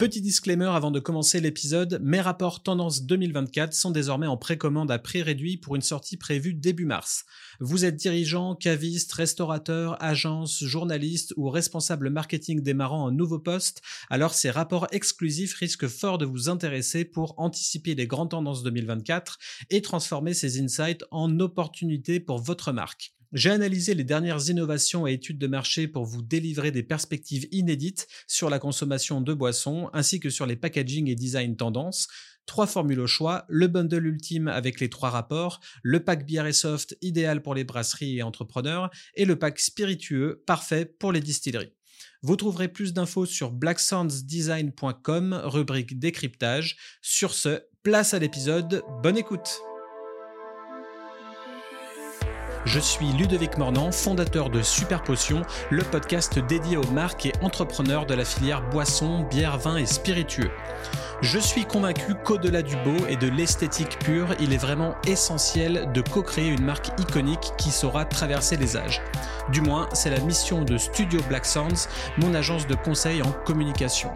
Petit disclaimer avant de commencer l'épisode, mes rapports Tendance 2024 sont désormais en précommande à prix réduit pour une sortie prévue début mars. Vous êtes dirigeant, caviste, restaurateur, agence, journaliste ou responsable marketing démarrant un nouveau poste, alors ces rapports exclusifs risquent fort de vous intéresser pour anticiper les grandes tendances 2024 et transformer ces insights en opportunités pour votre marque. J'ai analysé les dernières innovations et études de marché pour vous délivrer des perspectives inédites sur la consommation de boissons ainsi que sur les packaging et design tendances. Trois formules au choix, le bundle ultime avec les trois rapports, le pack bière et soft idéal pour les brasseries et entrepreneurs et le pack spiritueux parfait pour les distilleries. Vous trouverez plus d'infos sur blacksoundsdesign.com, rubrique décryptage. Sur ce, place à l'épisode, bonne écoute je suis Ludovic Mornan, fondateur de Super Potion, le podcast dédié aux marques et entrepreneurs de la filière boissons, bière, vin et spiritueux. Je suis convaincu qu'au-delà du beau et de l'esthétique pure, il est vraiment essentiel de co-créer une marque iconique qui saura traverser les âges. Du moins, c'est la mission de Studio Black Sounds, mon agence de conseil en communication.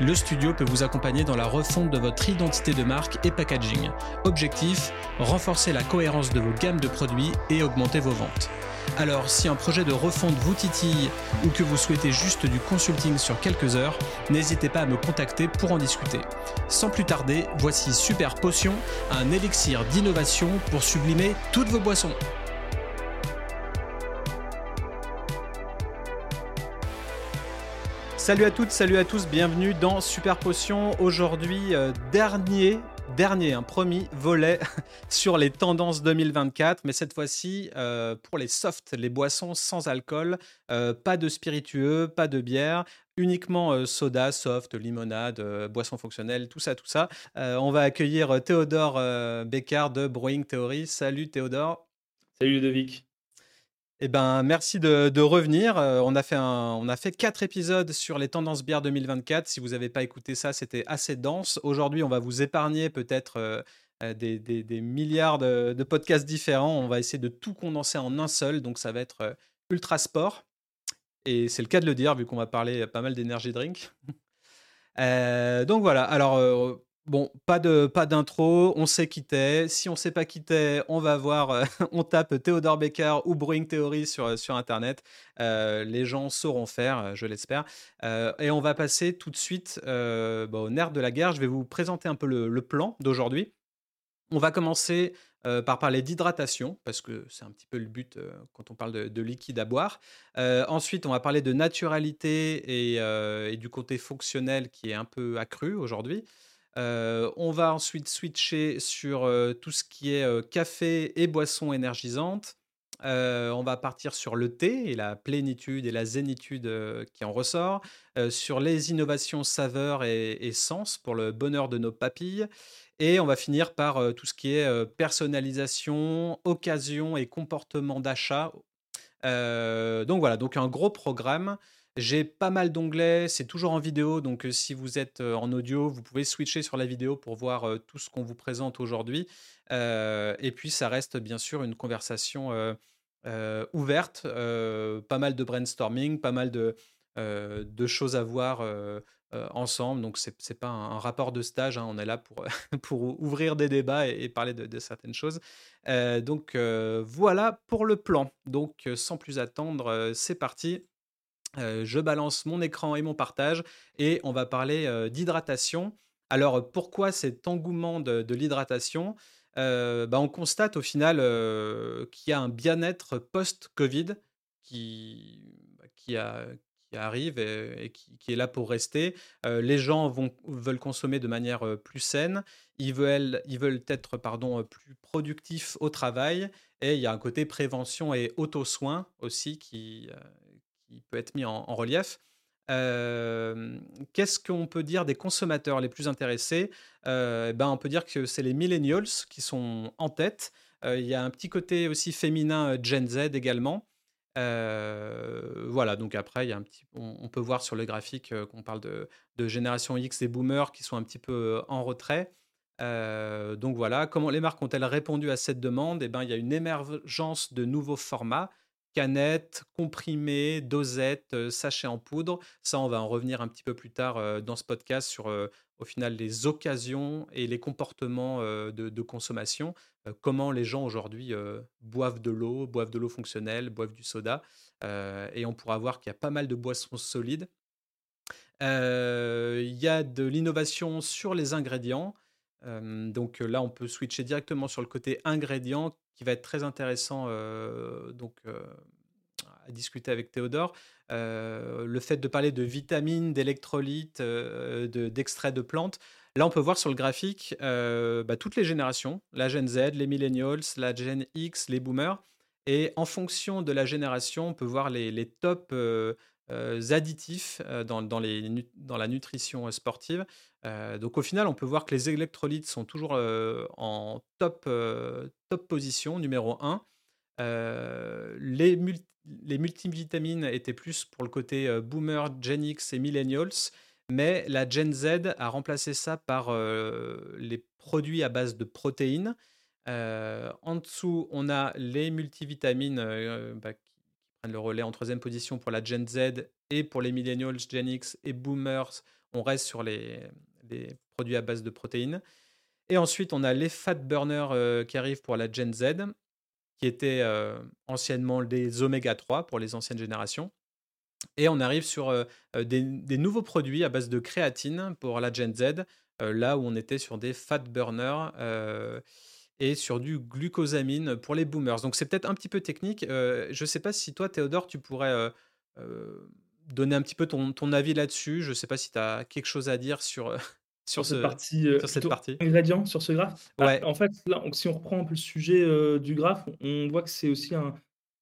Le studio peut vous accompagner dans la refonte de votre identité de marque et packaging. Objectif, renforcer la cohérence de vos gammes de produits et augmenter vos ventes. Alors, si un projet de refonte vous titille ou que vous souhaitez juste du consulting sur quelques heures, n'hésitez pas à me contacter pour en discuter. Sans plus tarder, voici Super Potion, un élixir d'innovation pour sublimer toutes vos boissons. Salut à toutes, salut à tous, bienvenue dans Super Potion. Aujourd'hui, euh, dernier, dernier, un promis volet sur les tendances 2024, mais cette fois-ci euh, pour les softs, les boissons sans alcool, euh, pas de spiritueux, pas de bière, uniquement soda, soft, limonade, boisson fonctionnelle, tout ça, tout ça. on va accueillir Théodore Bécard de Brewing Theory. Salut Théodore. Salut Ludovic. Eh ben, merci de, revenir. Euh, on, a fait on a fait quatre épisodes sur les tendances bières 2024. Si vous n'avez pas écouté ça, c'était assez dense. Aujourd'hui, on va vous épargner peut-être euh, euh, des, milliards de, podcasts différents. On va essayer de tout condenser en un seul. Donc, ça va être ultra sport. Et c'est le cas de le dire, vu qu'on va parler pas mal d'énergie drink. donc voilà. Alors, Bon, pas de pas d'intro, on sait qui t'es. Si on sait pas qui t'es, on va voir, euh, on tape Théodore Becker ou Brewing Theory sur, euh, sur Internet. Euh, les gens sauront faire, je l'espère. et on va passer tout de suite au nerf de la guerre. Je vais vous présenter un peu le, plan d'aujourd'hui. On va commencer par parler d'hydratation, parce que c'est un petit peu le but quand on parle de, liquide à boire. ensuite, on va parler de naturalité et, du côté fonctionnel qui est un peu accru aujourd'hui. On va ensuite switcher sur tout ce qui est café et boissons énergisantes. on va partir sur le thé et la plénitude et la zénitude qui en ressort, sur les innovations saveurs et, et, sens pour le bonheur de nos papilles, et on va finir par tout ce qui est personnalisation, occasion et comportement d'achat. donc voilà, donc un gros programme. J'ai pas mal d'onglets, c'est toujours en vidéo, donc si vous êtes en audio, vous pouvez switcher sur la vidéo pour voir tout ce qu'on vous présente aujourd'hui. et puis ça reste bien sûr une conversation ouverte, pas mal de brainstorming, pas mal de, de choses à voir ensemble. Donc c'est n'est pas un, rapport de stage, hein, on est là pour, pour ouvrir des débats et, parler de, de, certaines choses. donc voilà pour le plan. Donc sans plus attendre, c'est parti je balance mon écran et mon partage et on va parler d'hydratation. Alors pourquoi cet engouement de, l'hydratation? Bah, On constate au final qu'il y a un bien-être post-Covid qui, bah, qui, arrive et, qui, est là pour rester. les gens vont, veulent consommer de manière plus saine, ils veulent, ils veulent être pardon, plus productifs au travail et il y a un côté prévention et auto-soin aussi qui, qui peut être mis en, relief. Qu'est-ce qu'on peut dire des consommateurs les plus intéressés? Ben, On peut dire que c'est les millennials qui sont en tête. Il y a un petit côté aussi féminin Gen Z également. voilà, donc après, y a un petit, on, peut voir sur le graphique qu'on parle de, génération X des boomers qui sont un petit peu en retrait. donc voilà, comment les marques ont-elles répondu à cette demande? Eh ben, il y a une émergence de nouveaux formats canettes, comprimés, dosettes, sachets en poudre. Ça, on va en revenir un petit peu plus tard dans ce podcast sur au final les occasions et les comportements de, consommation. comment les gens aujourd'hui boivent de l'eau, boivent de l'eau fonctionnelle, boivent du soda. et on pourra voir qu'il y a pas mal de boissons solides. Il y a de l'innovation sur les ingrédients. donc là, on peut switcher directement sur le côté ingrédients qui va être très intéressant donc, à discuter avec Théodore. le fait de parler de vitamines, d'électrolytes, d'extraits de, plantes. Là, on peut voir sur le graphique bah, toutes les générations, la Gen Z, les millennials, la Gen X, les boomers. Et en fonction de la génération, on peut voir les, les top additifs dans, dans, les, dans, la nutrition sportive. donc au final, on peut voir que les électrolytes sont toujours en top, top position, numéro 1. les, les multivitamines étaient plus pour le côté boomer, Gen X et millennials. Mais la Gen Z a remplacé ça par les produits à base de protéines. en dessous, on a les multivitamines bah, le relais en troisième position pour la Gen Z et pour les millennials, Gen X et boomers. On reste sur les, produits à base de protéines. Et ensuite, on a les fat burners euh, qui arrivent pour la Gen Z, qui étaient euh, anciennement des oméga 3 pour les anciennes générations. Et on arrive sur euh, des, des, nouveaux produits à base de créatine pour la Gen Z, là où on était sur des fat burners et sur du glucosamine pour les boomers. Donc c'est peut-être un petit peu technique. Euh, je ne sais pas si toi, Théodore, tu pourrais euh, euh, donner un petit peu ton, ton avis là-dessus. Je ne sais pas si tu as quelque chose à dire sur, sur, cette partie. sur cette partie. Ingrédients sur ce graphe? Bah, ouais. en fait, là, si on reprend un peu le sujet du graphe, on voit que c'est aussi un,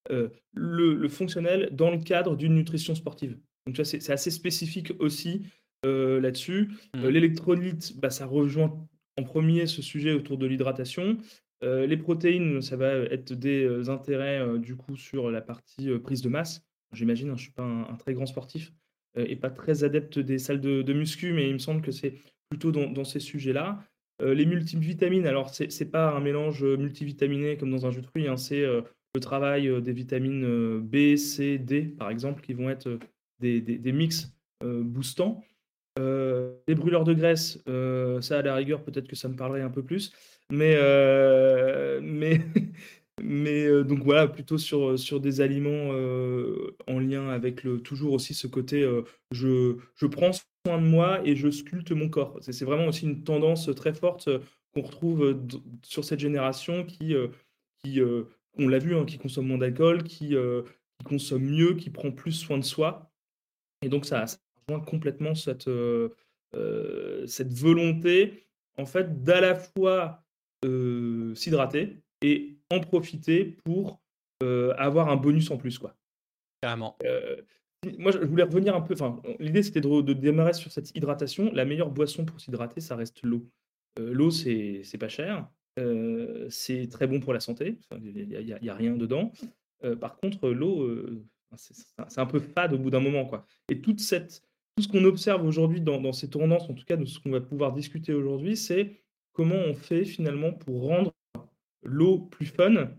le, le, fonctionnel dans le cadre d'une nutrition sportive. Donc c'est assez spécifique aussi là-dessus. Mmh. L'électrolyte, bah, ça rejoint en premier ce sujet autour de l'hydratation. Euh, les protéines, ça va être des euh, intérêts euh, du coup sur la partie prise de masse. J'imagine, hein, je ne suis pas un, très grand sportif et pas très adepte des salles de, muscu, mais il me semble que c'est plutôt dans, ces sujets-là. les multivitamines, alors c'est n'est pas un mélange multivitaminé comme dans un jus de fruits, hein, c'est le travail des vitamines B, C, D par exemple, qui vont être des, des mix boostants. Euh, les brûleurs de graisse, euh, ça à la rigueur, peut-être que ça me parlerait un peu plus. Mais, euh, mais, mais donc voilà, plutôt sur, sur des aliments en lien avec le, toujours aussi ce côté je, je prends soin de moi et je sculpte mon corps. C'est vraiment aussi une tendance très forte qu'on retrouve sur cette génération qui, qui on l'a vu, hein, qui consomme moins d'alcool, qui, consomme mieux, qui prend plus soin de soi. Et donc ça, complètement cette, euh, euh, cette volonté, en fait, d'à la fois euh, s'hydrater et en profiter pour avoir un bonus en plus, quoi. Carrément. moi, je voulais revenir un peu. Enfin, l'idée c'était de, démarrer sur cette hydratation. La meilleure boisson pour s'hydrater, ça reste l'eau. l'eau, c'est pas cher. c'est très bon pour la santé. Il n'y a, a, rien dedans. par contre, l'eau, c'est un peu fade au bout d'un moment, quoi. Et toute cette ce qu'on observe aujourd'hui dans, ces tendances, en tout cas de ce qu'on va pouvoir discuter aujourd'hui, c'est comment on fait finalement pour rendre l'eau plus fun,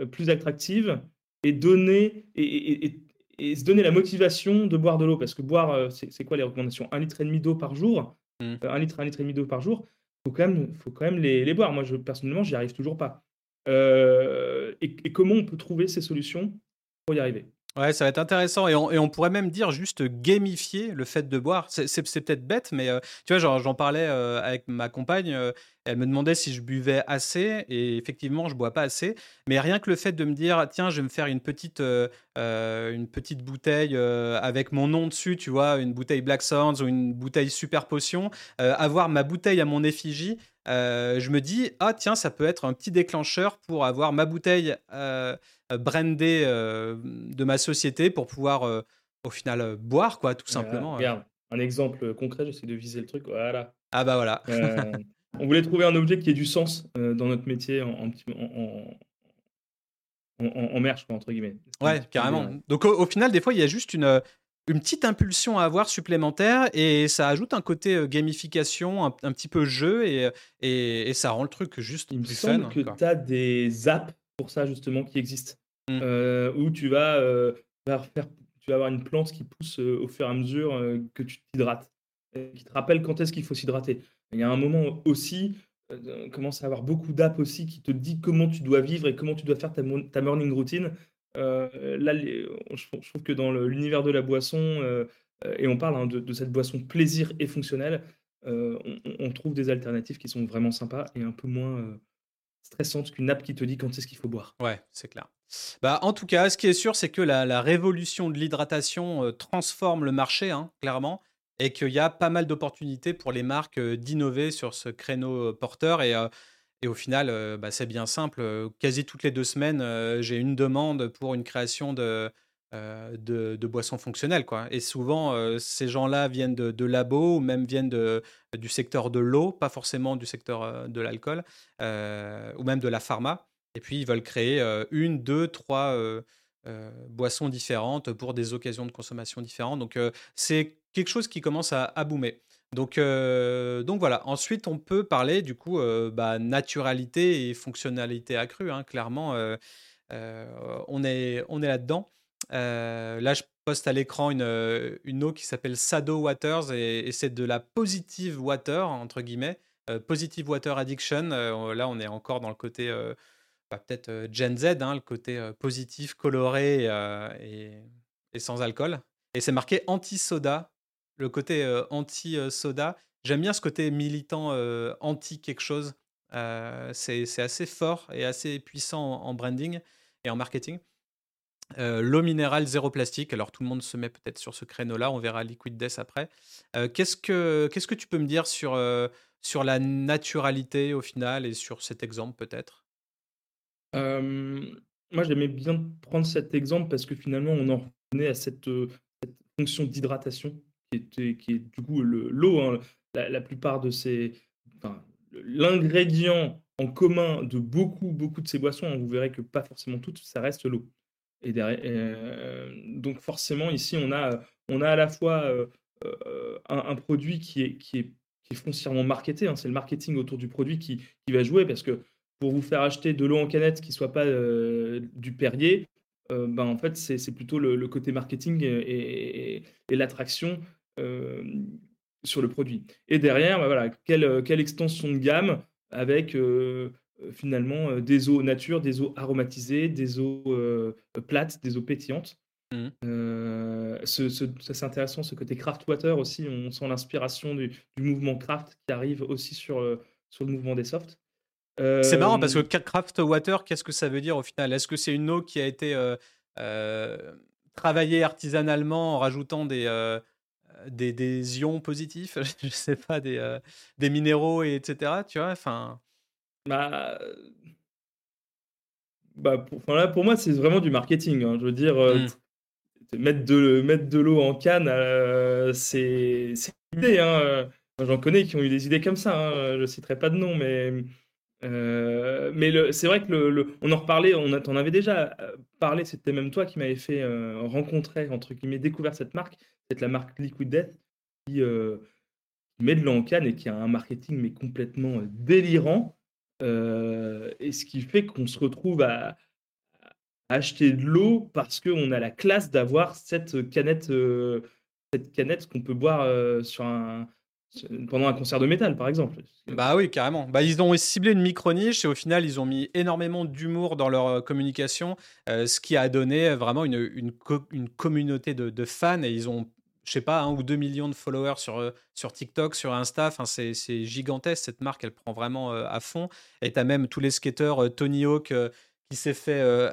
euh, plus attractive et donner et, se donner la motivation de boire de l'eau. Parce que boire, euh, c'est quoi les recommandations? Un litre et demi d'eau par jour, mmh. euh, un litre, un litre et demi d'eau par jour. Faut quand même, faut quand même les, boire. Moi, je, personnellement, j'y arrive toujours pas. et comment on peut trouver ces solutions pour y arriver? Ouais, ça va être intéressant et on, pourrait même dire juste gamifier le fait de boire. C'est peut-être bête, mais euh, tu vois, j'en parlais euh, avec ma compagne. Euh, elle me demandait si je buvais assez et effectivement, je bois pas assez. Mais rien que le fait de me dire, tiens, je vais me faire une petite, une petite bouteille avec mon nom dessus, tu vois, une bouteille Black Sands ou une bouteille Super Potion, avoir ma bouteille à mon effigie. je me dis, ah tiens, ça peut être un petit déclencheur pour avoir ma bouteille brandé euh, de ma société pour pouvoir euh, au final boire, quoi, tout simplement. Regarde, un exemple concret, j'essaie de viser le truc. Voilà. Ah bah voilà. on voulait trouver un objet qui ait du sens dans notre métier en, en, en, merch, entre guillemets. Ouais, carrément. Donc au, final, des fois, il y a juste une, une petite impulsion à avoir supplémentaire et ça ajoute un côté gamification, un, petit peu jeu et, et, ça rend le truc juste Il me semble que tu as des apps pour ça justement qui existe. Mmh. où tu vas, faire, tu vas avoir une plante qui pousse au fur et à mesure que tu t'hydrates, qui te rappelle quand est-ce qu'il faut s'hydrater. Il y a un moment aussi, on commence à avoir beaucoup d'apps aussi qui te dit comment tu dois vivre et comment tu dois faire ta, ta morning routine. là, je, trouve que dans l'univers de la boisson, et on parle hein, de, cette boisson plaisir et fonctionnelle, on, trouve des alternatives qui sont vraiment sympas et un peu moins stressantes qu'une app qui te dit quand est-ce qu'il faut boire. Ouais, c'est clair. Bah, en tout cas, ce qui est sûr, c'est que la, révolution de l'hydratation transforme le marché, hein, clairement, et qu'il y a pas mal d'opportunités pour les marques d'innover sur ce créneau porteur. Et, au final, bah, c'est bien simple. Quasi toutes les deux semaines, j'ai une demande pour une création de, boissons fonctionnelles. Quoi. Et souvent, ces gens-là viennent de, labos ou même viennent du secteur de l'eau, pas forcément du secteur de l'alcool, ou même de la pharma. Et puis, ils veulent créer une, deux, trois boissons différentes pour des occasions de consommation différentes. Donc, c'est quelque chose qui commence à, à boomer. Donc, donc voilà. Ensuite, on peut parler du coup bah, naturalité et fonctionnalité accrue. Hein. Clairement, on est, on est là-dedans. là, je poste à l'écran une, une eau qui s'appelle Sado Waters et, c'est de la positive water, entre guillemets. positive water addiction. là, on est encore dans le côté peut-être Gen Z, hein, le côté positif, coloré et, et, sans alcool. Et c'est marqué anti-soda, le côté anti-soda. J'aime bien ce côté militant anti quelque chose. c'est assez fort et assez puissant en, branding et en marketing. L'eau minérale zéro plastique. Alors tout le monde se met peut-être sur ce créneau-là. On verra Liquid Death après. Qu'est-ce que que tu peux me dire sur sur la naturalité au final et sur cet exemple peut-être? Moi, j'aimais bien prendre cet exemple parce que finalement, on en revenait à cette, fonction d'hydratation qui est, du coup l'eau. Hein. La, plupart de ces. L'ingrédient en commun de beaucoup, beaucoup de ces boissons, hein, vous verrez que pas forcément toutes, ça reste l'eau. Et donc forcément, ici, on a, on a à la fois un, produit qui est, qui est, qui est foncièrement marketé. Hein. c'est le marketing autour du produit qui, qui, va jouer parce que pour vous faire acheter de l'eau en canette qui soit pas du Perrier, ben en fait, c'est plutôt le, côté marketing et, et l'attraction sur le produit. Et derrière, bah, voilà, quelle, quelle, extension de gamme avec finalement des eaux nature, des eaux aromatisées, des eaux plates, des eaux pétillantes. Mmh. ce, c'est intéressant, ce côté craft water aussi, on sent l'inspiration du, mouvement craft qui arrive aussi sur, sur le mouvement des softs. C'est marrant parce que craft water, qu'est-ce que ça veut dire au final? Est-ce que c'est une eau qui a été travaillée artisanalement en rajoutant des, des, des, ions positifs, je sais pas, des, euh, des minéraux, et etc. Tu vois, enfin. Bah, bah pour, là, pour moi, c'est vraiment du marketing. Hein. Je veux dire, euh, mmh. mettre de, mettre de l'eau en canne, euh, c'est une idée. Hein. J'en connais qui ont eu des idées comme ça. Hein. Je citerai pas de nom, mais. Mais c'est vrai que le, on en reparlait, on en avait déjà parlé, c'était même toi qui m'avais fait rencontrer, entre guillemets, découvert cette marque peut-être la marque Liquid Death qui, met de l'eau en canne et qui a un marketing mais complètement délirant. et ce qui fait qu'on se retrouve à, acheter de l'eau parce qu'on a la classe d'avoir cette canette, cette canette qu'on peut boire sur un, pendant un concert de métal, par exemple. Bah oui, carrément. Bah, ils ont ciblé une micro-niche et au final, ils ont mis énormément d'humour dans leur euh, communication, euh, ce qui a donné vraiment une, une, communauté de, fans et ils ont, je sais pas, un ou deux millions de followers sur, euh, sur TikTok, sur Insta. Enfin, c'est gigantesque. Cette marque, elle prend vraiment à fond. Et tu as même tous les skateurs, Tony Hawk, qui s'est fait,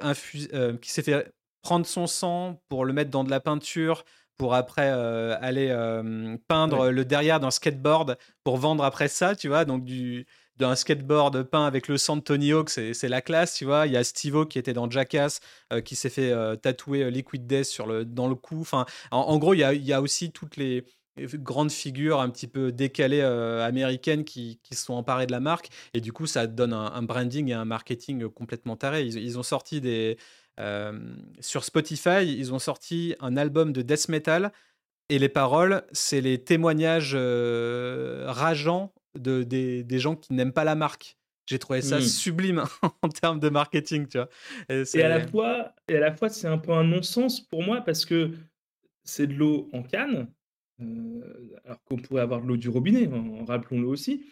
fait prendre son sang pour le mettre dans de la peinture pour après euh, aller euh, peindre le derrière d'un skateboard pour vendre après ça, tu vois. Donc, du, d'un skateboard peint avec le sang de Tony Hawk, c'est, la classe, tu vois. Il y a Steve qui était dans Jackass, euh, qui s'est fait tatouer Liquid Death sur le, dans le cou. Enfin, en, gros, il y, a, il y a aussi toutes les grandes figures un petit peu décalées américaines qui, qui, se sont emparées de la marque. Et du coup, ça donne un, branding et un marketing complètement taré. ils ont sorti des sur Spotify, ils ont sorti un album de death metal et les paroles, c'est les témoignages euh, rageants de, des, des, gens qui n'aiment pas la marque. j'ai trouvé ça mmh. sublime en termes de marketing, tu vois. Et, à la fois, et à la fois, c'est un peu un non-sens pour moi parce que c'est de l'eau en canne, alors qu'on pourrait avoir de l'eau du robinet, hein, rappelons-le aussi.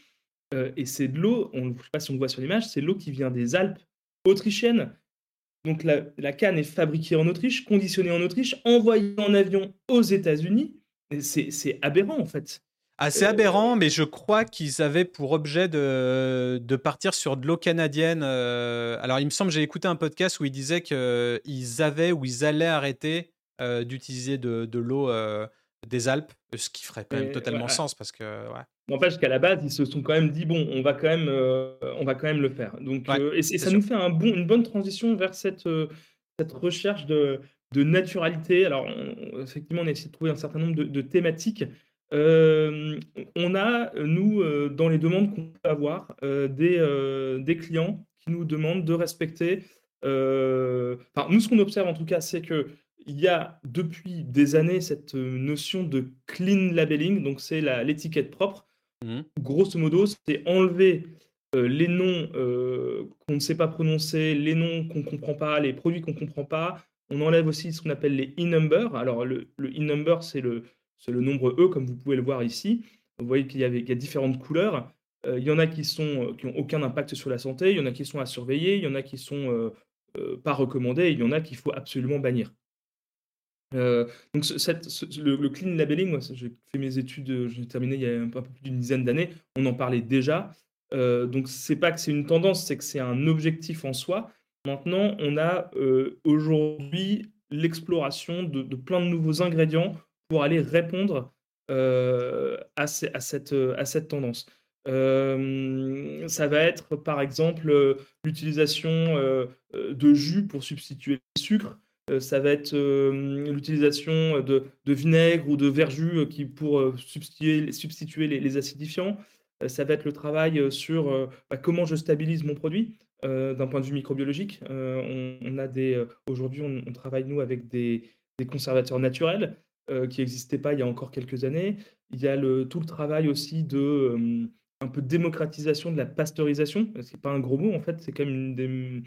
et c'est de l'eau, je ne sais pas si on le voit sur l'image, c'est de l'eau qui vient des Alpes autrichiennes. Donc la, la, canne est fabriquée en Autriche, conditionnée en Autriche, envoyée en avion aux États-Unis. C'est aberrant en fait. Assez aberrant, mais je crois qu'ils avaient pour objet de, de partir sur de l'eau canadienne. alors, il me semble, j'ai écouté un podcast où ils disaient qu'ils avaient ou ils allaient arrêter d'utiliser de, de l'eau des Alpes, ce qui ferait quand même totalement sens parce que. Ouais. En fait, qu'à la base, ils se sont quand même dit bon, on va quand même, on va quand même le faire. Donc, et, ça nous fait un bon, une bonne transition vers cette, cette recherche de, de naturalité. Alors, effectivement, on a essayé de trouver un certain nombre de, de thématiques on a, nous, dans les demandes qu'on peut avoir, des, des clients qui nous demandent de respecter, enfin, nous, ce qu'on observe en tout cas, c'est qu'il y a depuis des années cette notion de clean labeling, donc c'est l'étiquette propre. Mmh. Grosso modo, c'est enlever les noms qu'on ne sait pas prononcer, les noms qu'on ne comprend pas, les produits qu'on ne comprend pas. On enlève aussi ce qu'on appelle les in-number. Alors, le, in-number, c'est le, nombre E, comme vous pouvez le voir ici. Vous voyez qu'il y, a différentes couleurs. Euh, il y en a qui sont qui n'ont aucun impact sur la santé, il y en a qui sont à surveiller, il y en a qui sont euh, euh, pas recommandés, il y en a qu'il faut absolument bannir. Donc le, clean labeling, j'ai fait mes études, j'ai terminé il y a un peu, plus d'une dizaine d'années, on en parlait déjà. donc c'est pas que c'est une tendance, c'est que c'est un objectif en soi. Maintenant, on a aujourd'hui l'exploration de, plein de nouveaux ingrédients pour aller répondre à, cette, à cette tendance. ça va être par exemple l'utilisation de jus pour substituer le sucre. Ça va être l'utilisation de, vinaigre ou de verjus qui, pour substituer, les, acidifiants. ça va être le travail sur bah, comment je stabilise mon produit d'un point de vue microbiologique. on, a des aujourd'hui, on, travaille nous avec des, conservateurs naturels. Euh, qui n'existait pas il y a encore quelques années. Il y a tout le travail aussi de euh, un peu démocratisation de la pasteurisation. Ce n'est pas un gros mot en fait, c'est quand même une des,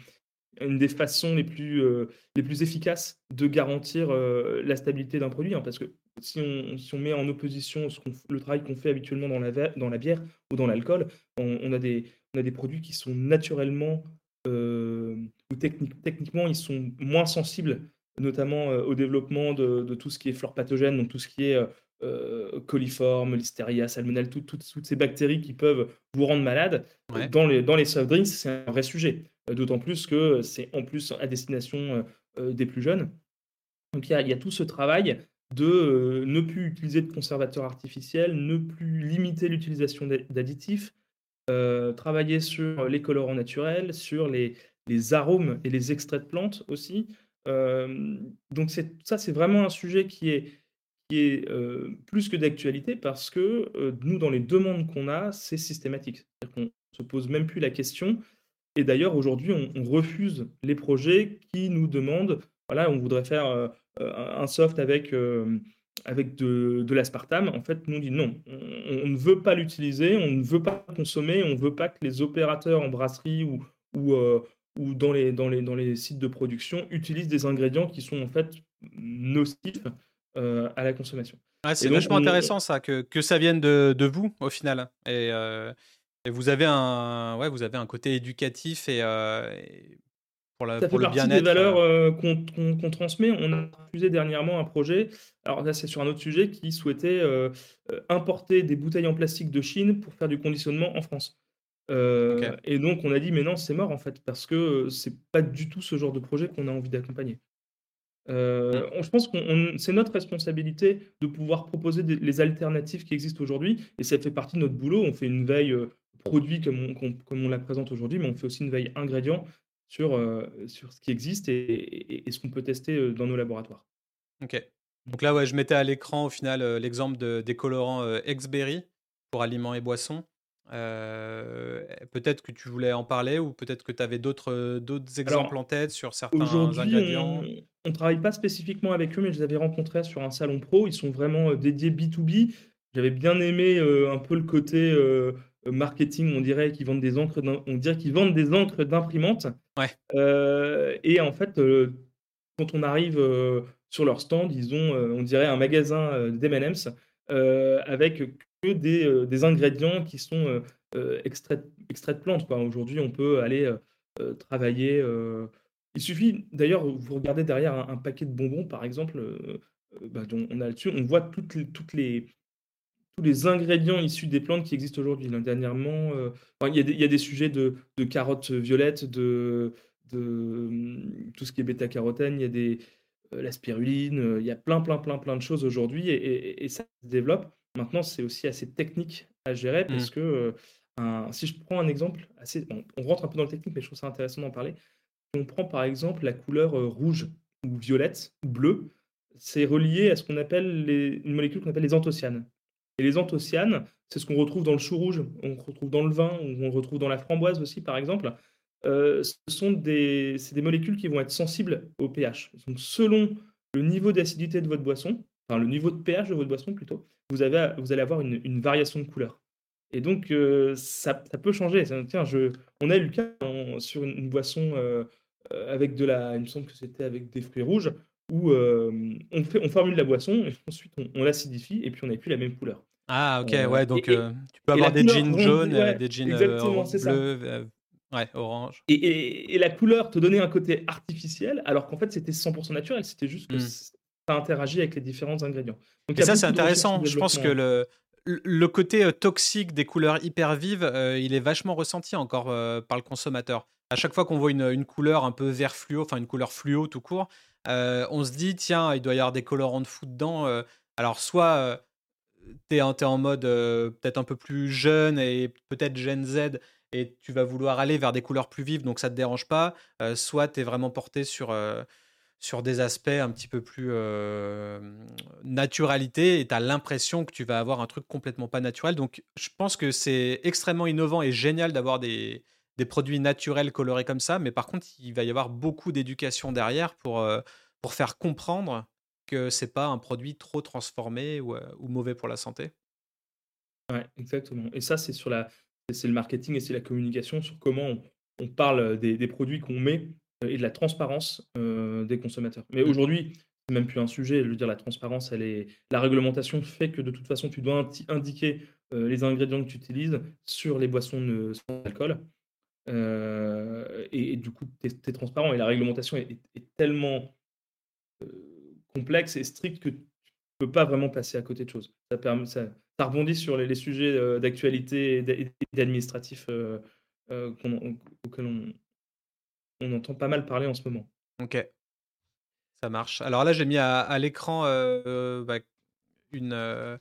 une des façons les plus, euh, les plus efficaces de garantir la stabilité d'un produit. Hein, parce que si on, si on, met en opposition ce le travail qu'on fait habituellement dans la, dans la bière ou dans l'alcool, on, a des, on a des produits qui sont naturellement ou techniquement, ils sont moins sensibles notamment au développement de, tout ce qui est flore pathogène, donc tout ce qui est coliforme, listeria, salmonelle, toutes ces bactéries qui peuvent vous rendre malade. Dans, les, dans les soft drinks, c'est un vrai sujet. D'autant plus que c'est en plus à destination des plus jeunes. Donc il y, a tout ce travail de ne plus utiliser de conservateurs artificiels, ne plus limiter l'utilisation d'additifs, travailler sur les colorants naturels, sur les, les arômes et les extraits de plantes aussi donc ça, c'est vraiment un sujet qui est, qui est plus que d'actualité parce que nous, dans les demandes qu'on a, c'est systématique. On ne se pose même plus la question. Et d'ailleurs, aujourd'hui, on, refuse les projets qui nous demandent, voilà, on voudrait faire un soft avec, avec de, de l'aspartame. En fait, nous, on dit non, on, ne veut pas l'utiliser, on ne veut pas consommer, on ne veut pas que les opérateurs en brasserie ou, ou, ou dans les, dans, les, dans les sites de production utilisent des ingrédients qui sont en fait nocifs euh, à la consommation. c'est vachement intéressant ça, que, que ça vienne de, de, vous au final. Et, euh, et, vous, avez un, ouais, vous avez un côté éducatif et, euh, pour, la, ça pour fait le bien-être. des valeurs qu'on transmet. On a refusé dernièrement un projet, alors là c'est sur un autre sujet, qui souhaitait importer des bouteilles en plastique de Chine pour faire du conditionnement en France. Et donc on a dit: «Mais non, c'est mort en fait, parce que, c'est pas du tout ce genre de projet qu'on a envie d'accompagner». Mmh. je pense qu'on c'est notre responsabilité de pouvoir proposer les alternatives qui existent aujourd'hui et ça fait partie de notre boulot. On fait une veille, produit comme on comme on la présente aujourd'hui, mais on fait aussi une veille ingrédients sur, sur ce qui existe et et ce qu'on peut tester, dans nos laboratoires. OK. Mmh. Donc là, ouais, je mettais à l'écran au final, l'exemple de des colorants, Exberry pour aliments et boissons. Euh, peut-être que tu voulais en parler ou peut-être que tu avais d'autres, d'autres exemples en tête sur certains ingrédients? on ne travaille pas spécifiquement avec eux, mais je les avais rencontrés sur un salon pro. Ils sont vraiment, dédiés B2B. j'avais bien aimé, un peu le côté, marketing, on dirait qu'ils vendent des encres on dirait qu'ils vendent des encres d'imprimante. Ouais. et en fait, quand on arrive, sur leur stand, ils ont, on dirait un magasin, d'M&M's, avec que des, des ingrédients qui sont, extraits extraits de plantes. Aujourd'hui, on peut aller, travailler, il suffit d'ailleurs, vous regardez derrière un paquet de bonbons, par exemple, bah, on a dessus on voit toutes les toutes les tous les ingrédients issus des plantes qui existent aujourd'hui. dernièrement, il y a des sujets de carottes violettes, de de, mmh, tout ce qui est bêta-carotène, il y a des, la spiruline, il y a plein, plein, plein, plein de choses aujourd'hui et ça se développe. Maintenant, c'est aussi assez technique à gérer parce mmh. que, si je prends un exemple assez on rentre un peu dans le technique, mais je trouve ça intéressant d'en parler. On prend par exemple la couleur, rouge ou violette ou bleue, c'est relié à ce qu'on appelle les une molécule qu'on appelle les anthocyanes et les anthocyanes, c'est ce qu'on retrouve dans le chou rouge, on retrouve dans le vin, on retrouve dans la framboise aussi par exemple. ce sont des des molécules qui vont être sensibles au pH. Donc selon le niveau d'acidité de votre boisson, enfin le niveau de pH de votre boisson plutôt, vous avez vous allez avoir une variation de couleur et donc ça peut changer. Tiens, je on a eu le cas sur une boisson, avec de la il me semble que c'était avec des fruits rouges où, on fait on formule la boisson et ensuite on l'acidifie et puis on n'a plus la même couleur. Ah OK, ouais, donc tu peux avoir des jeans jaunes, des jeans, bleus, ouais, orange. Et la couleur te donnait un côté artificiel alors qu'en fait c'était 100% naturel, c'était juste que mmh. ça interagit avec les différents ingrédients. Donc Et ça, c'est intéressant. Je pense que le le côté toxique des couleurs hyper vives, il est vachement ressenti encore par le consommateur. À chaque fois qu'on voit une, couleur un peu vert fluo, enfin une couleur fluo tout court, on se dit tiens, il doit y avoir des colorants de fou dedans. alors soit tu es, en mode peut-être un peu plus jeune et peut-être Gen Z et tu vas vouloir aller vers des couleurs plus vives, donc ça te dérange pas. soit tu es vraiment porté sur sur des aspects un petit peu plus naturalité et tu as l'impression que tu vas avoir un truc complètement pas naturel. Donc je pense que c'est extrêmement innovant et génial d'avoir des, des, produits naturels colorés comme ça, mais par contre il va y avoir beaucoup d'éducation derrière pour, pour faire comprendre que c'est pas un produit trop transformé ou, ou, mauvais pour la santé. Ouais, exactement. Et ça c'est sur la c'est le marketing et c'est la communication sur comment on, parle des, des produits qu'on met et de la transparence des consommateurs. Mais mmh. aujourd'hui, c'est même plus un sujet. Je veux dire, la transparence, elle est. La réglementation fait que de toute façon, tu dois indiquer les ingrédients que tu utilises sur les boissons sans alcool. Et, du coup, tu es, transparent. Et la réglementation est, tellement complexe et stricte que tu ne peux pas vraiment passer à côté de choses. Ça, rebondit sur les, sujets d'actualité et d'administratif auxquels on, entend pas mal parler en ce moment. Ok, ça marche. Alors là, j'ai mis à, l'écran euh, bah, une.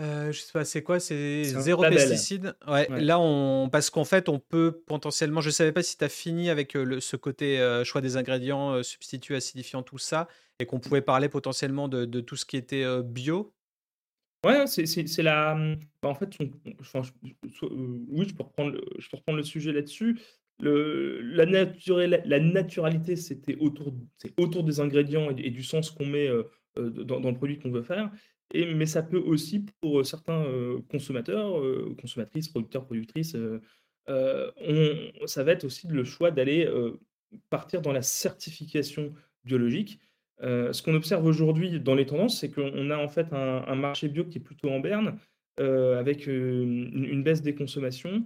Euh, euh, je sais pas, c'est quoi? C'est zéro pesticide? Ouais, Là, on parce qu'en fait, on peut potentiellement. Je savais pas si tu as fini avec le, ce côté choix des ingrédients, substituts, acidifiants, tout ça, et qu'on pouvait parler potentiellement de, de, tout ce qui était bio? Ouais, c'est la. Bah, en fait, oui, je peux reprendre je peux reprendre le sujet là-dessus la, la naturalité, c'était autour, c'est autour des ingrédients et, du sens qu'on met dans, le produit qu'on veut faire. Mais ça peut aussi, pour certains consommateurs, consommatrices, producteurs, productrices, ça va être aussi le choix d'aller partir dans la certification biologique. ce qu'on observe aujourd'hui dans les tendances, c'est qu'on a en fait un, marché bio qui est plutôt en berne, avec une, baisse des consommations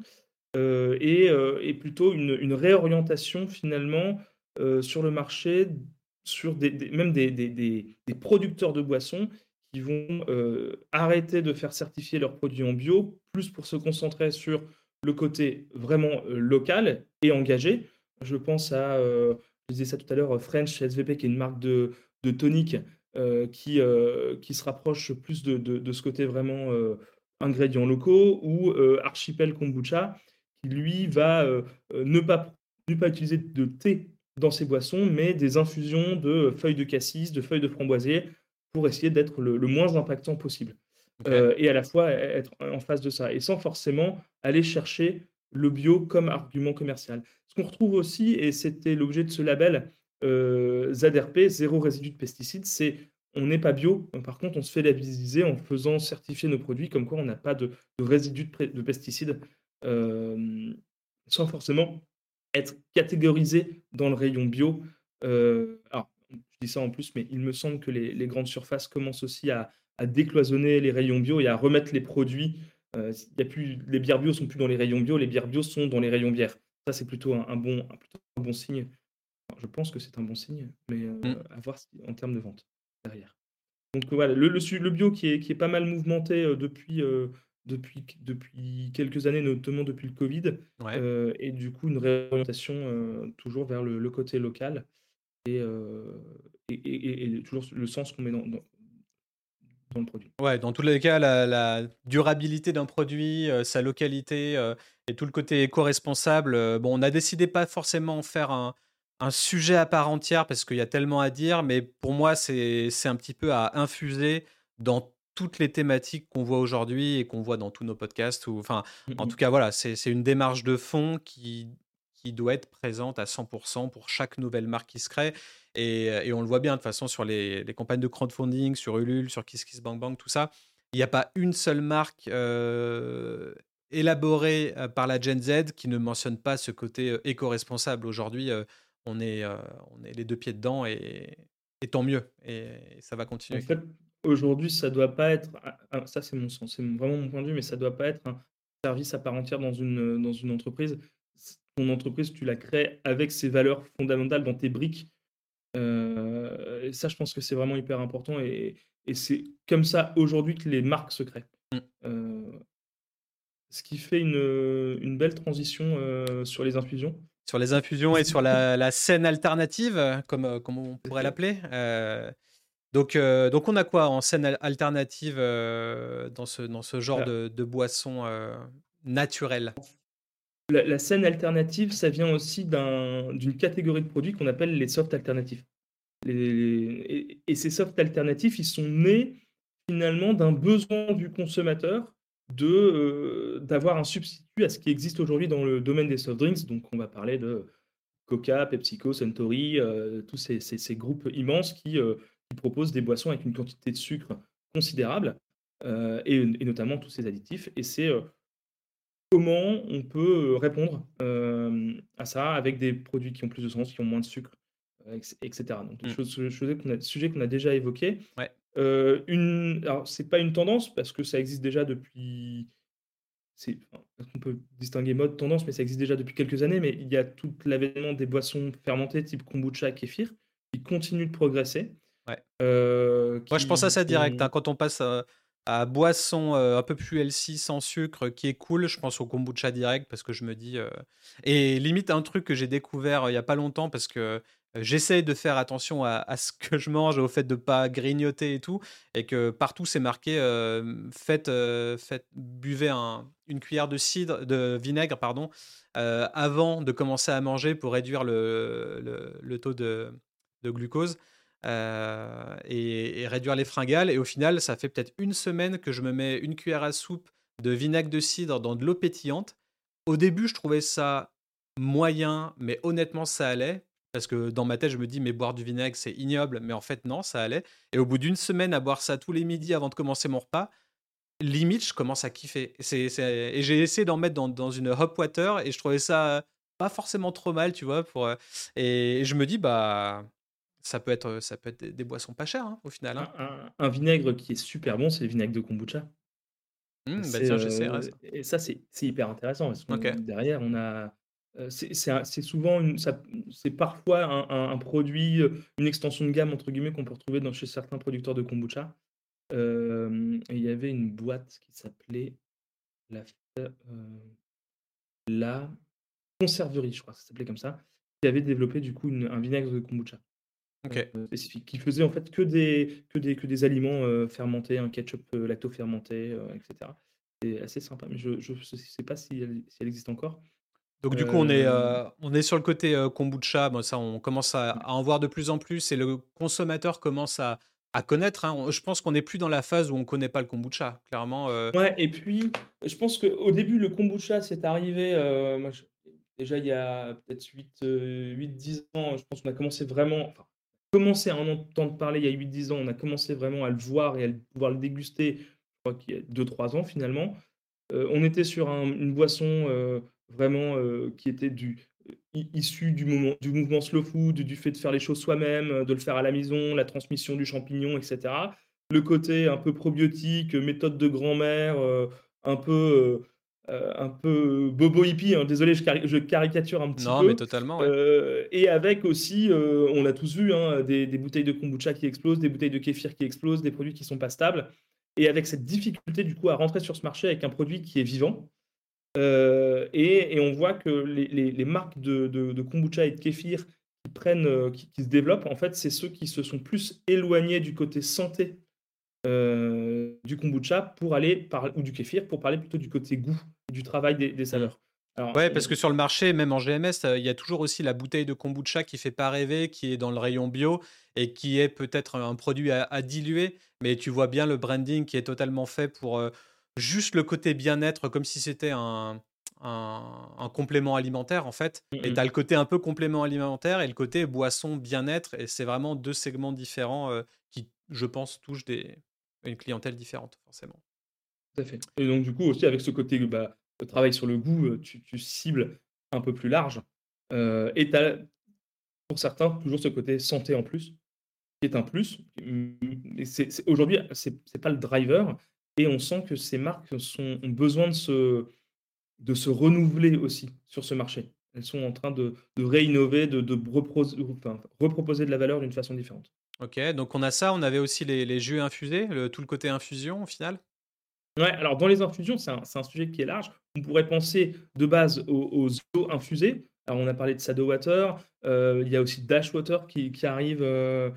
euh, euh, et, plutôt une, réorientation finalement euh, sur le marché, sur même des, producteurs de boissons qui vont arrêter de faire certifier leurs produits en bio, plus pour se concentrer sur le côté vraiment local et engagé. Je pense à, je disais ça tout à l'heure, French SVP, qui est une marque de, tonique qui, qui se rapproche plus de, de, de ce côté vraiment ingrédients locaux, ou Archipel Kombucha, lui, va euh, euh, ne, pas, ne pas utiliser de thé dans ses boissons, mais des infusions de feuilles de cassis, de feuilles de framboisier, pour essayer d'être le, moins impactant possible. Euh, et à la fois être en face de ça, et sans forcément aller chercher le bio comme argument commercial. Ce qu'on retrouve aussi, et c'était l'objet de ce label ZRP, zéro résidu de pesticides, c'est on n'est pas bio. Par contre, on se fait labelliser en faisant certifier nos produits comme quoi on n'a pas de, résidus de, pesticides, sans forcément être catégorisé dans le rayon bio. alors, je dis ça en plus, mais il me semble que les, grandes surfaces commencent aussi à, décloisonner les rayons bio et à remettre les produits. Euh, y a plus, les bières bio sont plus dans les rayons bio, les bières bio sont dans les rayons bières. Ça, c'est plutôt un, bon, un bon signe. je pense que c'est un bon signe, mais euh, mmh. à voir en termes de vente derrière. Donc voilà, le, le, bio qui est, qui est pas mal mouvementé euh, depuis, depuis, depuis quelques années, notamment depuis le Covid, et du coup une réorientation toujours vers le, côté local et, et, toujours le sens qu'on met dans, dans, le produit. Ouais, dans tous les cas, la, durabilité d'un produit, sa localité et tout le côté éco-responsable. bon, on a décidé pas forcément faire un, un sujet à part entière parce qu'il y a tellement à dire, mais pour moi, c'est un petit peu à infuser dans toutes les thématiques qu'on voit aujourd'hui et qu'on voit dans tous nos podcasts. Ou, enfin, mmh en tout cas, voilà, c'est une démarche de fond qui qui doit être présente à 100% pour chaque nouvelle marque qui se crée. Et, on le voit bien de toute façon sur les, campagnes de crowdfunding, sur Ulule, sur KissKissBankBank, tout ça. Il n'y a pas une seule marque euh, élaborée euh, par la Gen Z qui ne mentionne pas ce côté euh, éco-responsable. Aujourd'hui, on, est, les deux pieds dedans et, tant mieux. Et, ça va continuer. En fait, aujourd'hui, ça doit pas être. Ça, c'est mon sens, c'est vraiment mon point de vue, mais ça doit pas être un service à part entière dans une entreprise ton entreprise, tu la crées avec ses valeurs fondamentales dans tes briques. Euh, et ça, je pense que c'est vraiment hyper important. Et, c'est comme ça aujourd'hui que les marques se créent. Mmh. Euh, ce qui fait une, belle transition euh, sur les infusions. Sur les infusions et sur la, scène alternative, comme, comme on pourrait l'appeler. donc, donc, on a quoi en scène alternative dans, ce, dans ce genre de, de boisson naturelle la, scène alternative, ça vient aussi d'une catégorie de produits qu'on appelle les softs alternatifs. et, ces softs alternatifs, ils sont nés finalement d'un besoin du consommateur de euh, d'avoir un substitut à ce qui existe aujourd'hui dans le domaine des soft drinks. Donc, on va parler de Coca, PepsiCo, Suntory, euh, tous ces, groupes immenses euh, qui, proposent des boissons avec une quantité de sucre considérable et, et, notamment tous ces additifs. Et c'est comment on peut répondre à ça avec des produits qui ont plus de sens, qui ont moins de sucre, etc. Donc, mmh. chose, sujet qu'on a déjà évoqué. Ouais. une, alors, c'est pas une tendance parce que ça existe déjà depuis. C'est, on peut distinguer mode tendance, mais ça existe déjà depuis quelques années. Mais il y a tout l'avènement des boissons fermentées type kombucha, kéfir, qui continuent de progresser. Ouais. Moi, je pense à ça direct. Hein, quand on passe à boisson euh, un peu plus healthy, sans sucre, qui est cool. Je pense au kombucha direct parce que je me dis. Euh, et limite, un truc que j'ai découvert euh, il y a pas longtemps parce que j'essaye de faire attention à, ce que je mange, au fait de pas grignoter et tout. Et que partout, c'est marqué faites, faites, buvez une cuillère de cidre, de vinaigre, pardon, avant de commencer à manger pour réduire le, le, taux de, de glucose. Euh, et, réduire les fringales. Et au final, ça fait peut-être une semaine que je me mets une cuillère à soupe de vinaigre de cidre dans de l'eau pétillante. Au début, je trouvais ça moyen, mais honnêtement, ça allait. Parce que dans ma tête, je me dis, mais boire du vinaigre, c'est ignoble. Mais en fait, non, ça allait. Et au bout d'une semaine à boire ça tous les midis avant de commencer mon repas, limite, je commence à kiffer. Et j'ai essayé d'en mettre dans, une hop water et je trouvais ça pas forcément trop mal, tu vois. Pour... Euh, et je me dis, bah, ça peut être, ça peut être des, boissons pas chères hein, au final. Hein. Un, vinaigre qui est super bon, c'est le vinaigre de kombucha. Mmh, bah tiens, euh, et ça, c'est hyper intéressant parce que derrière, on a. Euh, c'est souvent, c'est parfois un, produit, euh, une extension de gamme entre guillemets qu'on peut retrouver dans, chez certains producteurs de kombucha. il y avait une boîte qui s'appelait la, la conserverie, je crois, ça s'appelait comme ça, qui avait développé du coup un vinaigre de kombucha. Euh, spécifique, qui faisait en fait que des, que des, que des aliments euh, fermentés, un ketchup euh, lacto-fermenté, etc. C'est assez sympa, mais je ne sais pas si elle, si elle, existe encore. Donc du coup, on est, on est sur le côté kombucha. Bon, ça, on commence à, en voir de plus en plus et le consommateur commence à, à connaître. Hein. Je pense qu'on n'est plus dans la phase où on ne connaît pas le kombucha, clairement. Ouais, et puis je pense qu'au début, le kombucha, c'est arrivé. moi, déjà, il y a peut-être 8-10 ans, je pense qu'on a commencé vraiment. Commencé à en entendre parler il y a 8-10 ans, on a commencé vraiment à le voir et à pouvoir le déguster, je crois qu'il y a 2-3 ans finalement. on était sur une boisson vraiment qui était du, issu du, du mouvement slow food, du fait de faire les choses soi-même, de le faire à la maison, la transmission du champignon, etc. Le côté un peu probiotique, méthode de grand-mère, un peu euh, un peu bobo hippie, hein. désolé, je, caricature un petit peu. Non, mais totalement. Euh, et avec aussi, euh, on l'a tous vu, hein, des, bouteilles de kombucha qui explosent, des bouteilles de kéfir qui explosent, des produits qui sont pas stables. Et avec cette difficulté, du coup, à rentrer sur ce marché avec un produit qui est vivant. Et, on voit que les, marques de, kombucha et de kéfir qui, prennent, qui, qui se développent, en fait, c'est ceux qui se sont plus éloignés du côté santé du kombucha pour aller par, ou du kéfir pour parler plutôt du côté goût du travail des, saveurs. Alors, ouais, parce que sur le marché, même en GMS, il y a toujours aussi la bouteille de kombucha qui fait pas rêver, qui est dans le rayon bio et qui est peut-être un produit à, diluer, mais tu vois bien le branding qui est totalement fait pour juste le côté bien-être, comme si c'était un, un, complément alimentaire en fait. Mmh et tu as le côté un peu complément alimentaire et le côté boisson bien-être, et c'est vraiment deux segments différents qui, je pense, touchent des, une clientèle différente forcément. Tout à fait. Et donc, du coup, aussi, avec ce côté bah, travail sur le goût, euh, tu, cibles un peu plus large. Euh, et tu as, pour certains, toujours ce côté santé en plus, qui est un plus. Aujourd'hui, ce n'est pas le driver. Et on sent que ces marques sont, ont besoin de se, de se renouveler aussi sur ce marché. Elles sont en train de, de réinnover, de, de reproposer de la valeur d'une façon différente. Ok, donc on a ça, on avait aussi les, jus infusés, tout le côté infusion au final? Ouais, alors dans les infusions, c'est un, sujet qui est large. On pourrait penser de base aux, eaux infusées. Alors on a parlé de Sado Water, euh, il y a aussi Dash Water qui, arrive. Euh,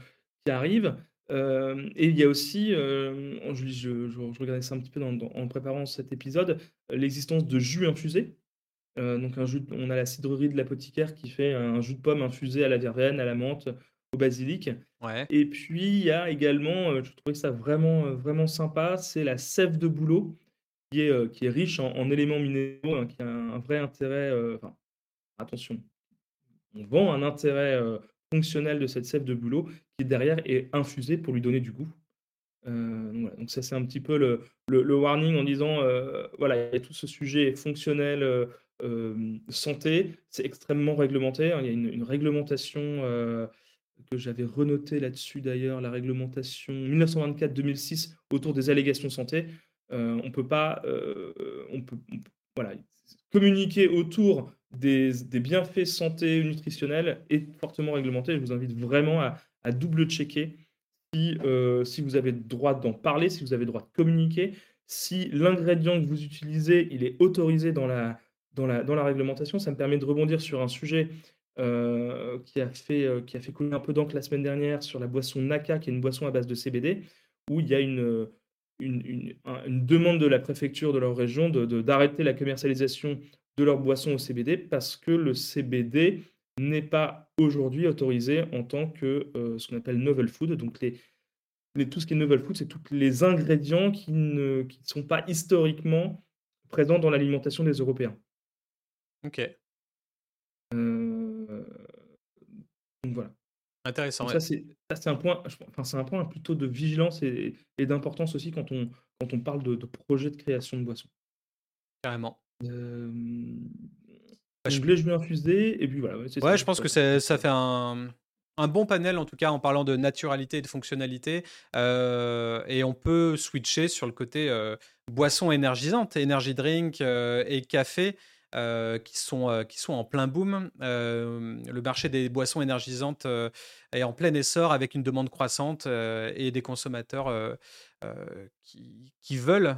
qui arrive. Euh, et il y a aussi, je, je, regardais ça un petit peu en préparant cet épisode, l'existence de jus infusés. donc on a la cidrerie de l'apothicaire qui fait un jus de pomme infusé à la verveine, à la menthe, au basilic. Et puis, il y a également, euh, je trouvais ça vraiment, euh, vraiment sympa, c'est la sève de bouleau, qui est, euh, qui est riche en, éléments minéraux, hein, qui a un vrai intérêt. enfin, attention, on vend un intérêt fonctionnel de cette sève de bouleau, qui derrière est infusée pour lui donner du goût. donc, ça, c'est un petit peu le, le, warning en disant voilà, il y a tout ce sujet fonctionnel. santé, c'est extrêmement réglementé. Hein. il y a une, une réglementation que j'avais renoté là-dessus d'ailleurs, la réglementation 1924-2006 autour des allégations santé. Euh, on peut pas, euh, on peut, voilà, communiquer autour des, bienfaits santé nutritionnels est fortement réglementé. Je vous invite vraiment à, double-checker si, euh, si vous avez le droit d'en parler, si vous avez le droit de communiquer, si l'ingrédient que vous utilisez, il est autorisé dans la, dans la, dans la réglementation. Ça me permet de rebondir sur un sujet euh, qui, a fait, euh, qui a fait couler un peu d'encre la semaine dernière sur la boisson Naka, qui est une boisson à base de CBD, où il y a une, une, une, demande de la préfecture de leur région d'arrêter de, la commercialisation de leur boisson au CBD parce que le CBD n'est pas aujourd'hui autorisé en tant que euh, ce qu'on appelle novel food. Donc les, les, tout ce qui est novel food, c'est tous les ingrédients qui ne qui sont pas historiquement présents dans l'alimentation des Européens. Ok. Donc voilà. Intéressant. Ça, c'est un, point, enfin, un point plutôt de vigilance et, d'importance aussi quand on, quand on parle de, de projet de création de boissons. Carrément. Euh, je voulais je infuser et puis voilà. Ouais, je pense que ça fait un, un, bon panel en tout cas en parlant de naturalité et de fonctionnalité. Euh, et on peut switcher sur le côté euh, boisson énergisante, énergie drink et café. Euh, qui, sont, euh, qui sont en plein boom. Euh, le marché des boissons énergisantes est en plein essor avec une demande croissante et des consommateurs qui, qui, veulent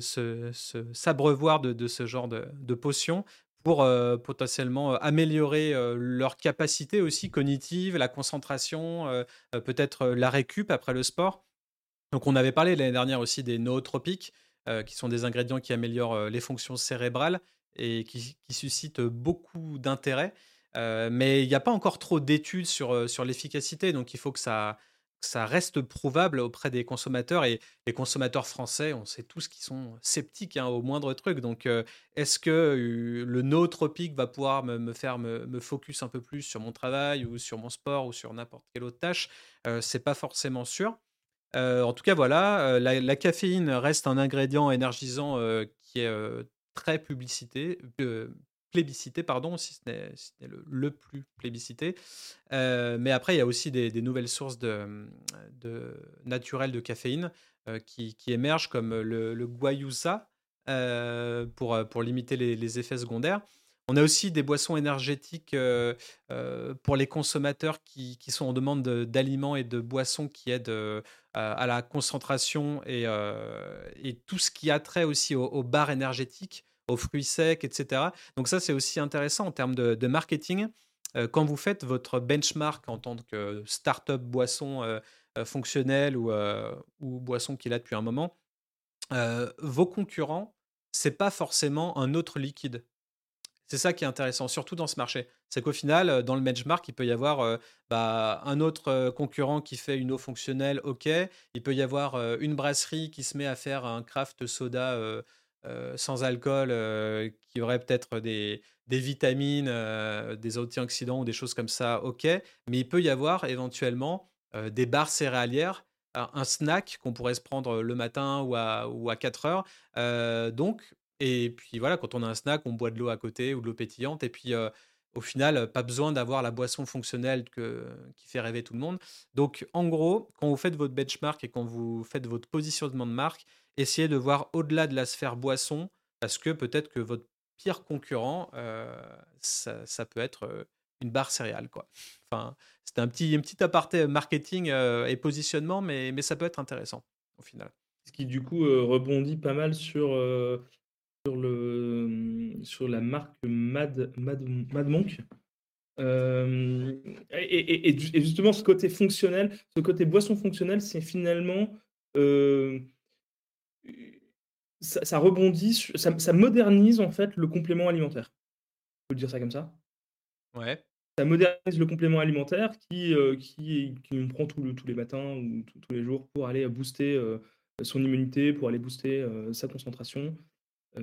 s'abreuvoir de, ce genre de potions pour potentiellement améliorer leur capacité aussi cognitive, la concentration, peut-être la récup après le sport. Donc on avait parlé l'année dernière aussi des nootropiques, qui sont des ingrédients qui améliorent les fonctions cérébrales et qui, suscite beaucoup d'intérêt. Euh, mais il n'y a pas encore trop d'études sur, euh, sur l'efficacité, donc il faut que ça, ça reste prouvable auprès des consommateurs et les consommateurs français, on sait tous qu'ils sont sceptiques hein, au moindre truc. Donc, est-ce que le nootropique va pouvoir me, faire me, focus un peu plus sur mon travail ou sur mon sport ou sur n'importe quelle autre tâche? C'est pas forcément sûr. en tout cas, voilà, la, caféine reste un ingrédient énergisant qui est très publicité, plébiscité, pardon, si ce n'est le, plus plébiscité. Euh, mais après, il y a aussi des, nouvelles sources de, de, naturelles de caféine euh, qui, émergent, comme le, le guayusa, euh, pour, limiter les, effets secondaires. On a aussi des boissons énergétiques pour les consommateurs qui, sont en demande d'aliments et de boissons qui aident à la concentration et, tout ce qui a trait aussi aux, aux barres énergétiques aux fruits secs, etc. Donc ça, c'est aussi intéressant en termes de, marketing. Euh, quand vous faites votre benchmark en tant que startup boisson euh, euh, fonctionnelle ou, boisson qu'il a depuis un moment, vos concurrents, c'est pas forcément un autre liquide. C'est ça qui est intéressant, surtout dans ce marché. C'est qu'au final, dans le benchmark, il peut y avoir bah, un autre concurrent qui fait une eau fonctionnelle, ok. Il peut y avoir une brasserie qui se met à faire un craft soda sans alcool euh, qui aurait peut-être des, vitamines, euh, des antioxydants ou des choses comme ça, ok. Mais il peut y avoir éventuellement des barres céréalières, un snack qu'on pourrait se prendre le matin ou à, ou à 4 heures. donc, et puis voilà, quand on a un snack, on boit de l'eau à côté ou de l'eau pétillante. Et puis, au final, pas besoin d'avoir la boisson fonctionnelle qui fait rêver tout le monde. Donc, en gros, quand vous faites votre benchmark et quand vous faites votre positionnement de marque, essayez de voir au-delà de la sphère boisson, parce que peut-être que votre pire concurrent, euh, ça, peut être euh, une barre céréale. Quoi. Enfin, c'était un petit, un petit aparté marketing euh, et positionnement, mais, mais ça peut être intéressant au final. Ce qui du coup rebondit pas mal sur, sur, le, sur la marque Mad, Mad, Mad Monk. Et, et, justement, ce côté fonctionnel, ce côté boisson fonctionnelle, c'est finalement ça, rebondit, ça, modernise en fait le complément alimentaire. On peut dire ça comme ça. Ouais. Ça modernise le complément alimentaire qui, euh, qui, qui prend tous les matins ou tous les jours pour aller booster euh, son immunité, pour aller booster euh, sa concentration,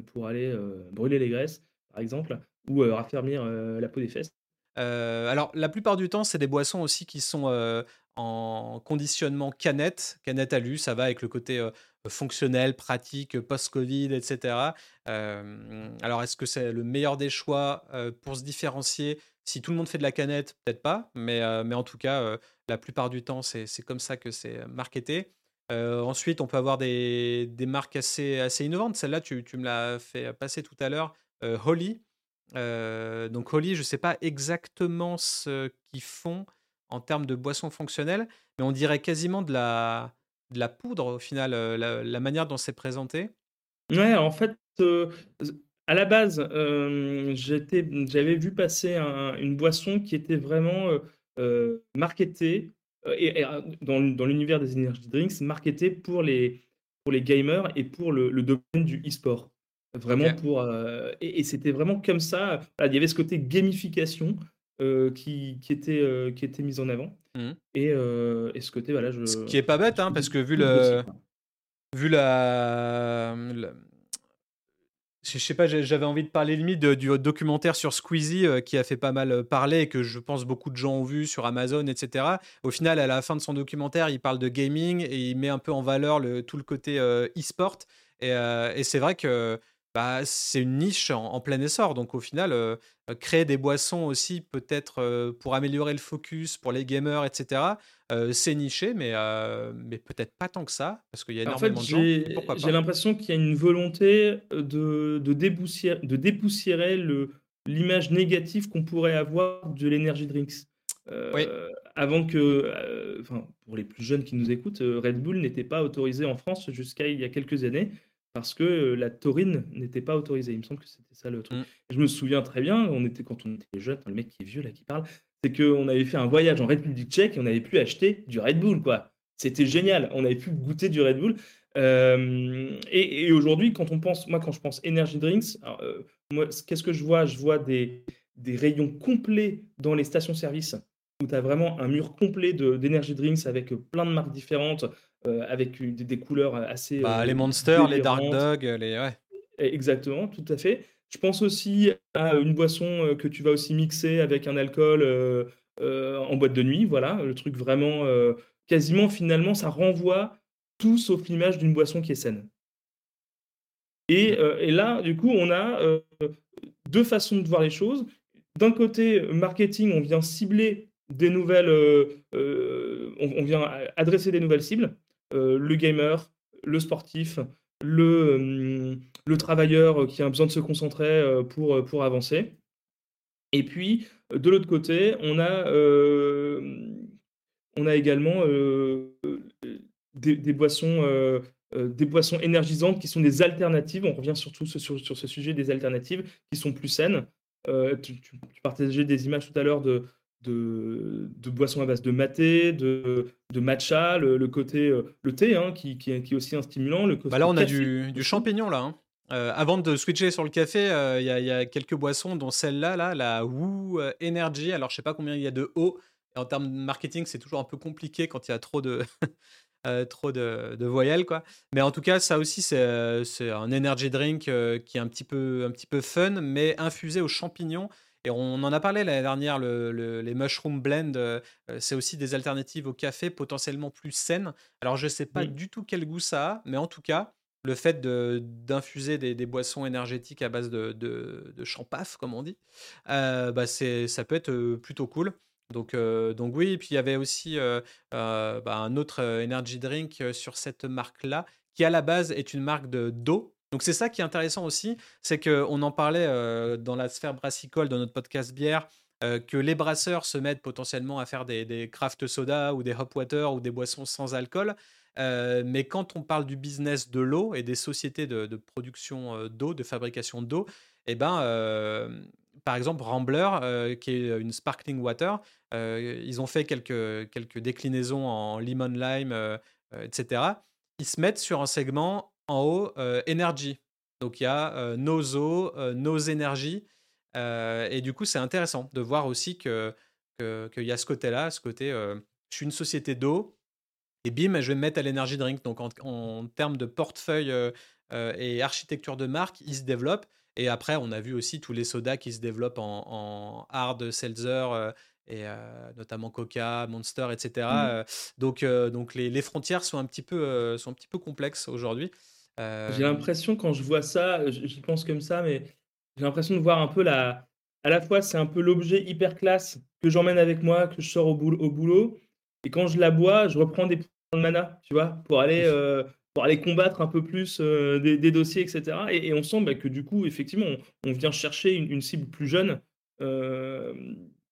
pour aller brûler les graisses, par exemple, ou raffermir la peau des fesses. alors, la plupart du temps, c'est des boissons aussi qui sont en conditionnement canette, canette alu, ça va avec le côté fonctionnel, pratique, post-Covid, etc. alors, est-ce que c'est le meilleur des choix pour se différencier? Si tout le monde fait de la canette, peut-être pas, mais, mais en tout cas, la plupart du temps, c'est comme ça que c'est marketé. ensuite, on peut avoir des, des marques assez, assez innovantes. Celle-là, tu, tu, me l'as fait passer tout à l'heure. Holly. donc, Holly, je ne sais pas exactement ce qu'ils font en termes de boissons fonctionnelles, mais on dirait quasiment de la, de la poudre au final, la, manière dont c'est présenté Ouais, en fait, à la base, j'avais vu passer une boisson qui était vraiment marketée et, dans, dans l'univers des energy drinks, marketée pour les, pour les gamers et pour le, domaine du e-sport. Vraiment pour. et, c'était vraiment comme ça. il y avait ce côté gamification qui, qui, était, qui était mise en avant. Mmh. Et, et, ce côté, voilà, je. Ce qui est pas bête, hein, parce que vu le. Vu la, je sais pas, j'avais envie de parler limite du documentaire sur Squeezie qui a fait pas mal parler et que je pense beaucoup de gens ont vu sur Amazon, etc. Au final, à la fin de son documentaire, il parle de gaming et il met un peu en valeur le, tout le côté e-sport. Et, et c'est vrai que bah, c'est une niche en, plein essor. Donc au final, euh, euh, créer des boissons aussi, peut-être euh, pour améliorer le focus, pour les gamers, etc., c'est niché, mais, mais peut-être pas tant que ça, parce qu'il y a énormément de gens. J'ai l'impression qu'il y a une volonté de, de, dépoussiérer, de dépoussiérer l'image négative qu'on pourrait avoir de l'energy drinks. Avant que, enfin, pour les plus jeunes qui nous écoutent, Red Bull n'était pas autorisé en France jusqu'à il y a quelques années parce que la taurine n'était pas autorisée. Il me semble que c'était ça le truc. Mmh. je me souviens très bien, on était quand on était jeune, le mec qui est vieux là qui parle, c'est qu'on avait fait un voyage en République tchèque et on avait pu acheter du Red Bull, quoi. C'était génial. On avait pu goûter du Red Bull. et, aujourd'hui, quand on pense, moi, quand je pense energy drinks, moi, qu'est-ce que je vois? Je vois des, des rayons complets dans les stations-service où tu as vraiment un mur complet d'énergie drinks avec plein de marques différentes, avec des, couleurs assez. Bah, les Monsters, les Dark Dog, les. Ouais. Exactement, tout à fait. Je pense aussi à une boisson que tu vas aussi mixer avec un alcool en boîte de nuit. Voilà, le truc vraiment quasiment finalement, ça renvoie tout sauf l'image d'une boisson qui est saine. Et, mmh. et, là, du coup, on a deux façons de voir les choses. D'un côté, marketing, on vient cibler des nouvelles, on, vient adresser des nouvelles cibles, le gamer, le sportif, le, le travailleur qui a besoin de se concentrer pour, pour avancer. Et puis, de l'autre côté, on a, on a également des, boissons, des boissons énergisantes qui sont des alternatives. On revient surtout sur, sur ce sujet des alternatives qui sont plus saines. tu, tu, partageais des images tout à l'heure de, de, boissons à base de maté, de, de matcha, le, côté le thé hein, qui, qui, est aussi un stimulant. Le bah là, on a du, du, champignon là. Hein. avant de switcher sur le café, il y, a quelques boissons, dont celle-là, là, la Woo Energy. Alors, je sais pas combien il y a de O. En termes de marketing, c'est toujours un peu compliqué quand il y a trop de, trop de, de, voyelles, quoi. Mais en tout cas, ça aussi, c'est un energy drink qui est un petit, peu, un petit peu fun, mais infusé aux champignons. Et on en a parlé l'année dernière, le, les mushroom blend, euh, euh, c'est aussi des alternatives au café potentiellement plus saines. Alors je ne sais pas du tout quel goût ça a, mais en tout cas, le fait d'infuser des, des, boissons énergétiques à base de, de, de champaf, comme on dit, euh, bah ça peut être plutôt cool. Donc, donc oui, et puis il y avait aussi bah, un autre energy drink sur cette marque-là, qui à la base est une marque d'eau, donc c'est ça qui est intéressant aussi, c'est qu'on en parlait euh, dans la sphère brassicole, dans notre podcast bière, euh, que les brasseurs se mettent potentiellement à faire des, craft soda ou des hop water ou des boissons sans alcool. Euh, mais quand on parle du business de l'eau et des sociétés de, production d'eau, de fabrication d'eau, eh ben, par exemple, Rambler, qui est une sparkling water, ils ont fait quelques, quelques déclinaisons en lemon lime, etc. Ils se mettent sur un segment en haut, euh, Energy. Donc il y a euh, nos eaux, euh, nos énergies. et du coup, c'est intéressant de voir aussi qu'il que, y a ce côté-là, ce côté, je suis une société d'eau, et bim, je vais me mettre à l'énergie drink. Donc en, termes de portefeuille et architecture de marque, il se développe. Et après, on a vu aussi tous les sodas qui se développent en, hard seltzer et notamment Coca, Monster, etc. Mmh. donc, donc les, les, frontières sont un petit peu, sont un petit peu complexes aujourd'hui. J'ai l'impression quand je vois ça, j'y pense comme ça, mais j'ai l'impression de voir un peu la à la fois, c'est un peu l'objet hyper classe que j'emmène avec moi, que je sors au boulot au boulot et quand je la bois, je reprends des points de mana, tu vois? Pour aller, euh, pour aller combattre un peu plus, euh, des dossiers etc et on sent, bah, que du coup, effectivement, on vient chercher une cible plus jeune,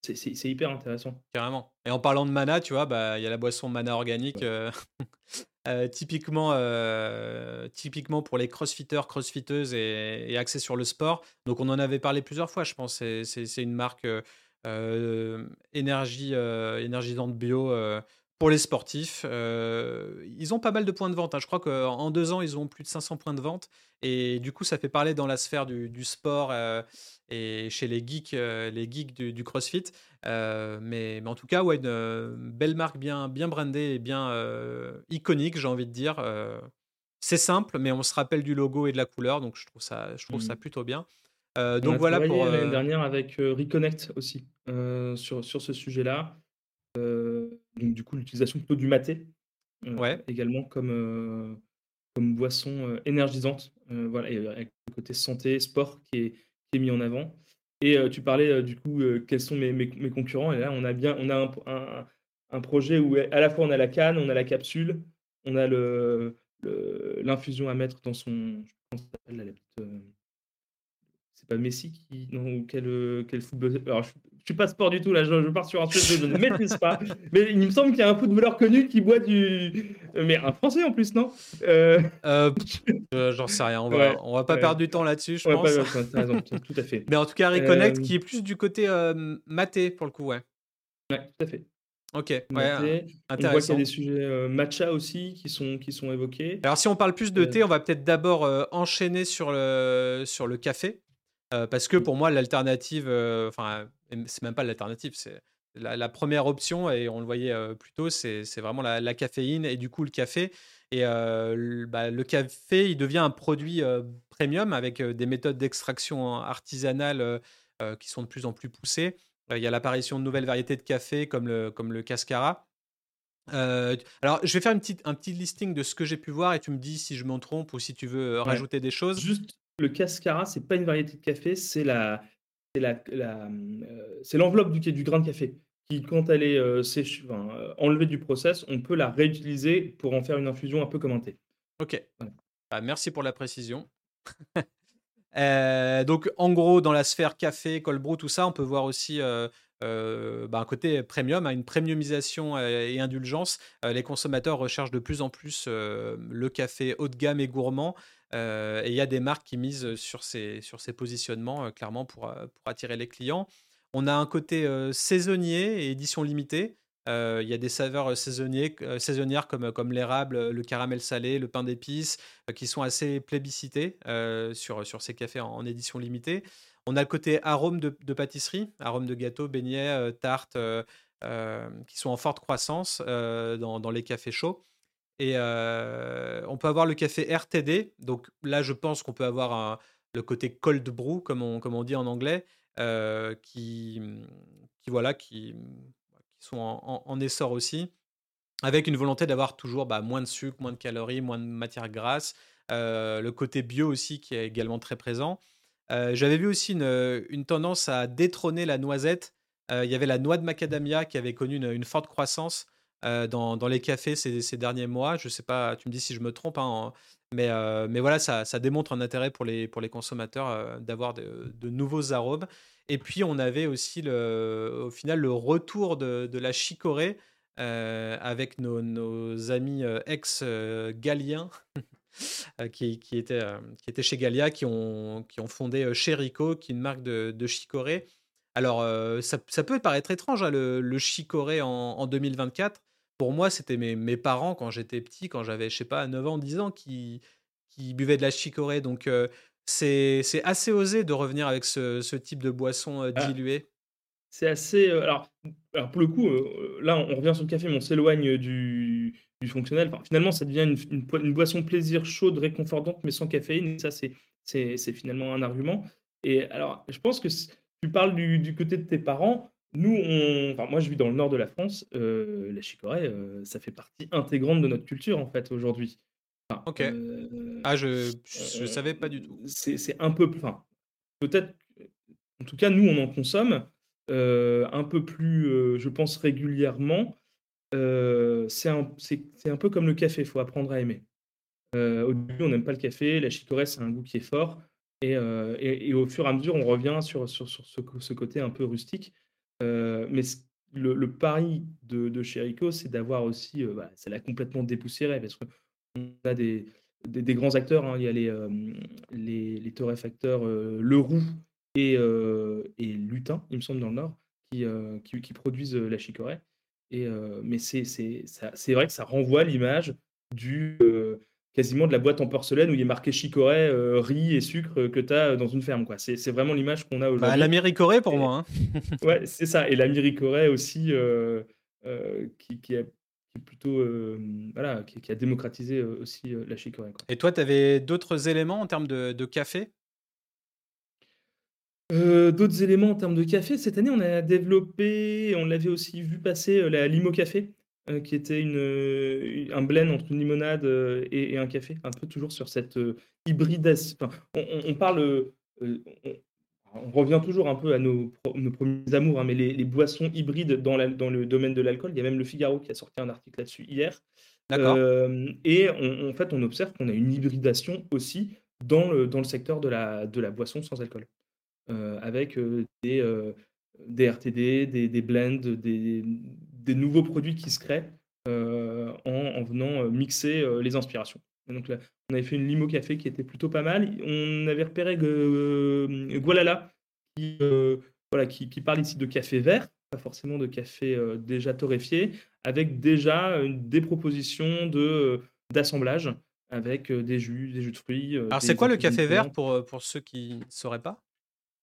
c'est hyper intéressant. Carrément et en parlant de mana, tu vois, bah, il y a la boisson mana organique, euh, Euh, typiquement, euh, typiquement pour les crossfitters, crossfiteuses et, axés sur le sport. Donc on en avait parlé plusieurs fois, je pense. C'est une marque euh, énergie, énergisante bio pour les sportifs. ils ont pas mal de points de vente. Hein. Je crois qu'en deux ans, ils ont plus de 500 points de vente. Et du coup, ça fait parler dans la sphère du, sport et chez les geeks, les geeks du, CrossFit. mais, mais, en tout cas, ouais, une belle marque bien, bien brandée et bien iconique, j'ai envie de dire. c'est simple, mais on se rappelle du logo et de la couleur, donc je trouve ça, je trouve ça mmh. plutôt bien. donc voilà pour l'année dernière avec Reconnect aussi sur, sur ce sujet-là. Donc du coup l'utilisation plutôt du maté ouais. également comme comme boisson énergisante. voilà, et avec le côté santé, sport qui est, qui est mis en avant. Et tu parlais du coup, quels sont mes, mes, mes, concurrents. Et là, on a bien, on a un, un, un, projet où à la fois on a la canne, on a la capsule, on a le l'infusion à mettre dans son, je pense que la petite, c'est pas Messi qui. Non, quel, euh, quel football. Alors, je, je, suis pas sport du tout, là, je, pars sur un truc que je ne maîtrise pas. Mais il me semble qu'il y a un footballeur connu qui boit du. Mais un français en plus, non? Euh... Euh, J'en sais rien, on va, on va pas perdre du temps là-dessus, je pense. Pas, raison, tout à fait. Mais en tout cas, Reconnect qui est plus du côté maté pour le coup, ouais. Ouais, tout à fait. Ok, ouais, intéressant. On voit qu'il y a des sujets matcha aussi qui sont, qui sont évoqués. Alors, si on parle plus de thé, on va peut-être d'abord enchaîner sur le, sur le café. Euh, parce que pour moi, l'alternative, euh, enfin, c'est même pas l'alternative, c'est la, première option, et on le voyait plus tôt, c'est vraiment la, caféine et du coup le café. Et bah, le, café, il devient un produit premium avec des méthodes d'extraction artisanale qui sont de plus en plus poussées. Il y a l'apparition de nouvelles variétés de café comme le, comme le cascara. alors, je vais faire une petite, un petit listing de ce que j'ai pu voir et tu me dis si je me trompe ou si tu veux rajouter des choses. Juste, le cascara, c'est pas une variété de café, c'est la, c'est la, c'est l'enveloppe du, du grain de café qui, quand elle est enlevée du process, on peut la réutiliser pour en faire une infusion un peu comme un thé. Ok. Bah, merci pour la précision. Euh, donc, en gros, dans la sphère café, cold brew, tout ça, on peut voir aussi euh, euh, bah, un côté premium, hein, une premiumisation et indulgence. les consommateurs recherchent de plus en plus le café haut de gamme et gourmand. Et il y a des marques qui misent sur ces, sur ces positionnements, clairement, pour, pour attirer les clients. On a un côté saisonnier et édition limitée. Il y a des saveurs saisonnières comme, comme l'érable, le caramel salé, le pain d'épices, qui sont assez plébiscités sur, sur ces cafés en, édition limitée. On a le côté arôme de, pâtisserie, arôme de gâteau, beignets, tartes, qui sont en forte croissance dans, les cafés chauds. Et on peut avoir le café RTD. Donc là, je pense qu'on peut avoir le côté cold brew, comme on, dit en anglais, qui, voilà, qui, sont en, essor aussi, avec une volonté d'avoir toujours bah, moins de sucre, moins de calories, moins de matières grasses. le côté bio aussi qui est également très présent. J'avais vu aussi une, tendance à détrôner la noisette. Il y avait la noix de macadamia qui avait connu une, forte croissance dans, dans, les cafés ces, derniers mois. Je sais pas, tu me dis si je me trompe, hein, mais, mais voilà, ça, démontre un intérêt pour les, pour les consommateurs d'avoir de, nouveaux arômes. Et puis, on avait aussi, au final, le retour de, la chicorée avec nos, amis ex-galiens. qui, qui, étaient, qui étaient chez Galia, qui ont, qui ont fondé Cherico, qui est une marque de, chicorée. Alors, ça, peut paraître étrange, hein, le, chicorée en 2024 pour moi, c'était mes, mes, parents quand j'étais petit, quand j'avais, je sais pas, 9 ans, 10 ans, qui, qui buvaient de la chicorée. Donc, c'est assez osé de revenir avec ce, ce type de boisson ah. diluée. C'est assez. alors, alors, pour le coup, là, on revient sur le café, mais on s'éloigne du, du, fonctionnel. Enfin, finalement, ça devient une, une, boisson plaisir chaude, réconfortante, mais sans caféine. Et ça, c'est finalement un argument. Et alors, je pense que tu parles du, du côté de tes parents. Nous, on, enfin, moi, je vis dans le nord de la France. Euh, la chicorée, euh, ça fait partie intégrante de notre culture, en fait, aujourd'hui. ok. Euh, ah, je ne savais pas du tout. C'est un peu. Enfin, peut-être. En tout cas, nous, on en consomme un peu plus, je pense, régulièrement. c'est un, un, peu comme le café, il faut apprendre à aimer. au début, on n'aime pas le café. La chicorée, c'est un goût qui est fort. Et, et, au fur et à mesure, on revient sur, sur, sur ce, ce, côté un peu rustique. Euh, mais le, pari de, de c'est d'avoir aussi, euh, bah, ça l'a complètement dépoussiéré parce qu'on a des, grands acteurs. Hein. il y a les, euh, les, torréfacteurs Leroux et, Lutin, il me semble, dans le Nord, qui, qui, produisent la chicorée. Et, mais c'est vrai que ça renvoie l'image du quasiment de la boîte en porcelaine où il est marqué chicorée, euh, riz et sucre que tu as euh, dans une ferme. quoi. C'est vraiment l'image qu'on a bah, aujourd'hui. Bah, l'Américorée pour moi. Hein. ouais, c'est ça. Et l'Américorée aussi, euh, qui, qui, est plutôt. voilà, qui, a démocratisé aussi la chicorée. Quoi. Et toi, tu avais d'autres éléments en termes de, de café? D'autres éléments en termes de café, cette année, on a développé, on l'avait aussi vu passer, la Limo Café. Euh, qui était une, euh, un blend entre une limonade euh, et, un café, un peu toujours sur cette hybridation. on, parle, on, revient toujours un peu à nos, nos premiers amours, hein, mais les, boissons hybrides dans, dans, le domaine de l'alcool, il y a même le Figaro qui a sorti un article là-dessus hier. et en fait, on observe qu'on a une hybridation aussi dans le, dans le secteur de la, de la boisson sans alcool, avec des, des RTD, des, des blends, des, des nouveaux produits qui se créent euh, en, venant euh, mixer euh, les inspirations. donc là, on avait fait une limo café qui était plutôt pas mal. On avait repéré Gualala, qui, voilà, qui, parle ici de café vert, pas forcément de café déjà torréfié, avec déjà des propositions de d'assemblage avec des jus, des jus de fruits. Alors c'est quoi le café vert pour, pour ceux qui ne sauraient pas?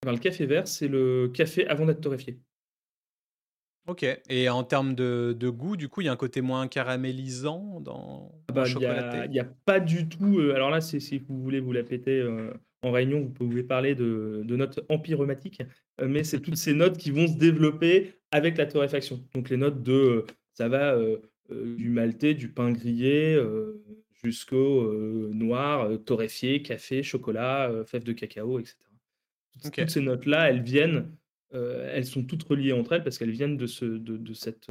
Le café vert, c'est le café avant d'être torréfié. Ok. Et en termes de, goût, du coup, il y a un côté moins caramélisant dans, ah bah, Il n'y a, pas du tout. Euh, alors là, si vous voulez vous la péter euh, en réunion, vous pouvez parler de, notes empyromatiques, euh, mais c'est toutes ces notes qui vont se développer avec la torréfaction. Donc les notes de, ça va du maltais, du pain grillé, jusqu'au noir, torréfié, café, chocolat, fèves de cacao, etc. Toutes ces notes-là, elles viennent elles sont toutes reliées entre elles parce qu'elles viennent de, ce, de, cette,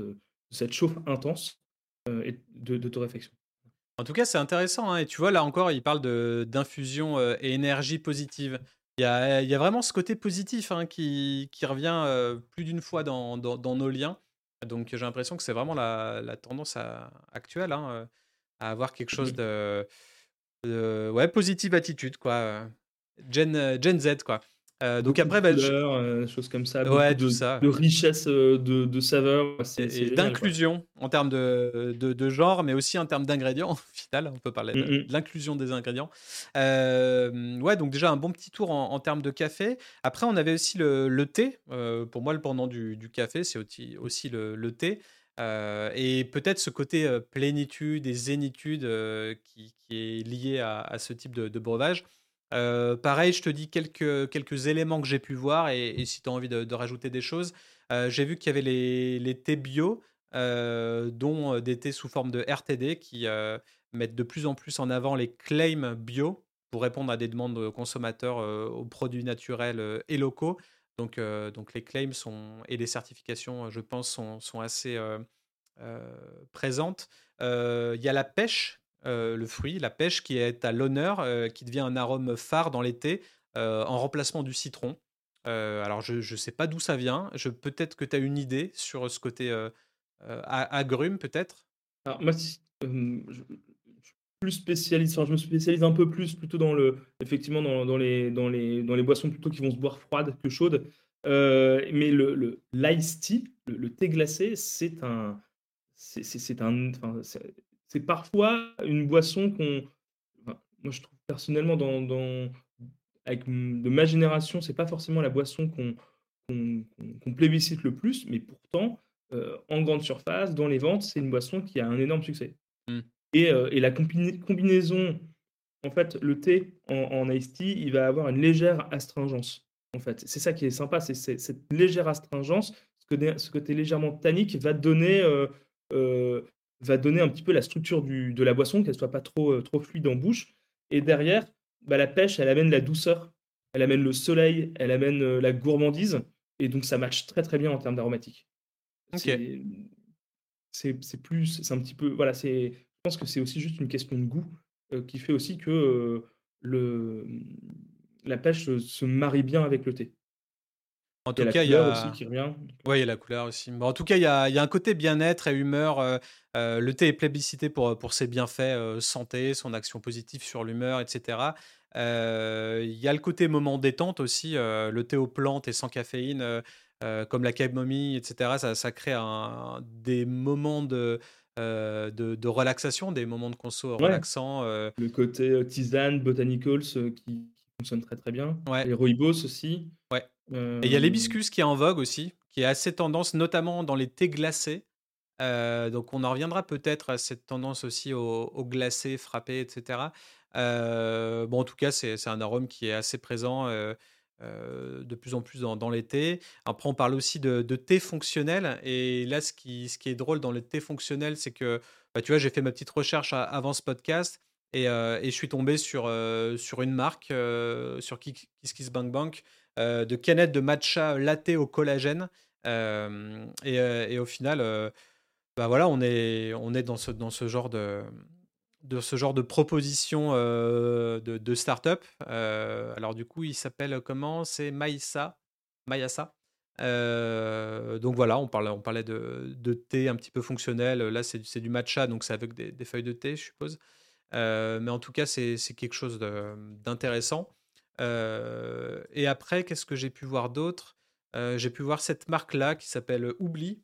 cette chauffe intense euh, et de, de torréfaction. En tout cas, c'est intéressant. Hein, et tu vois, là encore, il parle d'infusion euh, et énergie positive. Il y a, il y a vraiment ce côté positif hein, qui, qui, revient plus d'une fois dans, dans, nos liens. Donc, j'ai l'impression que c'est vraiment la, la tendance actuelle hein, à avoir quelque chose de, ouais, positive attitude, quoi. Gen, Gen Z, quoi. Euh, donc après, bah, euh, choses comme ça, ouais, de, ça. de richesse euh, de, de saveurs, et, d'inclusion en termes de, de, genre, mais aussi en termes d'ingrédients. Au final, on peut parler de, mm, mm. l'inclusion des ingrédients. ouais, donc déjà un bon petit tour en, termes de café. Après, on avait aussi le, le thé. pour moi, le pendant du, du café, c'est aussi, aussi le, le thé. et peut-être ce côté plénitude et zénitude qui, qui, est lié à, à ce type de, breuvage. Euh, pareil, je te dis quelques, quelques éléments que j'ai pu voir et, si tu as envie de, rajouter des choses. Euh, j'ai vu qu'il y avait les, les thés bio, euh, dont des thés sous forme de RTD qui mettent de plus en plus en avant les claims bio pour répondre à des demandes de consommateurs aux produits naturels et locaux. Donc, donc les claims sont, et les certifications, je pense, sont, sont assez présentes. Il y a la pêche euh, le fruit, la pêche, qui est à l'honneur, euh, qui devient un arôme phare dans l'été, euh, en remplacement du citron. alors, je ne sais pas d'où ça vient. Peut-être que tu as une idée sur ce côté agrume, peut-être? Alors, moi, je, plus spécialiste, je me spécialise un peu plus plutôt dans le, effectivement, dans, les, dans, les, dans les boissons plutôt qui vont se boire froides que chaudes. mais le, l'ice tea, le, thé glacé, c'est un, c'est, un, c'est parfois une boisson qu'on. moi, je trouve personnellement, dans, dans, avec de ma génération, c'est pas forcément la boisson qu'on qu'on plébiscite le plus, mais pourtant, euh, en grande surface, dans les ventes, c'est une boisson qui a un énorme succès. Mmh. Et, euh, et, la combinaison, en fait, le thé en, en iced tea, il va avoir une légère astringence. En fait, c'est ça qui est sympa, c'est cette légère astringence, ce côté, ce côté légèrement tannique va donner euh, va donner un petit peu la structure du, de la boisson, qu'elle soit pas trop, euh, trop fluide en bouche. Et derrière, bah, la pêche, elle amène la douceur, elle amène le soleil, elle amène euh, la gourmandise. Et donc, ça match très, très bien en termes d'aromatique. C'est plus, c'est un petit peu, voilà, c'est, je pense que c'est aussi juste une question de goût euh, qui fait aussi que le, la pêche se marie bien avec le thé. En tout cas, il y a aussi qui revient. Oui, il y a la couleur aussi. en tout cas, il y a, un côté bien-être et humeur. Euh, euh, le thé est plébiscité pour, pour ses bienfaits euh, santé, son action positive sur l'humeur, etc. il y a le côté moment détente aussi. le thé aux plantes et sans caféine, comme la camomille, etc. Ça, ça crée un, des moments de, de, de, relaxation, des moments de conso relaxants. Le côté tisane, botanicals qui, fonctionne très très bien. Ouais. Les rooibos aussi. Ouais. Et il y a l'hibiscus qui est en vogue aussi, qui est assez tendance, notamment dans les thés glacés. Euh, donc on en reviendra peut-être à cette tendance aussi au, glacé, frappé, etc. Euh, bon, en tout cas, c'est un arôme qui est assez présent euh, de plus en plus dans, l'été. Après, on parle aussi de, thé fonctionnel. Et là, ce qui, ce qui est drôle dans le thé fonctionnel, c'est que, bah, tu vois, j'ai fait ma petite recherche avant ce podcast. Et, et, je suis tombé sur, sur une marque, sur KissKissBankBank, euh, de canettes de matcha latte au collagène. Euh, euh, et, au final, bah voilà, on est, on est dans, ce, dans ce genre de de ce genre de proposition de, de start-up. alors du coup, il s'appelle comment? C'est Maïsa. Mayasa. donc voilà, on parlait, on parlait de, de, thé un petit peu fonctionnel. Là, c'est du matcha, donc c'est avec des, des, feuilles de thé, je suppose. mais en tout cas, c'est quelque chose d'intéressant. Euh, et après, qu'est-ce que j'ai pu voir d'autre? Euh, J'ai pu voir cette marque-là qui s'appelle Oubli.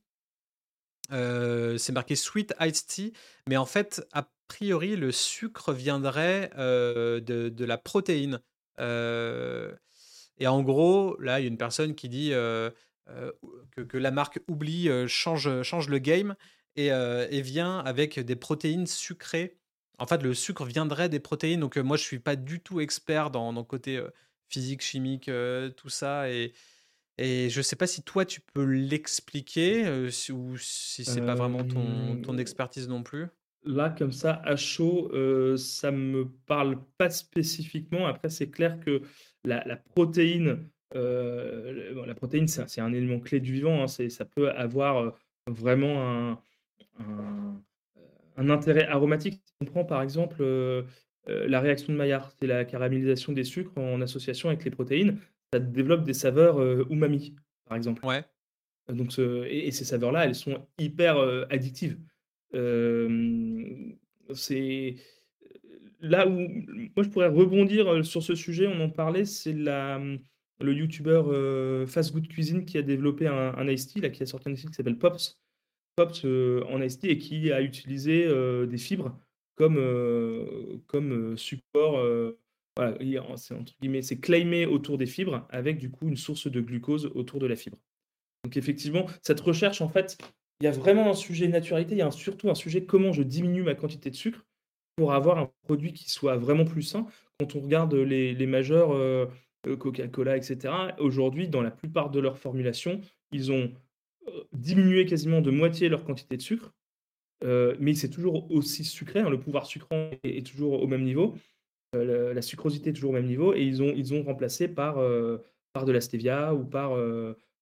Euh, c'est marqué Sweet Iced Tea, mais en fait, a priori, le sucre viendrait de, la protéine. et en gros, là, il y a une personne qui dit que, la marque oublie, change, le game et, vient avec des protéines sucrées. En fait, le sucre viendrait des protéines. Donc, moi, je suis pas du tout expert dans, le côté physique, chimique, tout ça. Et, et je sais pas si toi, tu peux l'expliquer ou si c'est pas vraiment ton, ton expertise non plus. Là, comme ça, à chaud, ça me parle pas spécifiquement. Après, c'est clair que la, protéine, la protéine, c'est un, élément clé du vivant. Hein. ça peut avoir vraiment un, un, intérêt aromatique. Si on prend par exemple la réaction de Maillard, c'est la caramélisation des sucres en association avec les protéines. Ça développe des saveurs umami, par exemple. Ouais. Donc, et, ces saveurs-là, elles sont hyper addictives c'est là où moi je pourrais rebondir sur ce sujet, on en parlait, c'est la le youtubeur Fast Good Cuisine qui a développé un, un iced tea, là, qui a sorti un iced tea qui s'appelle Pops en tea et qui a utilisé des fibres comme, comme support. c'est entre guillemets, c'est claimé autour des fibres avec du coup une source de glucose autour de la fibre. Donc effectivement, cette recherche en fait, il y a vraiment un sujet naturalité, il y a surtout un sujet comment je diminue ma quantité de sucre pour avoir un produit qui soit vraiment plus sain. Quand on regarde les, majeurs Coca-Cola, etc., aujourd'hui, dans la plupart de leurs formulations, ils ont diminué quasiment de moitié leur quantité de sucre, mais c'est toujours aussi sucré, hein, le pouvoir sucrant est, toujours au même niveau, la, sucrosité est toujours au même niveau, et ils ont, ils ont remplacé par, par de la stevia ou par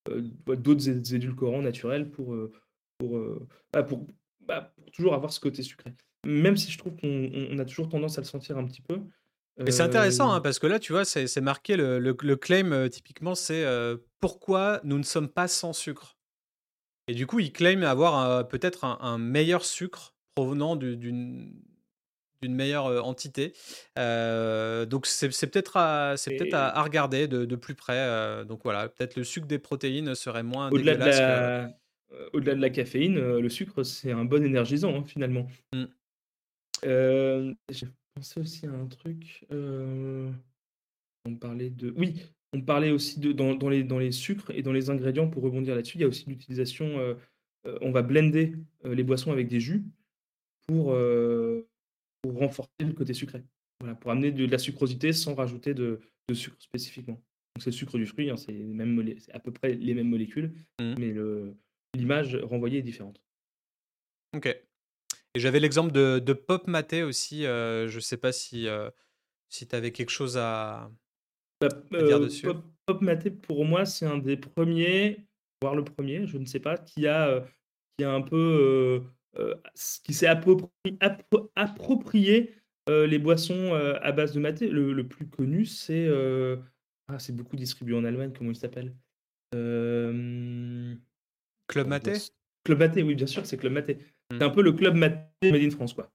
d'autres édulcorants naturels pour euh, bah, pour, bah, pour, toujours avoir ce côté sucré. Même si je trouve qu'on a toujours tendance à le sentir un petit peu. Et c'est intéressant hein, parce que là, tu vois, c'est marqué le, le, claim euh, typiquement, c'est euh, pourquoi nous ne sommes pas sans sucre? Et du coup, il claim avoir peut-être un, meilleur sucre provenant d'une d'une meilleure entité. donc c'est peut-être à, peut à, à, regarder de, de plus près. donc voilà, peut-être le sucre des protéines serait moins que au-delà de la caféine, le sucre, c'est un bon énergisant, hein, finalement. Mmh. j'ai pensé aussi à un truc, on parlait de oui, on parlait aussi de dans les dans les sucres et dans les ingrédients pour rebondir là-dessus, il y a aussi l'utilisation, on va blender, les boissons avec des jus pour, pour renforcer le côté sucré. Voilà, pour amener de la sucrosité sans rajouter de de sucre spécifiquement. Donc c'est le sucre du fruit, hein, c'est à peu près les mêmes molécules, mmh. mais l'image renvoyée est différente. Ok. Et j'avais l'exemple de, de, Pop Maté aussi. Euh, je ne sais pas si, euh, si tu avais quelque chose à, bah, euh. Pop, Maté, pour moi, c'est un des premiers, voire le premier, je ne sais pas, qui a, qui a un peu. qui s'est approprié, approprié les boissons à base de maté. Le, le plus connu, c'est. ah, c'est beaucoup distribué en Allemagne, comment il s'appelle? Club Maté? Club Maté, oui, bien sûr, c'est Club Maté. C'est mmh. un peu le Club Maté Made in France, quoi.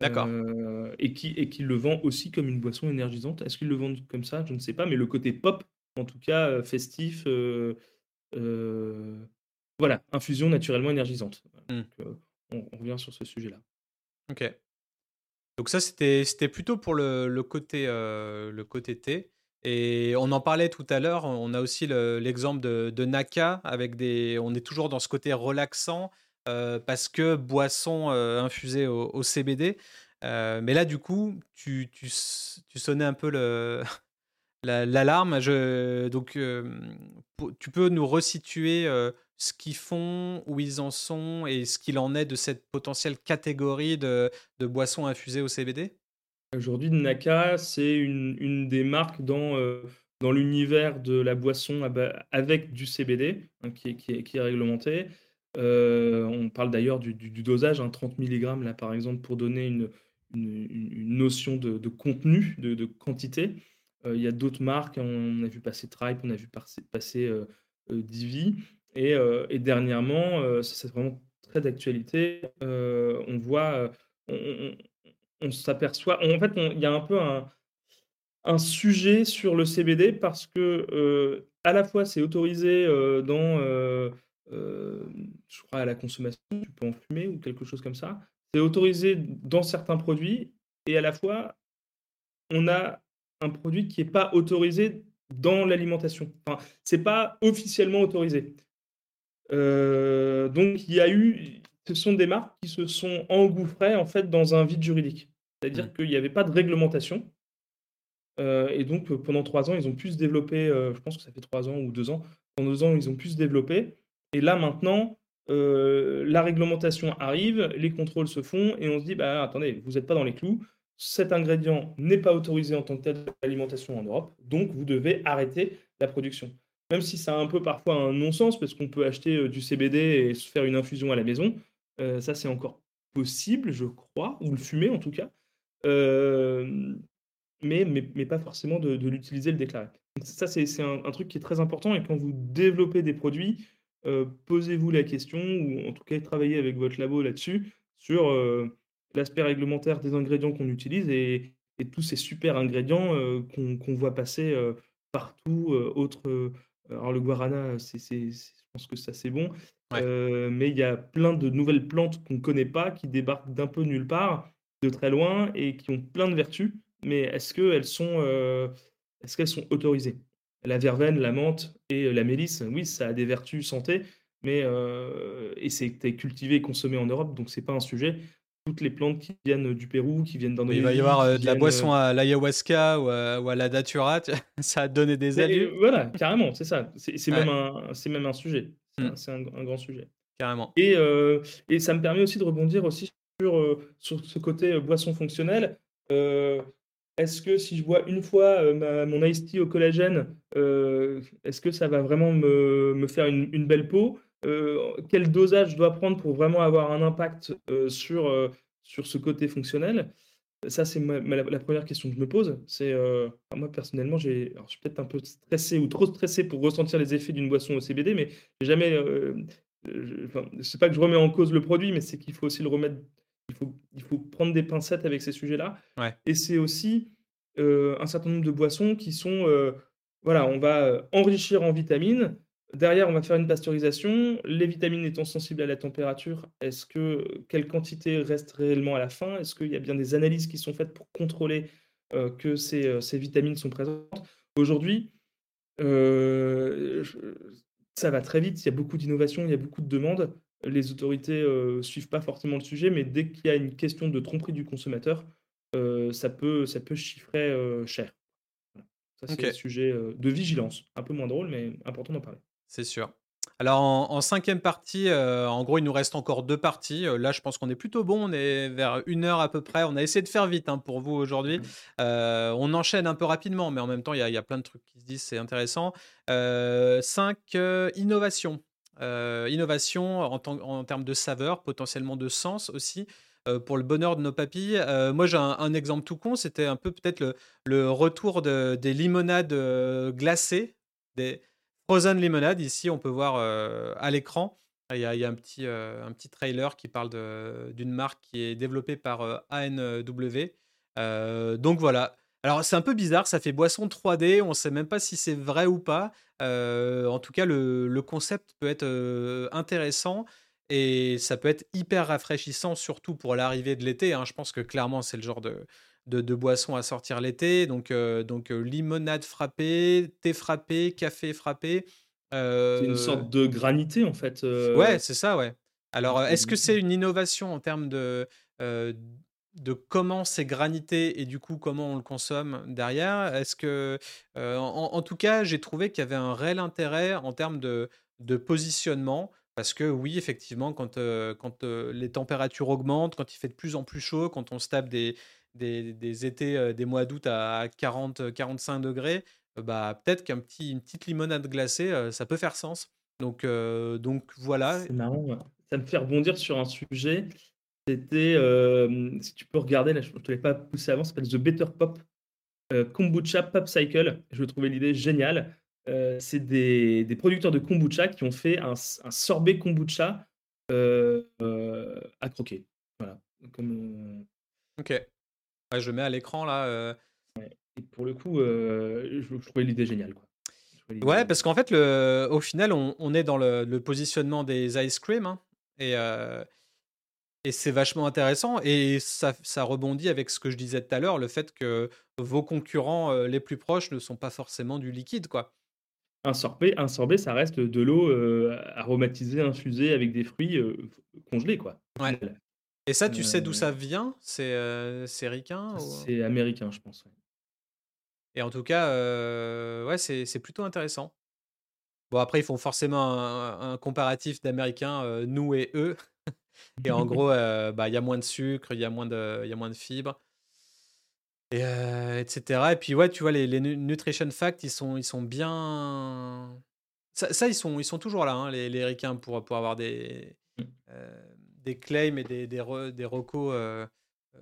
D'accord. Euh, et, qui, et qui le vend aussi comme une boisson énergisante. Est-ce qu'ils le vendent comme ça? Je ne sais pas, mais le côté pop, en tout cas euh, festif, euh, voilà, infusion naturellement énergisante. Mmh. on, revient sur ce sujet-là. Ok. Donc ça, c'était plutôt pour le, le côté, le côté thé. Et on en parlait tout à l'heure, on a aussi l'exemple de, Naka, avec des, on est toujours dans ce côté relaxant, parce que boisson euh, infusée au, CBD. Euh, mais là, du coup, tu, tu, sonnais un peu l'alarme. donc, tu peux nous resituer ce qu'ils font, où ils en sont et ce qu'il en est de cette potentielle catégorie de, de boissons infusées au CBD Aujourd'hui, Naka, c'est une, des marques dans, euh, dans l'univers de la boisson avec du CBD, hein, qui, est, qui, est, réglementé. Euh, on parle d'ailleurs du, dosage, 30 hein, mg là par exemple, pour donner une, notion de, contenu, de, quantité. Euh, il y a d'autres marques, on a vu passer Tripe, on a vu passer, passer Divi. Et, dernièrement, c'est vraiment très d'actualité, on voit, on s'aperçoit. En fait, il y a un peu un, un, sujet sur le CBD parce que, euh, à la fois, c'est autorisé euh, dans, euh, je crois, à la consommation, tu peux en fumer ou quelque chose comme ça. C'est autorisé dans certains produits et à la fois, on a un produit qui n'est pas autorisé dans l'alimentation. Enfin, c'est pas officiellement autorisé. donc il y a eu ce sont des marques qui se sont engouffrées en fait dans un vide juridique. C'est-à-dire mmh. qu'il n'y avait pas de réglementation. et donc pendant trois ans, ils ont pu se développer, je pense que ça fait trois ans ou deux ans, pendant deux ans, ils ont pu se développer. Et là maintenant, la réglementation arrive, les contrôles se font, et on se dit, bah attendez, vous n'êtes pas dans les clous, cet ingrédient n'est pas autorisé en tant que tel l'alimentation en Europe, donc vous devez arrêter la production. Même si ça a un peu parfois un non-sens, parce qu'on peut acheter du CBD et se faire une infusion à la maison, ça c'est encore possible, je crois, ou le fumer en tout cas, mais, mais, pas forcément de, l'utiliser, le déclarer. ça c'est un, truc qui est très important, et quand vous développez des produits, posez-vous la question, ou en tout cas travaillez avec votre labo là-dessus, sur l'aspect réglementaire des ingrédients qu'on utilise et, tous ces super ingrédients qu'on voit passer partout. autre, alors le guarana, je pense que ça c'est bon, mais il y a plein de nouvelles plantes qu'on ne connaît pas, qui débarquent d'un peu nulle part, de très loin, et qui ont plein de vertus. Mais est-ce qu'elles sont, est-ce qu'elles sont autorisées? La verveine, la menthe et la mélisse, oui, ça a des vertus santé, mais et c'est cultivé et consommé en Europe, donc c'est pas un sujet. Toutes les plantes qui viennent du Pérou, qui viennent d'Indonésie. Il va y avoir de la boisson à l'ayahuasca ou, à la datura, ça a donné des ailes. Voilà, carrément, c'est ça. C'est même, un, même un sujet. C'est un, mmh. grand sujet. Carrément. Et, et ça me permet aussi de rebondir aussi sur, sur ce côté boisson fonctionnelle. Est-ce que si je bois une fois mon iced tea au collagène, est-ce que ça va vraiment me, faire une, belle peau Quel dosage je dois prendre pour vraiment avoir un impact sur, sur ce côté fonctionnel? Ça, c'est la, première question que je me pose. C'est moi personnellement, j'ai, je suis peut-être un peu stressé ou trop stressé pour ressentir les effets d'une boisson au CBD, mais j'ai jamais. enfin, sais pas que je remets en cause le produit, mais c'est qu'il faut aussi le remettre il faut, il faut prendre des pincettes avec ces sujets-là. Et c'est aussi un certain nombre de boissons qui sont, voilà, on va enrichir en vitamines. Derrière, on va faire une pasteurisation. Les vitamines étant sensibles à la température, est-ce que quelle quantité reste réellement à la fin? Est-ce qu'il y a bien des analyses qui sont faites pour contrôler que ces, ces, vitamines sont présentes? Aujourd'hui, ça va très vite. Il y a beaucoup d'innovations, il y a beaucoup de demandes les autorités ne suivent pas forcément le sujet, mais dès qu'il y a une question de tromperie du consommateur, ça, peut, ça peut chiffrer cher. Ça, c'est un sujet de vigilance. Un peu moins drôle, mais important d'en parler. C'est sûr. Alors en, cinquième partie, en gros, il nous reste encore deux parties. là, je pense qu'on est plutôt bon. On est vers une heure à peu près. On a essayé de faire vite hein, pour vous aujourd'hui. Mmh. on enchaîne un peu rapidement, mais en même temps, il y, y, a plein de trucs qui se disent, c'est intéressant. cinq, innovations. Euh, innovation en, termes de saveur, potentiellement de sens aussi. Euh, pour le bonheur de nos papilles. Euh, moi, j'ai un, exemple tout con, c'était un peu peut-être le, retour des limonades glacées, des frozen limonades. Ici, on peut voir à l'écran. Il y, a, un, petit, un petit trailer qui parle d'une marque qui est développée par ANW. donc voilà, alors, c'est un peu bizarre, ça fait boisson 3D, on ne sait même pas si c'est vrai ou pas. Euh, en tout cas, le, concept peut être euh, intéressant et ça peut être hyper rafraîchissant, surtout pour l'arrivée de l'été. Hein. Je pense que clairement, c'est le genre de, de, boisson à sortir l'été. Donc, euh, donc limonade frappée, thé frappé, café frappé. C'est une sorte de granité, en fait. Ouais, c'est ça, ouais. Alors, est-ce que c'est une innovation en termes de, de comment c'est granité et du coup comment on le consomme derrière. Est-ce que, en, tout cas, j'ai trouvé qu'il y avait un réel intérêt en termes de, positionnement. Parce que oui, effectivement, quand, quand les températures augmentent, quand il fait de plus en plus chaud, quand on se tape des, des, étés, des mois d'août à 40-45 degrés, bah, peut-être qu'une petit, petite limonade glacée, ça peut faire sens. Donc, donc voilà. C'est marrant. Ça me fait rebondir sur un sujet. C'était, si tu peux regarder, là, je ne te l'ai pas poussé avant, ça s'appelle The Better Pop Kombucha Pop Cycle. Je trouvais l'idée géniale. c'est des, des, producteurs de kombucha qui ont fait un, un sorbet kombucha à croquer. Voilà. Comme, ok. je mets à l'écran là. Et pour le coup, je, trouvais l'idée géniale. Quoi. Ouais, parce qu'en fait, le, au final, on, on est dans le, le, positionnement des ice cream. Hein, et, Et c'est vachement intéressant et ça, ça rebondit avec ce que je disais tout à l'heure, le fait que vos concurrents les plus proches ne sont pas forcément du liquide, quoi. Un sorbet, un sorbet, ça reste de l'eau aromatisée, infusée avec des fruits congelés, quoi. Ouais. Et ça, tu sais d'où ça vient? C'est c'est ricain C'est américain, je pense. Et en tout cas, ouais, c'est plutôt intéressant. Bon, après, ils font forcément un, comparatif d'Américains, nous et eux. Et en gros, bah, il y a moins de sucre, il y, a moins de, y a moins de fibres, et, etc. Et puis, ouais, tu vois, les, les nutrition facts, ils sont, ils sont bien. Ça, ils, sont, ils sont toujours là, hein, les, les ricains, pour, pour avoir des, mmh. des claims et des, des, des recos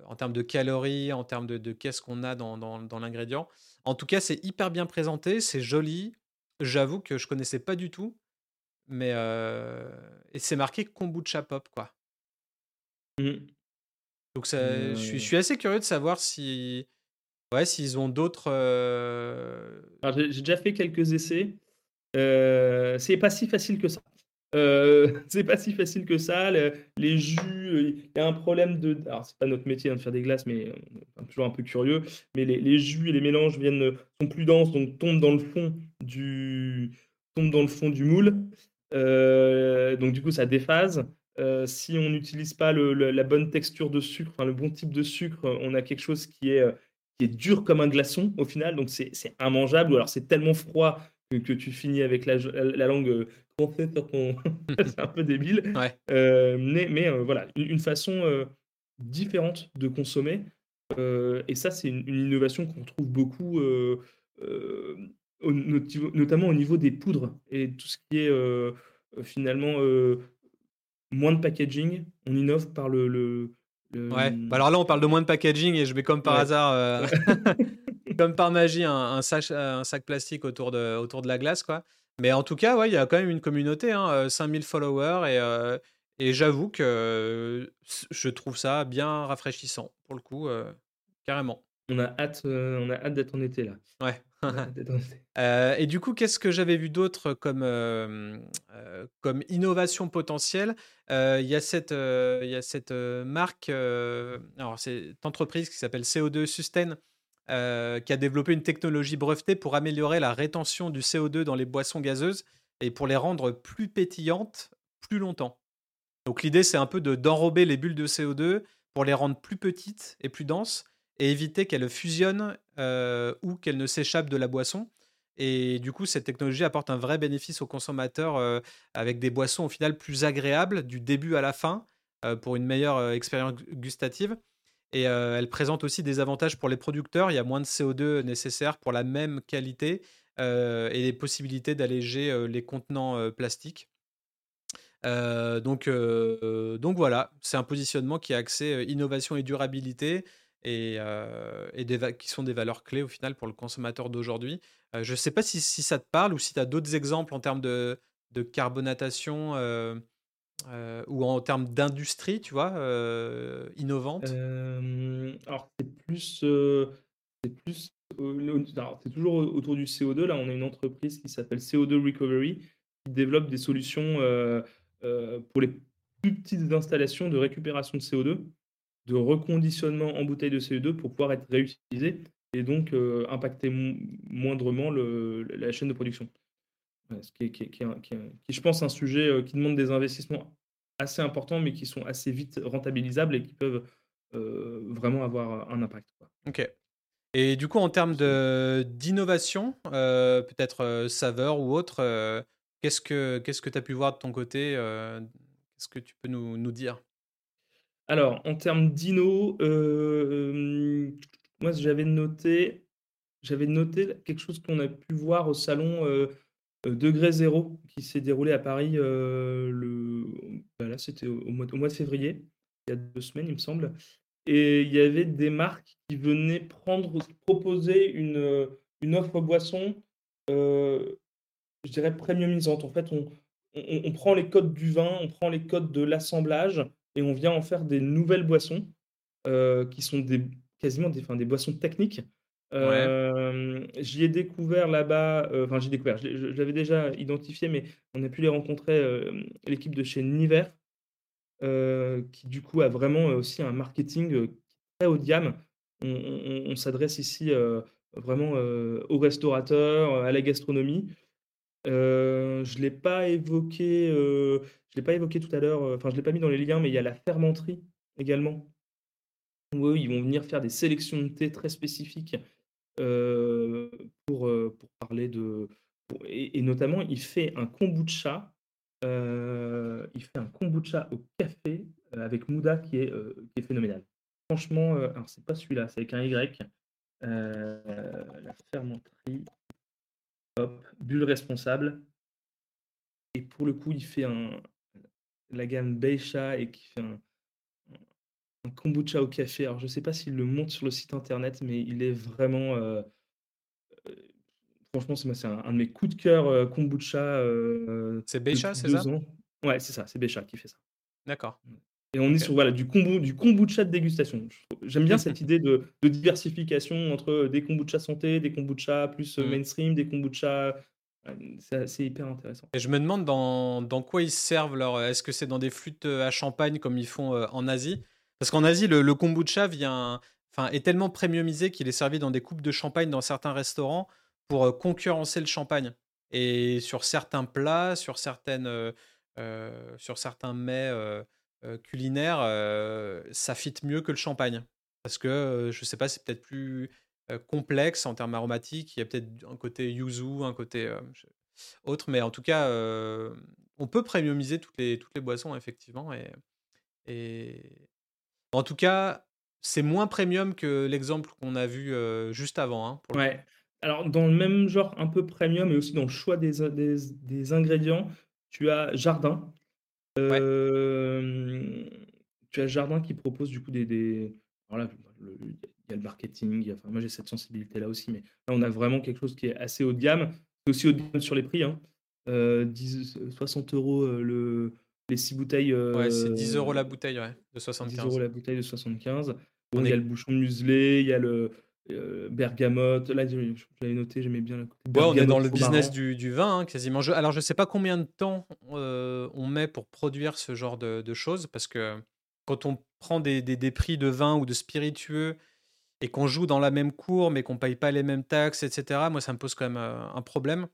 en termes de calories, en termes de, de qu'est-ce qu'on a dans, dans, dans l'ingrédient. En tout cas, c'est hyper bien présenté, c'est joli. J'avoue que je connaissais pas du tout, mais et c'est marqué kombucha pop quoi. Mmh. Donc ça, je, suis, assez curieux de savoir si, ouais, s'ils ont d'autres. J'ai déjà fait quelques essais. c'est pas si facile que ça. Euh, c'est pas si facile que ça. les jus, il y a un problème de. Alors, c'est pas notre métier hein, de faire des glaces, mais on est toujours un peu curieux. Mais les, jus et les mélanges viennent, sont plus denses, donc tombent dans le fond du, tombent dans le fond du moule. Euh, donc, du coup, ça déphase. Euh, si on n'utilise pas la bonne texture de sucre, enfin, le bon type de sucre, on a quelque chose qui est, qui est dur comme un glaçon au final. Donc, c'est immangeable. Ou alors, c'est tellement froid que, tu finis avec la, la langue c'est un peu débile. Euh, mais, mais euh, voilà, une, façon euh, différente de consommer. et ça, c'est une, innovation qu'on trouve beaucoup, notamment au niveau des poudres et tout ce qui est finalement moins de packaging. On innove par le. le, Ouais, bah alors là, on parle de moins de packaging et je mets comme par hasard. comme par magie, un, sac, un sac plastique autour de, autour de la glace, quoi. Mais en tout cas, ouais, il y a quand même une communauté, hein, 5000 followers, et, et j'avoue que je trouve ça bien rafraîchissant, pour le coup, carrément. On a hâte, on a hâte d'être en été là. Ouais. et du coup, qu'est-ce que j'avais vu d'autre comme, comme innovation potentielle? Il y a cette, il y a cette marque, alors c'est entreprise qui s'appelle CO2 Sustain, euh, qui a développé une technologie brevetée pour améliorer la rétention du CO2 dans les boissons gazeuses et pour les rendre plus pétillantes plus longtemps. Donc l'idée, c'est un peu de d'enrober les bulles de CO2 pour les rendre plus petites et plus denses et éviter qu'elles fusionnent euh, ou qu'elles ne s'échappent de la boisson. Et du coup, cette technologie apporte un vrai bénéfice aux consommateurs euh, avec des boissons au final plus agréables du début à la fin pour une meilleure expérience gustative. Et euh, elle présente aussi des avantages pour les producteurs. Il y a moins de CO2 nécessaire pour la même qualité euh, et des possibilités d'alléger euh, les contenants plastiques. donc, donc voilà, c'est un positionnement qui a accès innovation et durabilité et, qui sont des valeurs clés au final pour le consommateur d'aujourd'hui. je ne sais pas si, ça te parle ou si tu as d'autres exemples en termes de, carbonatation euh, ou en termes d'industrie, tu vois, euh, innovante Alors, c'est plus. c'est plus. c'est toujours autour du CO2. Là, on a une entreprise qui s'appelle CO2 Recovery qui développe des solutions pour les plus petites installations de récupération de CO2, de reconditionnement en bouteille de CO2 pour pouvoir être réutilisé et donc impacter moindrement la chaîne de production ce qui est, je pense, un sujet euh, qui demande des investissements assez importants, mais qui sont assez vite rentabilisables et qui peuvent euh, vraiment avoir un impact. Ok. Et du coup, en termes d'innovation, euh, peut-être saveur ou autre, qu'est-ce que qu'est-ce que tu as pu voir de ton côté Qu'est-ce que tu peux nous, nous dire? Alors, en termes d'inno, moi, j'avais noté, j'avais noté quelque chose qu'on a pu voir au salon euh, Degré Zéro qui s'est déroulé à Paris euh, le, bah là, c'était au, mois, de février, il y a deux semaines, il me semble. Et il y avait des marques qui venaient proposer une, euh, offre boisson, je dirais premiumisante. En fait, on, prend les codes du vin, on prend les codes de l'assemblage et on vient en faire des nouvelles boissons qui sont des, quasiment des, enfin, des boissons techniques j'y ai découvert là-bas, enfin j'ai découvert, je l'avais déjà identifié, mais on a pu les rencontrer, l'équipe de chez Niver, qui du coup a vraiment aussi un marketing très haut de gamme. On, s'adresse ici vraiment aux restaurateurs, à la gastronomie. Je ne l'ai pas évoqué, je l'ai pas évoqué tout à l'heure, enfin je l'ai pas mis dans les liens, mais il y a la fermenterie également. Oui, ils vont venir faire des sélections de thé très spécifiques pour, pour parler de. et, notamment, il fait un kombucha. il fait un kombucha au café avec Mouda qui est, qui est phénoménal. Franchement, alors c'est pas celui-là, c'est avec un Y. la fermenterie. Hop, bulle responsable. Et pour le coup, il fait un, la gamme Beisha et qui fait un, un kombucha au café. Alors, je sais pas s'il le montre sur le site internet, mais il est vraiment. Euh, euh, franchement, c'est un, un, de mes coups de cœur euh, kombucha. c'est Beisha, c'est ça? Ouais, c'est ça, c'est Beisha qui fait ça. D'accord. Et on est sur voilà, du, kombu, du kombucha de dégustation. J'aime bien cette idée de, diversification entre des kombucha santé, des kombucha plus mmh. mainstream, des kombucha c'est hyper intéressant. Et je me demande dans, dans quoi ils servent leur. Est-ce que c'est dans des flûtes à champagne comme ils font en Asie? Parce qu'en Asie, le, kombucha vient, enfin, est tellement premiumisé qu'il est servi dans des coupes de champagne dans certains restaurants pour euh, concurrencer le champagne. Et sur certains plats, sur, certaines, euh, euh, sur certains mets culinaires, ça fit mieux que le champagne. Parce que, je sais pas, c'est peut-être plus complexe en termes aromatiques. Il y a peut-être un côté yuzu, un côté autre. Mais en tout cas, on peut premiumiser toutes les, toutes les boissons, effectivement. Et, et, en tout cas, c'est moins premium que l'exemple qu'on a vu juste avant. Hein, ouais. Alors, dans le même genre, un peu premium, et aussi dans le choix des, des, ingrédients, tu as Jardin. Tu as Jardin qui propose du coup des. des... il y a le marketing, enfin, moi j'ai cette sensibilité-là aussi, mais là on a vraiment quelque chose qui est assez haut de gamme. C'est aussi haut de gamme sur les prix. Hein. 60 euros le, les six bouteilles. Ouais, c'est 10 euros la bouteille, ouais, de 75. 10 euros la bouteille de 75. Bon, il y a le bouchon muselé, il y a le euh, bergamote. Là, j'avais noté, j'aimais bien le côté. Ouais, on est dans le business du, du, vin, hein, quasiment. Je, alors, je sais pas combien de temps euh, on met pour produire ce genre de, de, choses, parce que quand on prend des, des, des, prix de vin ou de spiritueux et qu'on joue dans la même cour, mais qu'on paye pas les mêmes taxes, etc., moi, ça me pose quand même euh, un problème.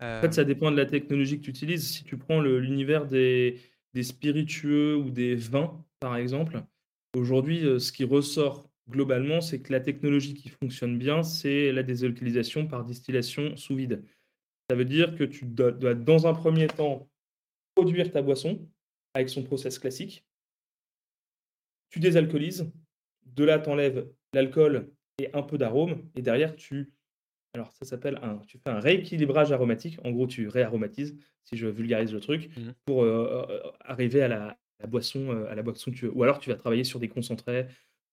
En fait, ça dépend de la technologie que tu utilises. Si tu prends l'univers des, des spiritueux ou des vins, par exemple, aujourd'hui, ce qui ressort globalement, c'est que la technologie qui fonctionne bien, c'est la désalcoolisation par distillation sous vide. Ça veut dire que tu dois, dans un premier temps, produire ta boisson avec son process classique. Tu désalcoolises. De là, tu enlèves l'alcool et un peu d'arôme. Et derrière, tu alors, ça s'appelle un. Tu fais un rééquilibrage aromatique. En gros, tu réaromatises, si je vulgarise le truc, mmh pour euh, euh, arriver à la, boisson, euh, à la boisson que tu veux. Ou alors, tu vas travailler sur des concentrés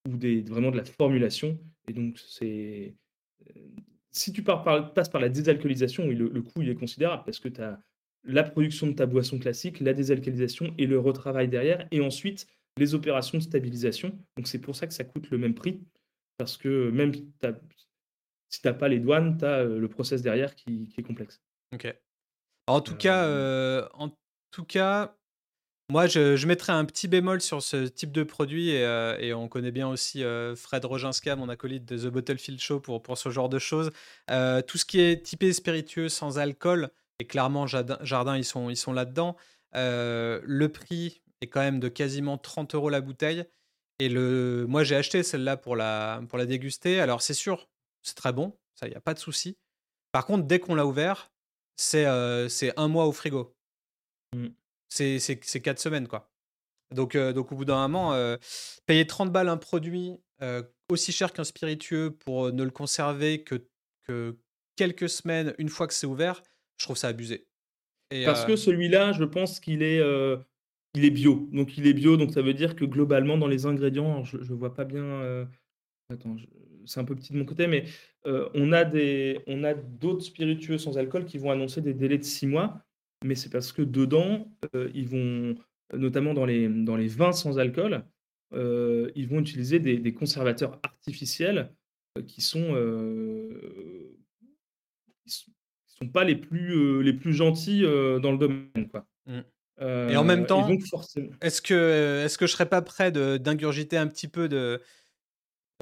ou des, vraiment de la formulation. Et donc, c'est. Si tu pars passes par la désalcoolisation, le, le coût il est considérable parce que tu as la production de ta boisson classique, la désalcoolisation et le retravail derrière, et ensuite les opérations de stabilisation. Donc c'est pour ça que ça coûte le même prix, parce que même si tu n'as pas les douanes, tu as le process derrière qui, est complexe. Ok. En tout, cas, en tout cas, moi, je, mettrais un petit bémol sur ce type de produit et, on connaît bien aussi Fred Roginska, mon acolyte de The Bottlefield Show, pour, ce genre de choses. tout ce qui est typé spiritueux sans alcool, et clairement, Jardin, ils sont, là-dedans. le prix est quand même de quasiment 30 euros la bouteille. Et moi, j'ai acheté celle-là pour la, déguster. Alors, c'est sûr, c'est très bon, il n'y a pas de souci. Par contre, dès qu'on l'a ouvert, c'est un mois au frigo. Mmh. C'est quatre semaines, quoi. Donc, donc au bout d'un moment, payer 30 balles un produit aussi cher qu'un spiritueux pour ne le conserver que, que quelques semaines une fois que c'est ouvert, je trouve ça abusé. Parce que celui-là, je pense qu'il est, il est bio. Donc il est bio, donc ça veut dire que globalement, dans les ingrédients, je ne vois pas bien. Attends, c'est un peu petit de mon côté, mais on a des, on a d'autres spiritueux sans alcool qui vont annoncer des délais de six mois, mais c'est parce que dedans, ils vont, notamment dans les, dans les vins sans alcool, ils vont utiliser des, conservateurs artificiels qui sont sont pas les plus, les plus gentils dans le domaine, quoi. Mmh. et en même temps, est-ce que, est-ce que je serais pas prêt d'ingurgiter un petit peu de,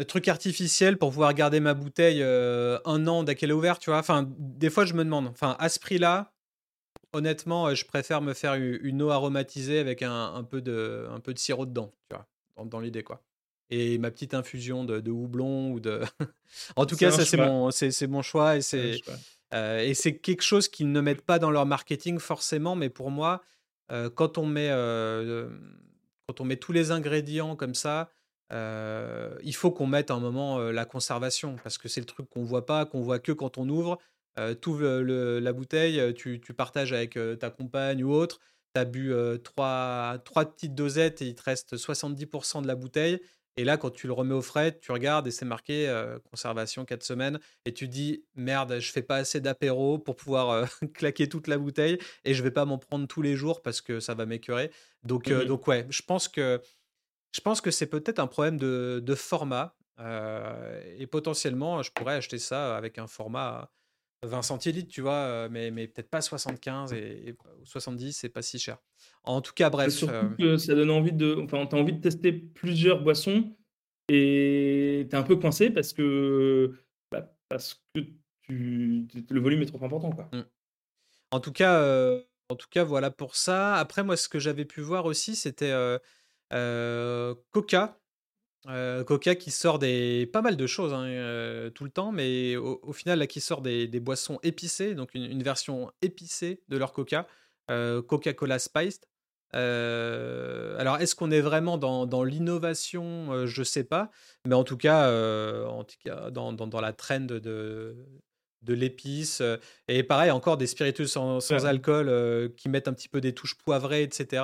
trucs artificiels pour pouvoir garder ma bouteille un an dès qu'elle est ouverte, tu vois? Enfin, des fois, je me demande. Enfin, à ce prix-là, honnêtement, je préfère me faire une eau aromatisée avec un, peu, de, un peu de sirop dedans, tu vois, dans, l'idée, quoi. Et ma petite infusion de, houblon ou de. en tout cas, ça, c'est mon, choix et c'est. et c'est quelque chose qu'ils ne mettent pas dans leur marketing forcément, mais pour moi, quand, on met, quand on met tous les ingrédients comme ça, il faut qu'on mette un moment la conservation parce que c'est le truc qu'on voit pas, qu'on voit que quand on ouvre. Tu ouvres la bouteille, tu, partages avec ta compagne ou autre. Tu as bu trois, trois petites dosettes et il te reste 70% de la bouteille. Et là, quand tu le remets au frais, tu regardes et c'est marqué conservation 4 semaines. Et tu dis merde, je fais pas assez d'apéro pour pouvoir claquer toute la bouteille et je vais pas m'en prendre tous les jours parce que ça va m'écœurer. Donc, mmh donc ouais, je pense que je pense que c'est peut-être un problème de, de format. et potentiellement, je pourrais acheter ça avec un format 20 centilitres, tu vois, mais, mais peut-être pas 75 et, 70, c'est pas si cher. En tout cas, bref. Surtout que ça donne envie de. Enfin, tu as envie de tester plusieurs boissons et tu es un peu coincé parce que. Bah, parce que tu, le volume est trop important, quoi. Mmh. En tout cas, en tout cas, voilà pour ça. Après, moi, ce que j'avais pu voir aussi, c'était Coca. Coca qui sort des pas mal de choses hein, tout le temps, mais au, final là qui sort des, boissons épicées, donc une, version épicée de leur Coca, Coca-Cola Spiced. alors est-ce qu'on est vraiment dans, l'innovation? Je sais pas, mais en tout cas, en tout cas dans, la trend de, de l'épice. Et pareil, encore des spiritueux sans, alcool qui mettent un petit peu des touches poivrées, etc.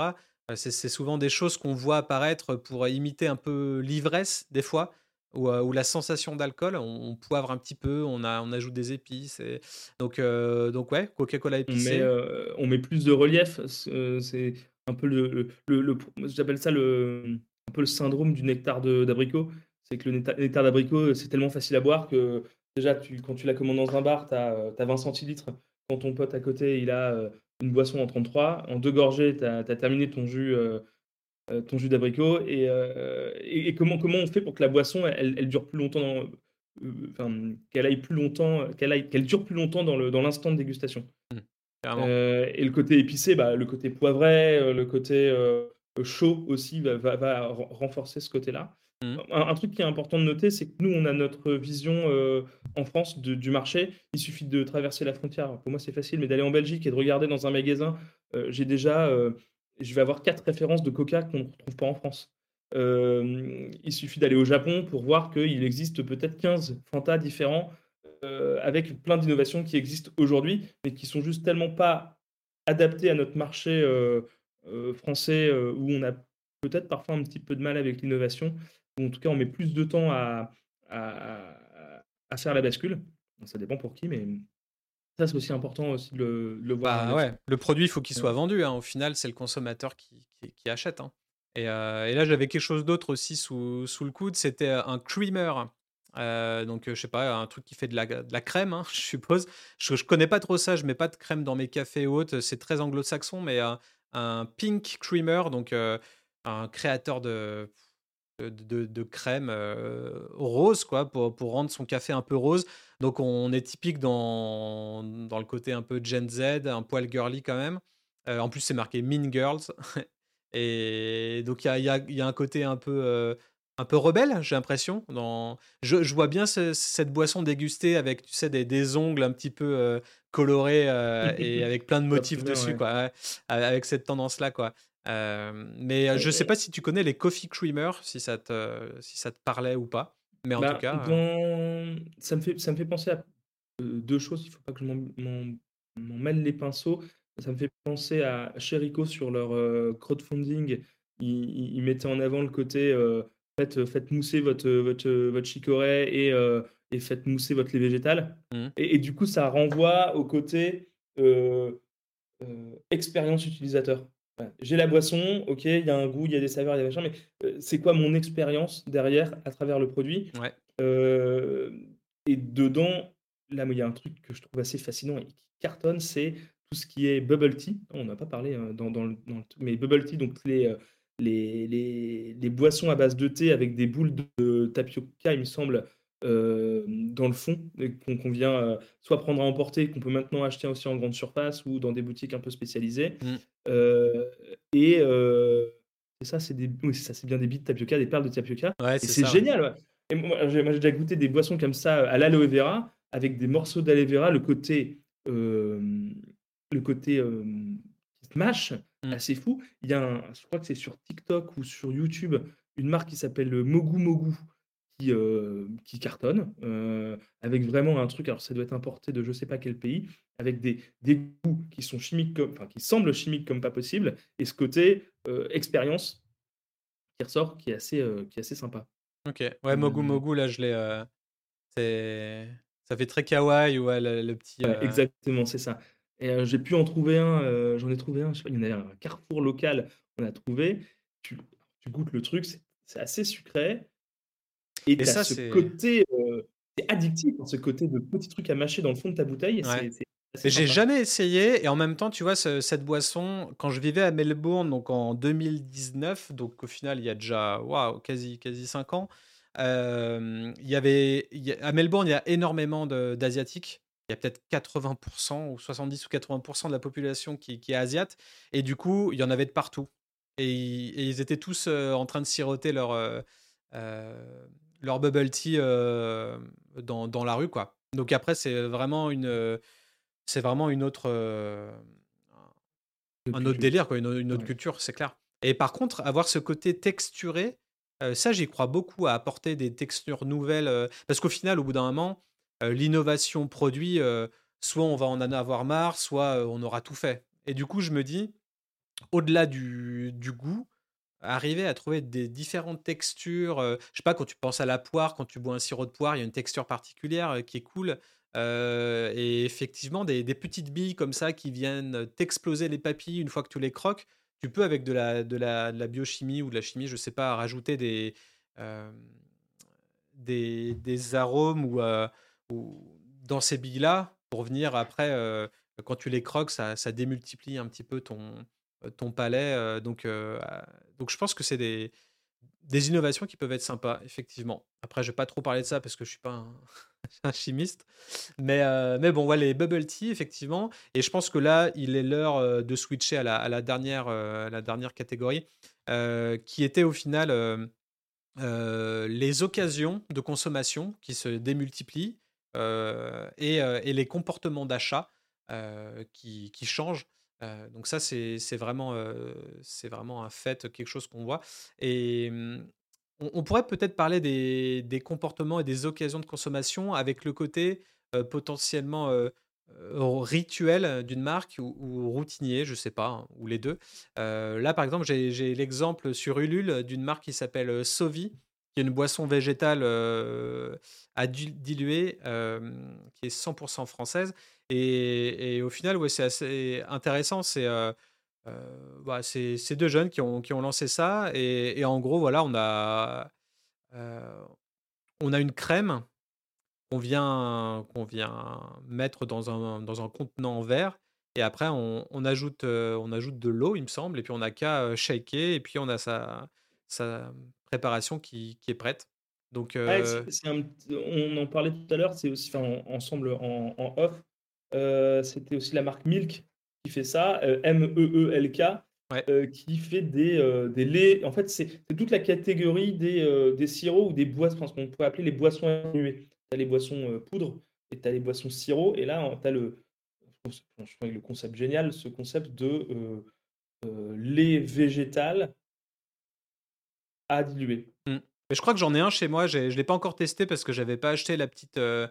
C'est souvent des choses qu'on voit apparaître pour imiter un peu l'ivresse, des fois, ou, la sensation d'alcool. On, poivre un petit peu, on, a, on ajoute des épices. Et... Donc, donc, ouais, Coca-Cola épicé. On met, plus de relief. C'est un peu le. le, J'appelle ça le, un peu le syndrome du nectar d'abricot. C'est que le nectar d'abricot, c'est tellement facile à boire que déjà, tu, quand tu la commandes dans un bar, tu as, as, 20 centilitres. Quand ton pote à côté, il a une boisson en 33. En deux gorgées, tu as, terminé ton jus, euh, euh, ton jus d'abricot. Euh, et, et, comment, comment on fait pour que la boisson, elle, dure plus longtemps, qu'elle aille plus longtemps, qu'elle qu'elle dure plus longtemps dans l'instant dans de dégustation? Mmh, et le côté épicé, bah, le côté poivré, le côté chaud aussi va, va renforcer ce côté-là. Mmh. Un, truc qui est important de noter, c'est que nous, on a notre vision euh, en France du marché. Il suffit de traverser la frontière. Pour moi, c'est facile, mais d'aller en Belgique et de regarder dans un magasin, euh, j'ai déjà, euh, je vais avoir quatre références de Coca qu'on ne retrouve pas en France. il suffit d'aller au Japon pour voir qu'il existe peut-être 15 Fanta différents avec plein d'innovations qui existent aujourd'hui, mais qui sont juste tellement pas adaptées à notre marché français où on a peut-être parfois un petit peu de mal avec l'innovation en tout cas on met plus de temps à, à, faire la bascule. Ça dépend pour qui, mais ça c'est aussi important aussi de le, voir. Bah ouais. Le produit, il faut qu'il soit vendu. Hein. Au final, c'est le consommateur qui, qui, achète. Hein. Et, euh, et, là, j'avais quelque chose d'autre aussi sous, sous, le coude. C'était un creamer. Euh, donc, je sais pas, un truc qui fait de la, de la crème, hein, je suppose. Je, je connais pas trop ça. Je mets pas de crème dans mes cafés ou autres. C'est très anglo-saxon, mais un pink creamer, donc euh, un créateur de de, crème rose, quoi, pour, pour, rendre son café un peu rose. Donc on est typique dans, dans le côté un peu Gen Z, un poil girly quand même. en plus, c'est marqué Mean Girls. Et donc il y a, y a, un côté un peu, un peu rebelle, j'ai l'impression. Dans... Je, je, vois bien cette boisson dégustée avec, tu sais, des, des ongles un petit peu colorés et avec plein de motifs dessus, quoi, avec cette tendance-là, quoi. Euh, mais je sais pas si tu connais les coffee creamers, si ça te, si ça te parlait ou pas. Mais en tout bah, cas. Ça, me fait, ça me fait penser à deux choses. Il faut pas que je m'en mêle les pinceaux. Ça me fait penser à Cherico sur leur crowdfunding. Ils, mettaient en avant le côté faites, faites mousser votre, votre, votre chicorée et, et faites mousser votre lait végétal. Mmh. Et, et, du coup, ça renvoie au côté expérience utilisateur. J'ai la boisson, OK, il y a un goût, il y a des saveurs, il y a des machins, mais c'est quoi mon expérience derrière à travers le produit? Ouais. et dedans, là, il y a un truc que je trouve assez fascinant et qui cartonne, c'est tout ce qui est bubble tea. On n'a pas parlé dans, dans, le, mais bubble tea, donc les, les, les, les, boissons à base de thé avec des boules de tapioca, il me semble, dans le fond, qu'on vient soit prendre à emporter, qu'on peut maintenant acheter aussi en grande surface ou dans des boutiques un peu spécialisées. Mmh. et ça, c'est des, oui, ça, bien des billes de tapioca, des perles de tapioca. et c'est génial. Et moi, j'ai déjà goûté des boissons comme ça à l'aloe vera avec des morceaux d'aloe vera, le côté, le côté qui se mâche, mmh. assez fou. Il y a un, je crois que c'est sur TikTok ou sur YouTube, une marque qui s'appelle Mogu Mogu qui, qui cartonne, avec vraiment un truc, alors ça doit être importé de je sais pas quel pays, avec des, des goûts qui sont chimiques, comme, enfin qui semblent chimiques comme pas possible, et ce côté expérience qui ressort, qui est assez, qui est assez sympa. Ok, ouais, Mogu Mogu, là je l'ai. c'est... Ça fait très kawaii, ouais, le, petit. exactement, c'est ça. Et j'ai pu en trouver un, j'en ai trouvé un, je sais pas, il y en a un carrefour local, on a trouvé. Tu, tu goûtes le truc, c'est assez sucré. Et, ça, ce côté c'est addictif, hein, ce côté de petits trucs à mâcher dans le fond de ta bouteille. j'ai jamais essayé et en même temps, tu vois, cette boisson, quand je vivais à Melbourne, donc en 2019, donc au final, il y a déjà waouh, quasi, quasi 5 ans, il y avait, à Melbourne, il y a énormément d'Asiatiques. Il y a peut-être 80% ou 70 ou 80% de la population qui, qui, est asiate. Et du coup, il y en avait de partout. Et, ils étaient tous en train de siroter leur, leur bubble tea dans, dans, la rue, quoi. Donc après, c'est vraiment une, c'est vraiment une autre, un autre délire, quoi, une, autre culture, c'est clair. Et par contre, avoir ce côté texturé, ça, j'y crois beaucoup à apporter des textures nouvelles, parce qu'au final, au bout d'un moment, l'innovation produit, soit on va en avoir marre, soit on aura tout fait. Et du coup, je me dis, au-delà du, du goût, arriver à trouver des différentes textures. je sais pas, quand tu penses à la poire, quand tu bois un sirop de poire, il y a une texture particulière qui est cool. et effectivement, des, petites billes comme ça qui viennent t'exploser les papilles une fois que tu les croques. Tu peux, avec de la, de la, de la biochimie ou de la chimie, je sais pas, rajouter des, des, des, arômes ou, ou dans ces billes-là pour venir après, quand tu les croques, ça, ça démultiplie un petit peu ton, ton palais. donc, donc je pense que c'est des, des innovations qui peuvent être sympas, effectivement. Après, je vais pas trop parler de ça parce que je suis pas un, chimiste. Mais, mais bon, ouais, les bubble tea, effectivement. Et je pense que là, il est l'heure de switcher à la, à la dernière, la dernière catégorie, qui était au final les occasions de consommation qui se démultiplient et, et, les comportements d'achat qui, qui, changent donc ça, c'est vraiment, c'est vraiment un fait, quelque chose qu'on voit. Et on, pourrait peut-être parler des, des, comportements et des occasions de consommation avec le côté potentiellement rituel d'une marque ou, routinier, je sais pas, hein, ou les deux. là, par exemple, j'ai l'exemple sur Ulule d'une marque qui s'appelle Sovi, qui est une boisson végétale à diluer, qui est 100% française et, au final, ouais, c'est assez intéressant. C'est euh, euh, bah, deux jeunes qui ont, qui ont lancé ça. Et, en gros, voilà, on a, euh, on a une crème qu'on vient, qu'on vient mettre dans un, dans un contenant en verre. Et après, on, on ajoute, on ajoute de l'eau, il me semble. Et puis, on n'a qu'à shaker. Et puis, on a sa, sa préparation qui, qui est prête. Donc, on en parlait tout à l'heure, c'est aussi ensemble en, en off. Euh, c'était aussi la marque Milk qui fait ça, euh, M-E-E-L-K, euh, qui fait des, des laits. En fait, c'est toute la catégorie des, des sirops ou des boissons, ce qu'on pourrait appeler les boissons atténuées. Tu as les boissons poudre et tu as les boissons sirop. Et là, tu as le, le concept génial, ce concept de lait végétal à diluer. Mmh. Mais je crois que j'en ai un chez moi. Je ne l'ai pas encore testé parce que j'avais pas acheté la petite, euh,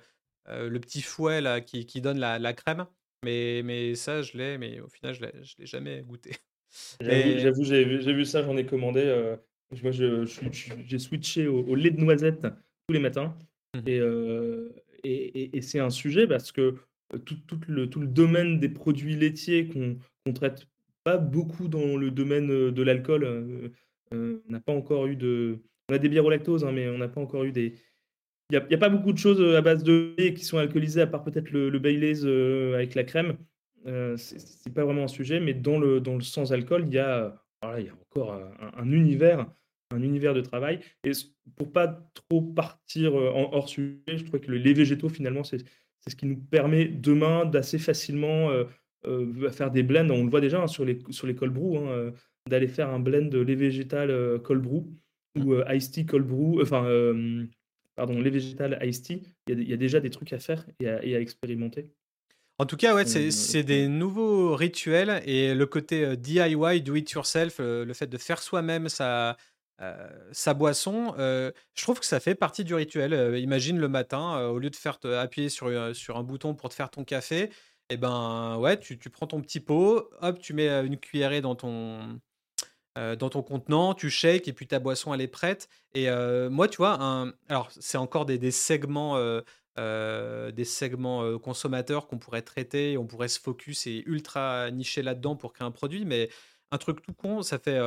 le petit fouet là, qui, qui donne la, la, crème. Mais, mais ça, je l'ai, mais au final, je ne l'ai jamais goûté. J'avoue, j'ai vu ça, j'en ai commandé. Euh, moi, j'ai switché au, lait de noisette tous les matins. Mmh euh, et, et, et, c'est un sujet parce que tout, tout, le, tout le domaine des produits laitiers qu'on ne traite pas beaucoup dans le domaine de l'alcool, on n'a pas encore eu de. On a des bières au lactose, hein, mais on n'a pas encore eu des, n'y a, pas beaucoup de choses à base de lait qui sont alcoolisées, à part peut-être le, le Baileys avec la crème. c'est pas vraiment un sujet, mais dans le dans le sans alcool, il y a, il y a encore un univers un univers de travail et pour pas trop partir, en hors sujet, je crois que les végétaux finalement, c'est ce qui nous permet demain d'assez facilement, faire des blends. On le voit déjà, hein, sur les sur les cold brew, hein, d'aller faire un blend de lait végétal, cold brew ou mmh. iced tea cold brew, enfin, pardon, lait végétal iced tea. Il y a déjà des trucs à faire et à expérimenter. En tout cas, ouais, c'est des nouveaux rituels et le côté, DIY, do it yourself, le fait de faire soi-même sa sa boisson, je trouve que ça fait partie du rituel. imagine le matin, au lieu de faire appuyer sur, sur un bouton pour te faire ton café, et eh ben ouais, tu, tu prends ton petit pot, hop, tu mets une cuillerée dans ton, dans ton contenant, tu shakes et puis ta boisson elle est prête. Et moi, tu vois, un, alors c'est encore des, des segments, des segments consommateurs qu'on pourrait traiter, on pourrait se focus et ultra nicher là-dedans pour créer un produit, mais un truc tout con, ça fait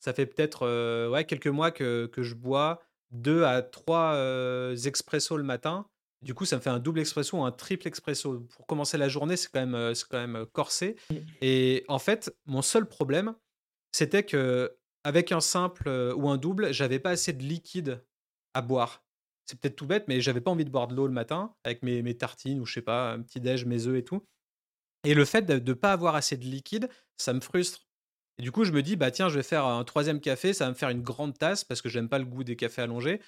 ça fait peut-être ouais, quelques mois que, que, je bois deux à trois expressos le matin. Du coup, ça me fait un double expresso ou un triple expresso. Pour commencer la journée, c'est quand, même, quand même corsé. Mmh. Et en fait, mon seul problème, c'était que avec un simple ou un double, j'avais pas assez de liquide à boire. C'est peut-être tout bête, mais j'avais pas envie de boire de l'eau le matin avec mes, tartines ou je sais pas, un petit déj, mes œufs et tout. Et le fait de ne pas avoir assez de liquide, ça me frustre. Et du coup, je me dis, bah tiens, je vais faire un troisième café, ça va me faire une grande tasse parce que j'aime pas le goût des cafés allongés.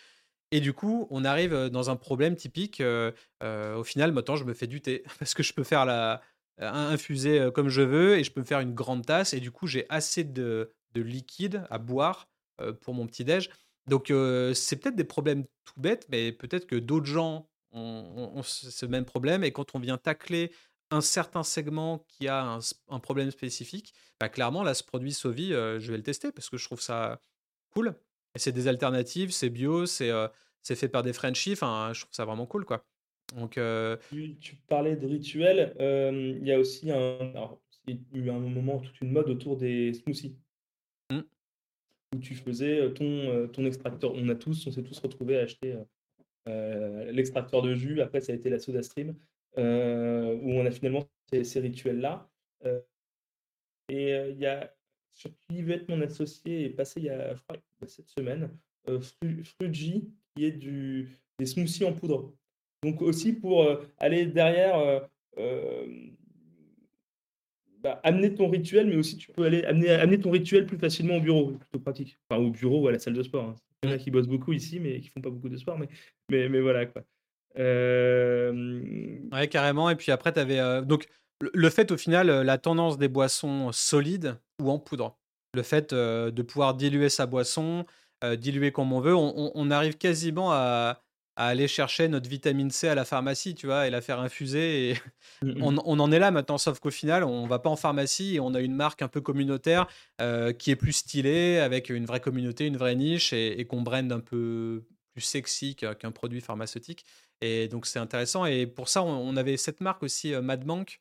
Et du coup, on arrive dans un problème typique. au final, maintenant, je me fais du thé parce que je peux faire la infuser comme je veux et je peux me faire une grande tasse. Et du coup, j'ai assez de, liquide à boire pour mon petit déj. Donc, c'est peut-être des problèmes tout bêtes, mais peut-être que d'autres gens ont, ce même problème. Et quand on vient tacler un certain segment qui a un, problème spécifique, bah, clairement, là, ce produit Sovi, je vais le tester parce que je trouve ça cool. Et c'est des alternatives, c'est bio, c'est c'est fait par des Frenchies. Enfin, je trouve ça vraiment cool, quoi. Donc, tu, parlais de rituels. Il y a aussi un, il y a eu un moment toute une mode autour des smoothies. Mmh. Où tu faisais ton, ton extracteur. On a tous, on s'est tous retrouvés à acheter l'extracteur de jus. Après, ça a été la soda stream. Euh, où on a finalement ces, rituels-là. Euh, et euh, il y a, sur Yvette, mon associé, est passé il y a, je crois, cette semaine, Fruji, qui est du, des smoothies en poudre. Donc aussi pour aller derrière bah, amener ton rituel, mais aussi tu peux aller amener, ton rituel plus facilement au bureau, plutôt pratique. Enfin, au bureau ou à la salle de sport. Hein. Il y en a qui bossent beaucoup ici, mais qui font pas beaucoup de sport, mais, mais, mais voilà quoi. Ouais, carrément. Et puis après, tu avais. donc, le fait au final, la tendance des boissons solides ou en poudre. Le fait de pouvoir diluer sa boisson, diluer comme on veut. On, arrive quasiment à, aller chercher notre vitamine C à la pharmacie, tu vois, et la faire infuser. Et mmh, mmh. on, en est là maintenant, sauf qu'au final, on va pas en pharmacie et on a une marque un peu communautaire qui est plus stylée, avec une vraie communauté, une vraie niche, et, et qu'on brande un peu plus sexy qu'un produit pharmaceutique. Et donc c'est intéressant. Et pour ça, on, avait cette marque aussi, Madbank,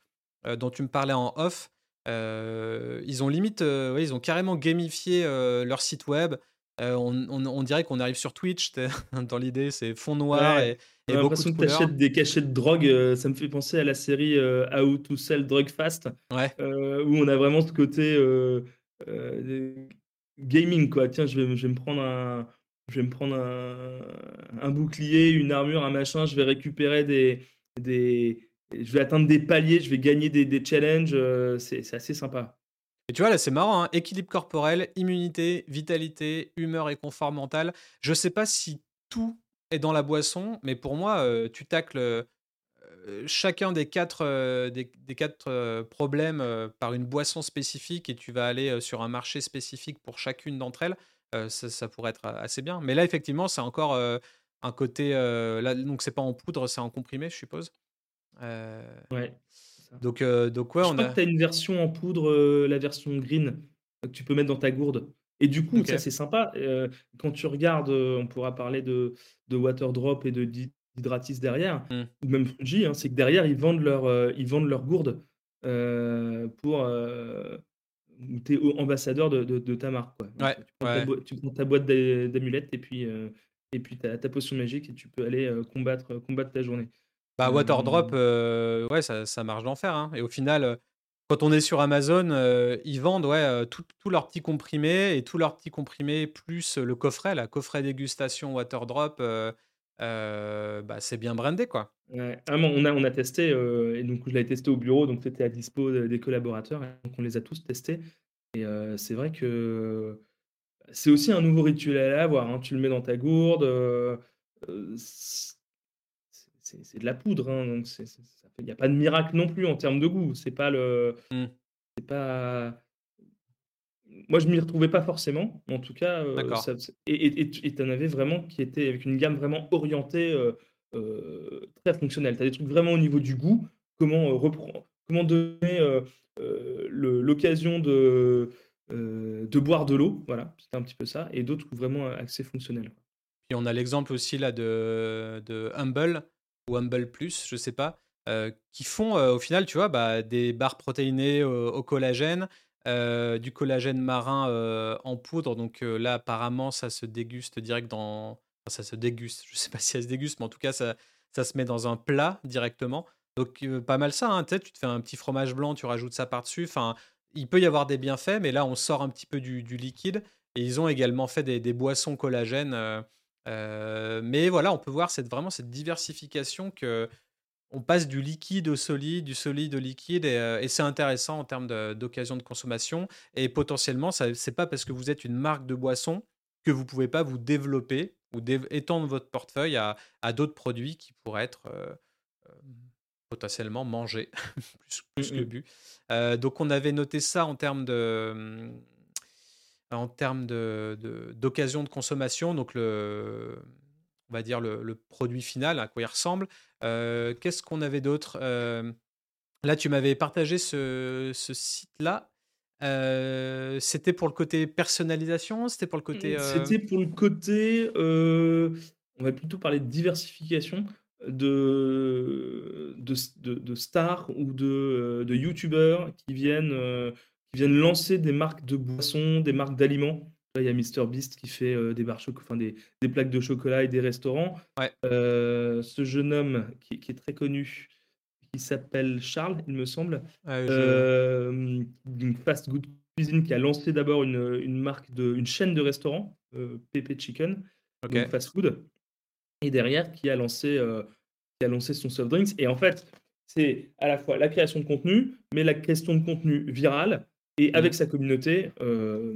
dont tu me parlais en off. ils ont limite, ils ont carrément gamifié leur site web. On, dirait qu'on arrive sur Twitch. Dans l'idée, c'est fond noir et, et beaucoup de que des cachets de drogue. ça me fait penser à la série How to Sell Drug Fast, ouais. où on a vraiment ce côté gaming. Quoi. Tiens, je vais, je vais me prendre un je vais me prendre un, bouclier, une armure, un machin, je vais récupérer des, des, je vais atteindre des paliers, je vais gagner des, des challenges, euh, c'est assez sympa. Et tu vois, là, c'est marrant, hein. équilibre corporel, immunité, vitalité, humeur et confort mental. Je sais pas si tout est dans la boisson, mais pour moi, euh, tu tacles euh, chacun des quatre, des, des, quatre problèmes par une boisson spécifique et tu vas aller sur un marché spécifique pour chacune d'entre elles ça, pourrait être assez bien. Mais là, effectivement, c'est encore un côté. là, donc, c'est pas en poudre, c'est en comprimé, je suppose. ouais. Donc, donc, ouais, je on crois a. que tu as une version en poudre, la version green, que tu peux mettre dans ta gourde. Et du coup, ça, c'est sympa. quand tu regardes, on pourra parler de, de Waterdrop et de Hydratis derrière, mmh. ou même Fuji, hein, c'est que derrière, ils vendent leur, ils vendent leur gourde pour où tu es ambassadeur de, de, ta marque. Quoi. tu, prends ta boîte d'amulettes et puis, euh, et puis ta, ta potion magique et tu peux aller euh, combattre, combattre ta journée. Bah, Waterdrop, euh, ouais, ça, ça marche d'enfer. Hein. Et au final, quand on est sur Amazon, ils vendent ouais, tous leurs petits comprimés et tous leurs petits comprimés plus le coffret, la coffret dégustation water drop, bah, c'est bien brandé quoi. Ouais. Ah, on, a, on a testé, et donc je l'avais testé au bureau, donc c'était à dispo des collaborateurs, donc on les a tous testés. Et c'est vrai que c'est aussi un nouveau rituel à avoir. Hein. Tu le mets dans ta gourde. C'est de la poudre, hein, donc il n'y a pas de miracle non plus en termes de goût. C'est pas le, mmh. c'est pas. Moi, je m'y retrouvais pas forcément, en tout cas. et tu en avais vraiment qui était avec une gamme vraiment orientée, très fonctionnelle. Tu as des trucs vraiment au niveau du goût. Comment reprendre, comment donner l'occasion de euh, de boire de l'eau, voilà, c'était un petit peu ça, et d'autres vraiment assez fonctionnels. Puis on a l'exemple aussi là de, de Humble ou Humble Plus, je sais pas, euh, qui font euh, au final, tu vois, bah, des barres protéinées au, collagène, du collagène marin en poudre. Donc là, apparemment, ça se déguste direct dans. ça se déguste. Je sais pas si ça se déguste, mais en tout cas, ça, ça se met dans un plat directement. Donc pas mal ça. Hein. Tu te fais un petit fromage blanc, tu rajoutes ça par-dessus. Enfin, il peut y avoir des bienfaits, mais là, on sort un petit peu du, liquide. Et ils ont également fait des, boissons collagènes. Euh, euh, mais voilà, on peut voir cette, vraiment cette diversification que on passe du liquide au solide, du solide au liquide, et, euh, c'est intéressant en termes d'occasion de, consommation. Et potentiellement, ce n'est pas parce que vous êtes une marque de boisson que vous ne pouvez pas vous développer ou étendre votre portefeuille à, d'autres produits qui pourraient être potentiellement mangés plus, que mmh bu. Euh, donc on avait noté ça en termes de en termes de, d'occasion de, consommation, donc le, on va dire le, produit final, à quoi il ressemble. Euh, qu'est-ce qu'on avait d'autre euh, Là, tu m'avais partagé ce, ce site-là. c'était pour le côté personnalisation C'était pour le côté. C'était pour le côté. on va plutôt parler de diversification de, de, stars ou de, euh, de youtubeurs qui viennent, euh, qui viennent lancer des marques de boissons, des marques d'aliments. il y a MrBeast qui fait euh, des, barres enfin, des, des, plaques de chocolat et des restaurants. ce jeune homme qui, est très connu, qui s'appelle Charles, il me semble, d'une fast good cuisine qui a lancé d'abord une, une, marque de, une chaîne de restaurants, PP Chicken, fast food et derrière qui a lancé, euh, qui a lancé son soft drinks. Et en fait, c'est à la fois la création de contenu, mais la question de contenu viral. Et mmh. avec sa communauté, euh,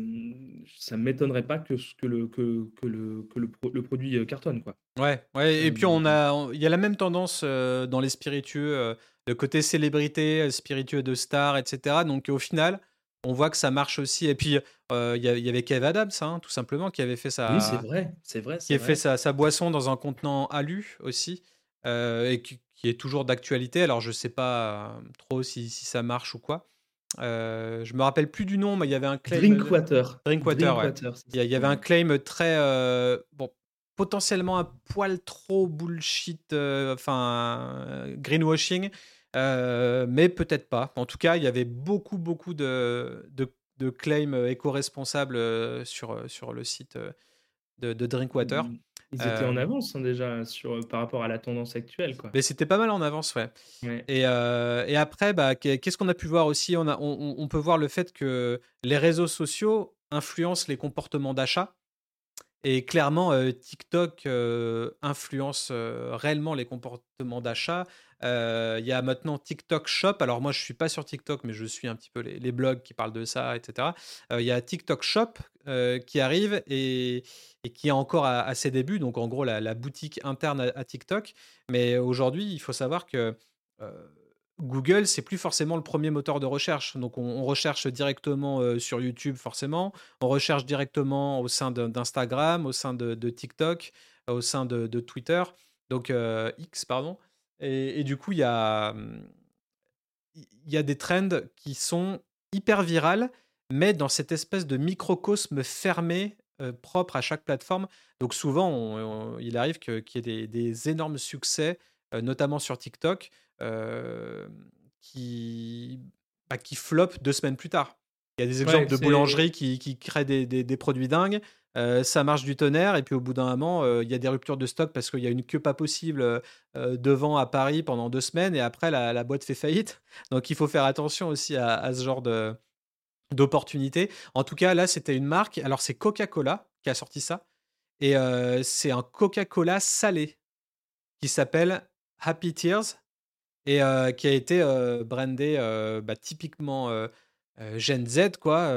ça ne m'étonnerait pas que, que, le, que, que, le, que le, le, produit euh, cartonne. Quoi. Ouais, ouais. et puis on a, il y a la même tendance dans les spiritueux, le côté célébrité, spiritueux de star, etc. Donc au final, on voit que ça marche aussi. Et puis, il y, avait Kev Adams, hein, tout simplement, qui avait fait sa. Oui, c'est vrai, c'est vrai. Qui a fait sa, boisson dans un contenant alu aussi, et qui, est toujours d'actualité. Alors, je sais pas trop si, ça marche ou quoi. Je me rappelle plus du nom, mais il y avait un claim. Drinkwater. Drinkwater, Il y, avait un claim très. bon, potentiellement un poil trop bullshit, enfin, greenwashing. Euh, mais peut-être pas. En tout cas, il y avait beaucoup, beaucoup de, de, claims euh, éco-responsables euh, sur, sur le site de, Drinkwater. Ils étaient en avance hein, déjà sur, par rapport à la tendance actuelle. Quoi. Mais c'était pas mal en avance, ouais. Et, et, après, bah, qu'est-ce qu'on a pu voir aussi? On, a, on, peut voir le fait que les réseaux sociaux influencent les comportements d'achat. Et clairement, TikTok influence réellement les comportements d'achat. Il y a maintenant TikTok Shop. Alors moi, je suis pas sur TikTok, mais je suis un petit peu les, blogs qui parlent de ça, etc. Il y a TikTok Shop qui arrive et, qui est encore à, ses débuts. Donc en gros, la, boutique interne à, TikTok. Mais aujourd'hui, il faut savoir que Google, c'est plus forcément le premier moteur de recherche. Donc, on, recherche directement sur YouTube, forcément. On recherche directement au sein d'Instagram, au sein de, TikTok, au sein de, Twitter. Donc, X, pardon. Et, du coup, il y a, il y a des trends qui sont hyper virales, mais dans cette espèce de microcosme fermé, propre à chaque plateforme. Donc souvent, il arrive qu'il y ait des, des, énormes succès, notamment sur TikTok, qui, bah, qui flopent deux semaines plus tard. Il y a des exemples de boulangeries qui, qui, créent des, des, produits dingues. ça marche du tonnerre et puis au bout d'un moment, il y a des ruptures de stock parce qu'il y a une queue pas possible, devant à Paris pendant deux semaines et après la boîte fait faillite. Donc il faut faire attention aussi à ce genre de d'opportunités. En tout cas, là, c'était une marque. Alors, c'est Coca-Cola qui a sorti ça. Et c'est un Coca-Cola salé qui s'appelle Happy Tears et qui a été brandé bah, typiquement Gen Z, quoi,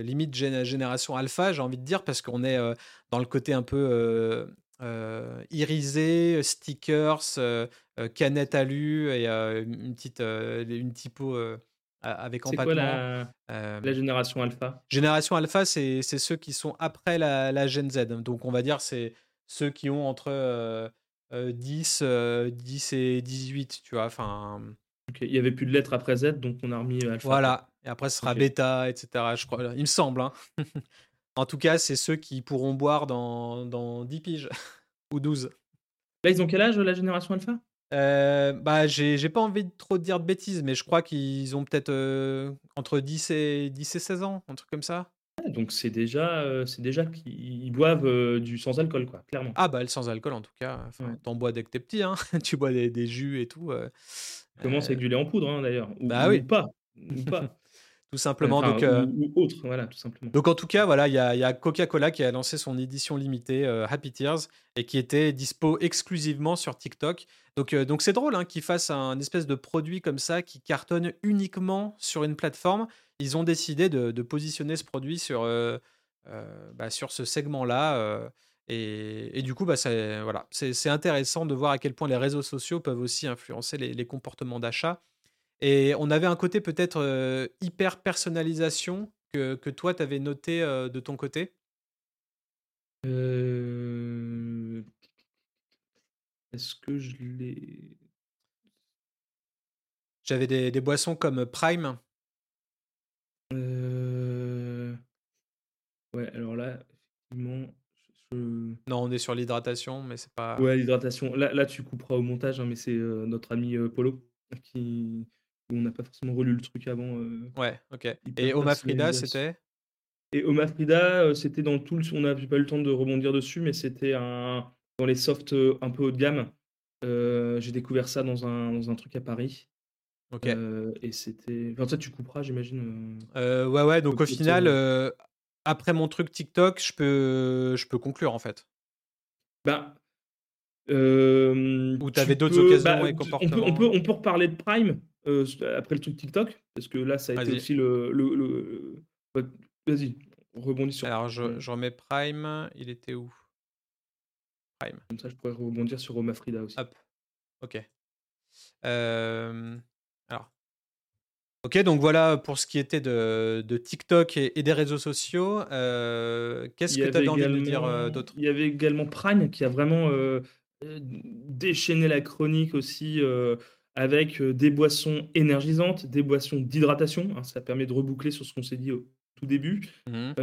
limite génération alpha, j'ai envie de dire, parce qu'on est dans le côté un peu irisé, stickers, canette alu et une petite une typo avec C'est quoi la, la génération alpha? Génération alpha, c'est ceux qui sont après la, la, Gen Z. Donc, on va dire c'est ceux qui ont entre 10, 10 et 18, tu vois. Enfin. Il n'y avait plus de lettres après Z, donc on a remis alpha. Voilà. Et après, ce sera bêta, etc. Je crois. Il me semble. Hein. en tout cas, c'est ceux qui pourront boire dans, dans 10 piges ou 12. Là, ils ont quel âge, la génération alpha? Euh, bah, j'ai pas envie de trop dire de bêtises, mais je crois qu'ils ont peut-être entre 10 et, 10 et 16 ans, un truc comme ça. donc c'est déjà, c'est déjà qu'ils boivent du sans alcool, quoi, clairement. Ah bah le sans alcool en tout cas, t'en bois dès que t'es petit, hein. tu bois des, jus et tout. Commence avec du lait en poudre hein, d'ailleurs, ou, bah oui. pas, ou pas. Tout simplement. donc, ou, autre, voilà, tout simplement. Donc en tout cas, voilà, il y a, Coca-Cola qui a lancé son édition limitée Happy Tears et qui était dispo exclusivement sur TikTok. Donc donc c'est drôle hein, qu'ils fassent un espèce de produit comme ça qui cartonne uniquement sur une plateforme. Ils ont décidé de, positionner ce produit sur bah, sur ce segment-là. Et, du coup, bah, voilà, c'est intéressant de voir à quel point les réseaux sociaux peuvent aussi influencer les comportements d'achat. Et on avait un côté peut-être hyper personnalisation que, que toi, tu avais noté de ton côté? Est-ce que je l'ai? J'avais des, des, boissons comme Prime. Ouais, alors là, effectivement. Non, on est sur l'hydratation, mais c'est pas. Ouais, l'hydratation. Là, là, tu couperas au montage, hein, mais c'est notre ami Polo qui, on n'a pas forcément relu le truc avant. Euh, ouais, ok. Et Oma Frida, c'était? Et Oma Frida, euh, c'était dans tout le. On n'a pas eu le temps de rebondir dessus, mais c'était un... dans les softs euh, un peu haut de gamme. J'ai découvert ça dans un, dans un truc à Paris. Ok. et c'était. Enfin, tu couperas, j'imagine. ouais, ouais. Donc, au final, après mon truc TikTok, je peux, je peux conclure, en fait. Bah. Ou tu avais d'autres occasions bah, et comportements on peut, on, peut, on peut reparler de Prime. Euh, après le truc TikTok, parce que là, ça a été aussi le. le, Vas-y, rebondis sur. Alors, je, je, remets Prime. Il était où? Prime. Comme ça, je pourrais rebondir sur Roma Frida aussi. Hop. Ok. Euh, alors. Ok, donc voilà pour ce qui était de, de TikTok et, des réseaux sociaux. Euh, qu'est-ce que tu avais envie de dire d'autre? Il y avait également Prime qui a vraiment déchaîné la chronique aussi avec des boissons énergisantes, des boissons d'hydratation. Hein, ça permet de reboucler sur ce qu'on s'est dit au tout début, mmh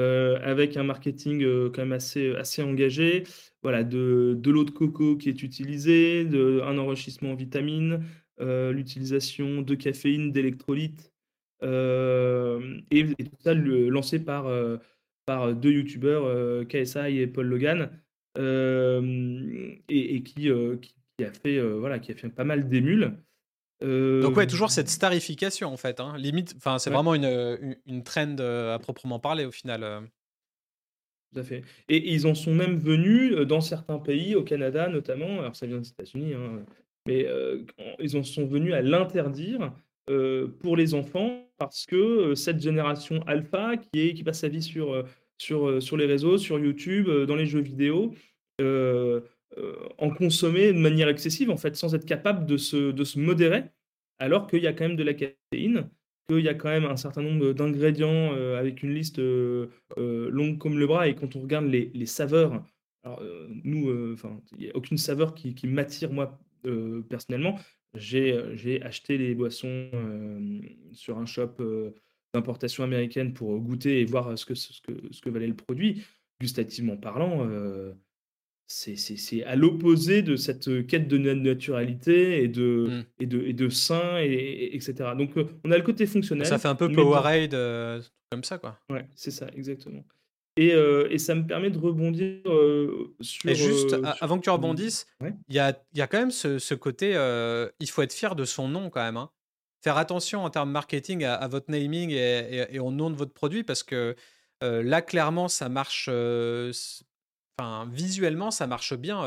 avec un marketing quand même assez, assez engagé. Voilà, de, de l'eau de coco qui est utilisée, de, un enrichissement en vitamines, l'utilisation de caféine, d'électrolytes, et, tout ça lancé par, par deux youtubeurs, KSI et Paul Logan, et, qui, qui, a fait, voilà, qui a fait pas mal d'émules. Donc ouais, toujours cette starification en fait. Hein. Limite, enfin c'est vraiment une, une, trend à proprement parler au final. Tout à fait. Et ils en sont même venus dans certains pays, au Canada notamment, alors ça vient des États-Unis, hein, mais ils en sont venus à l'interdire pour les enfants parce que cette génération alpha qui, est, qui passe sa vie sur, sur, sur les réseaux, sur YouTube, dans les jeux vidéo, en consommer de manière excessive, en fait, sans être capable de se, de se modérer, alors qu'il y a quand même de la caféine, qu'il y a quand même un certain nombre d'ingrédients avec une liste longue comme le bras, et quand on regarde les, les saveurs, alors nous, il n'y a aucune saveur qui, qui m'attire moi personnellement. J'ai acheté les boissons sur un shop d'importation américaine pour goûter et voir ce que, ce que, ce que valait le produit. Gustativement parlant, c'est à l'opposé de cette quête de naturalité et de, mmh. et de, et de sain, et, etc. Donc, on a le côté fonctionnel. Ça fait un peu Powerade, comme ça, quoi. Ouais, c'est ça, exactement. Et, et, ça me permet de rebondir sur. Et juste, avant que tu rebondisses, il y, a, y, a, quand même ce, ce côté. il faut être fier de son nom quand même. Hein. Faire attention en termes marketing à, votre naming et, et, au nom de votre produit parce que là, clairement, ça marche. Enfin, visuellement, ça marche bien,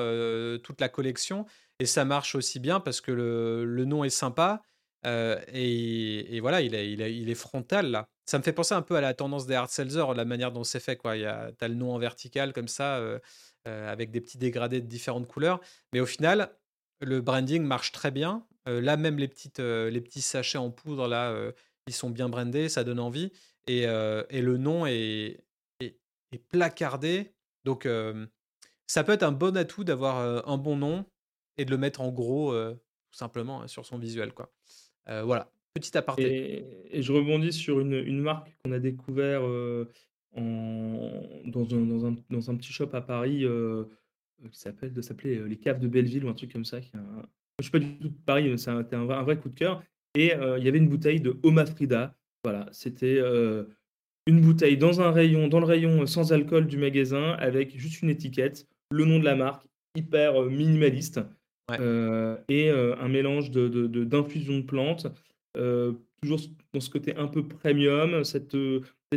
toute la collection. Et ça marche aussi bien parce que le, nom est sympa. Et, et, voilà, il est, il, il frontal là. Ça me fait penser un peu à la tendance des hard sellers, la manière dont c'est fait. Tu as le nom en vertical comme ça, avec des petits dégradés de différentes couleurs. Mais au final, le branding marche très bien. là, même les, petits sachets en poudre, là, ils sont bien brandés, ça donne envie. Et, le nom est placardé. Donc, ça peut être un bon atout d'avoir un bon nom et de le mettre en gros, tout simplement, hein, sur son visuel. Quoi. voilà, petit aparté. Et, je rebondis sur une, marque qu'on a découvert dans, un, petit shop à Paris qui s'appelle les caves de Belleville ou un truc comme ça. Qui un... Je suis pas du tout de Paris, mais c'était un, un, vrai coup de cœur. Et il y avait une bouteille de Oma Frida. Voilà, c'était une bouteille dans un rayon, dans le rayon sans alcool du magasin, avec juste une étiquette, le nom de la marque, hyper minimaliste. et un mélange de, d'infusion de, plantes, toujours dans ce côté un peu premium, cette,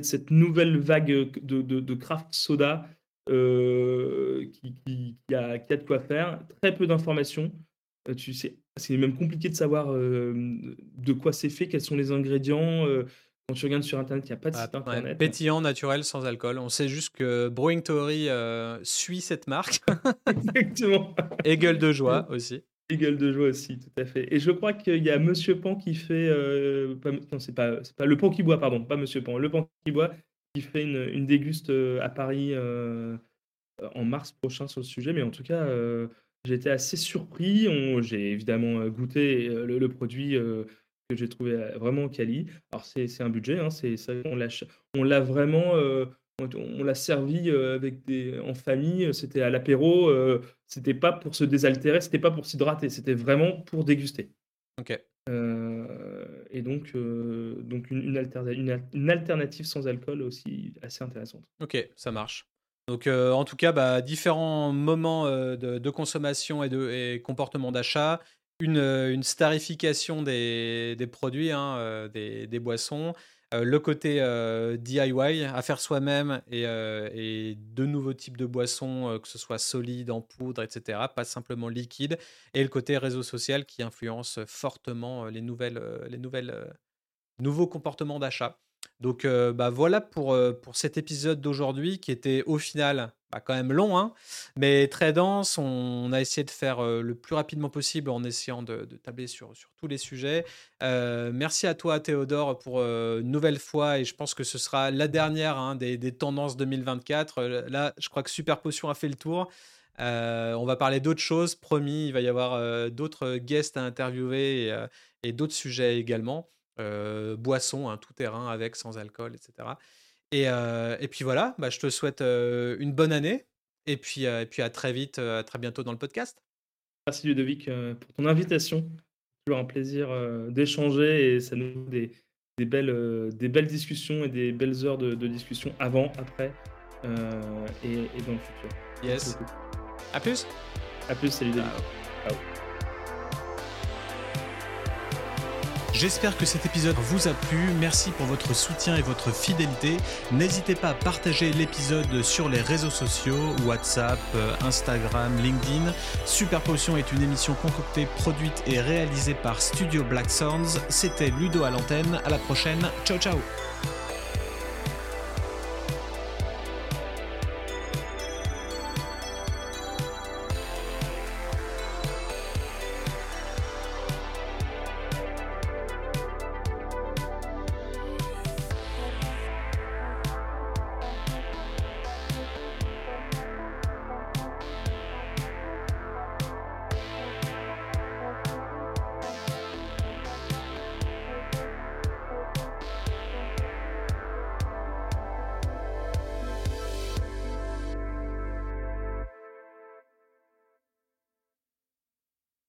cette nouvelle vague de, de craft soda qui, qui, a, qui, a, de quoi faire, très peu d'informations. tu sais, c'est même compliqué de savoir de quoi c'est fait, quels sont les ingrédients. Quand tu regardes sur Internet, il n'y a pas de site Internet. pétillant, naturel, sans alcool. On sait juste que Brewing Theory suit cette marque. Exactement. Et gueule de joie aussi. Et gueule de joie aussi, tout à fait. Et je crois qu'il y a Monsieur Pan qui fait. non, c'est pas, pas le Pan qui boit, pardon, pas Monsieur Pan. Le Pan qui boit qui fait une, une déguste à Paris en mars prochain sur le sujet. Mais en tout cas, j'ai été assez surpris. J'ai évidemment goûté le, le produit que j'ai trouvé vraiment quali. Alors c'est un budget, hein, c'est on l'a vraiment, on, l'a servi avec des en famille. C'était à l'apéro. c'était pas pour se désaltérer, c'était pas pour s'hydrater, c'était vraiment pour déguster. Ok. et donc, donc une, une, une, alternative sans alcool aussi assez intéressante. Ok, ça marche. Donc, en tout cas, bah, différents moments de, consommation et de et comportement d'achat, une, une starification des, produits, hein, euh, des, boissons, euh, le côté euh, DIY, à faire soi-même, et, et, de nouveaux types de boissons, que ce soit solide, en poudre, etc., pas simplement liquide, et le côté réseau social qui influence fortement les nouvelles, les nouvelles, nouveaux comportements d'achat. Donc bah, voilà pour, pour cet épisode d'aujourd'hui qui était au final bah, quand même long, hein, mais très dense. On, a essayé de faire le plus rapidement possible en essayant de, tabler sur, sur, tous les sujets. merci à toi Théodore pour une nouvelle fois et je pense que ce sera la dernière hein, des, des, tendances 2024. Là, je crois que Super Potion a fait le tour. on va parler d'autres choses, promis, il va y avoir d'autres guests à interviewer et, et d'autres sujets également. boissons, hein, tout terrain avec, sans alcool, etc. Et, et puis voilà, bah, je te souhaite une bonne année. Et puis, et puis à très vite, à très bientôt dans le podcast. Merci Ludovic pour ton invitation. Toujours un plaisir d'échanger et ça nous donne des, des, belles, des belles discussions et des belles heures de, discussion avant, après et, et, dans le futur. Yes. À plus. À plus, salut Ludovic. Ciao. J'espère que cet épisode vous a plu. Merci pour votre soutien et votre fidélité. N'hésitez pas à partager l'épisode sur les réseaux sociaux, WhatsApp, euh, Instagram, LinkedIn. Super Potion est une émission concoctée, produite et réalisée par Studio Black Sounds. C'était Ludo à l'antenne. À la prochaine. Ciao ciao.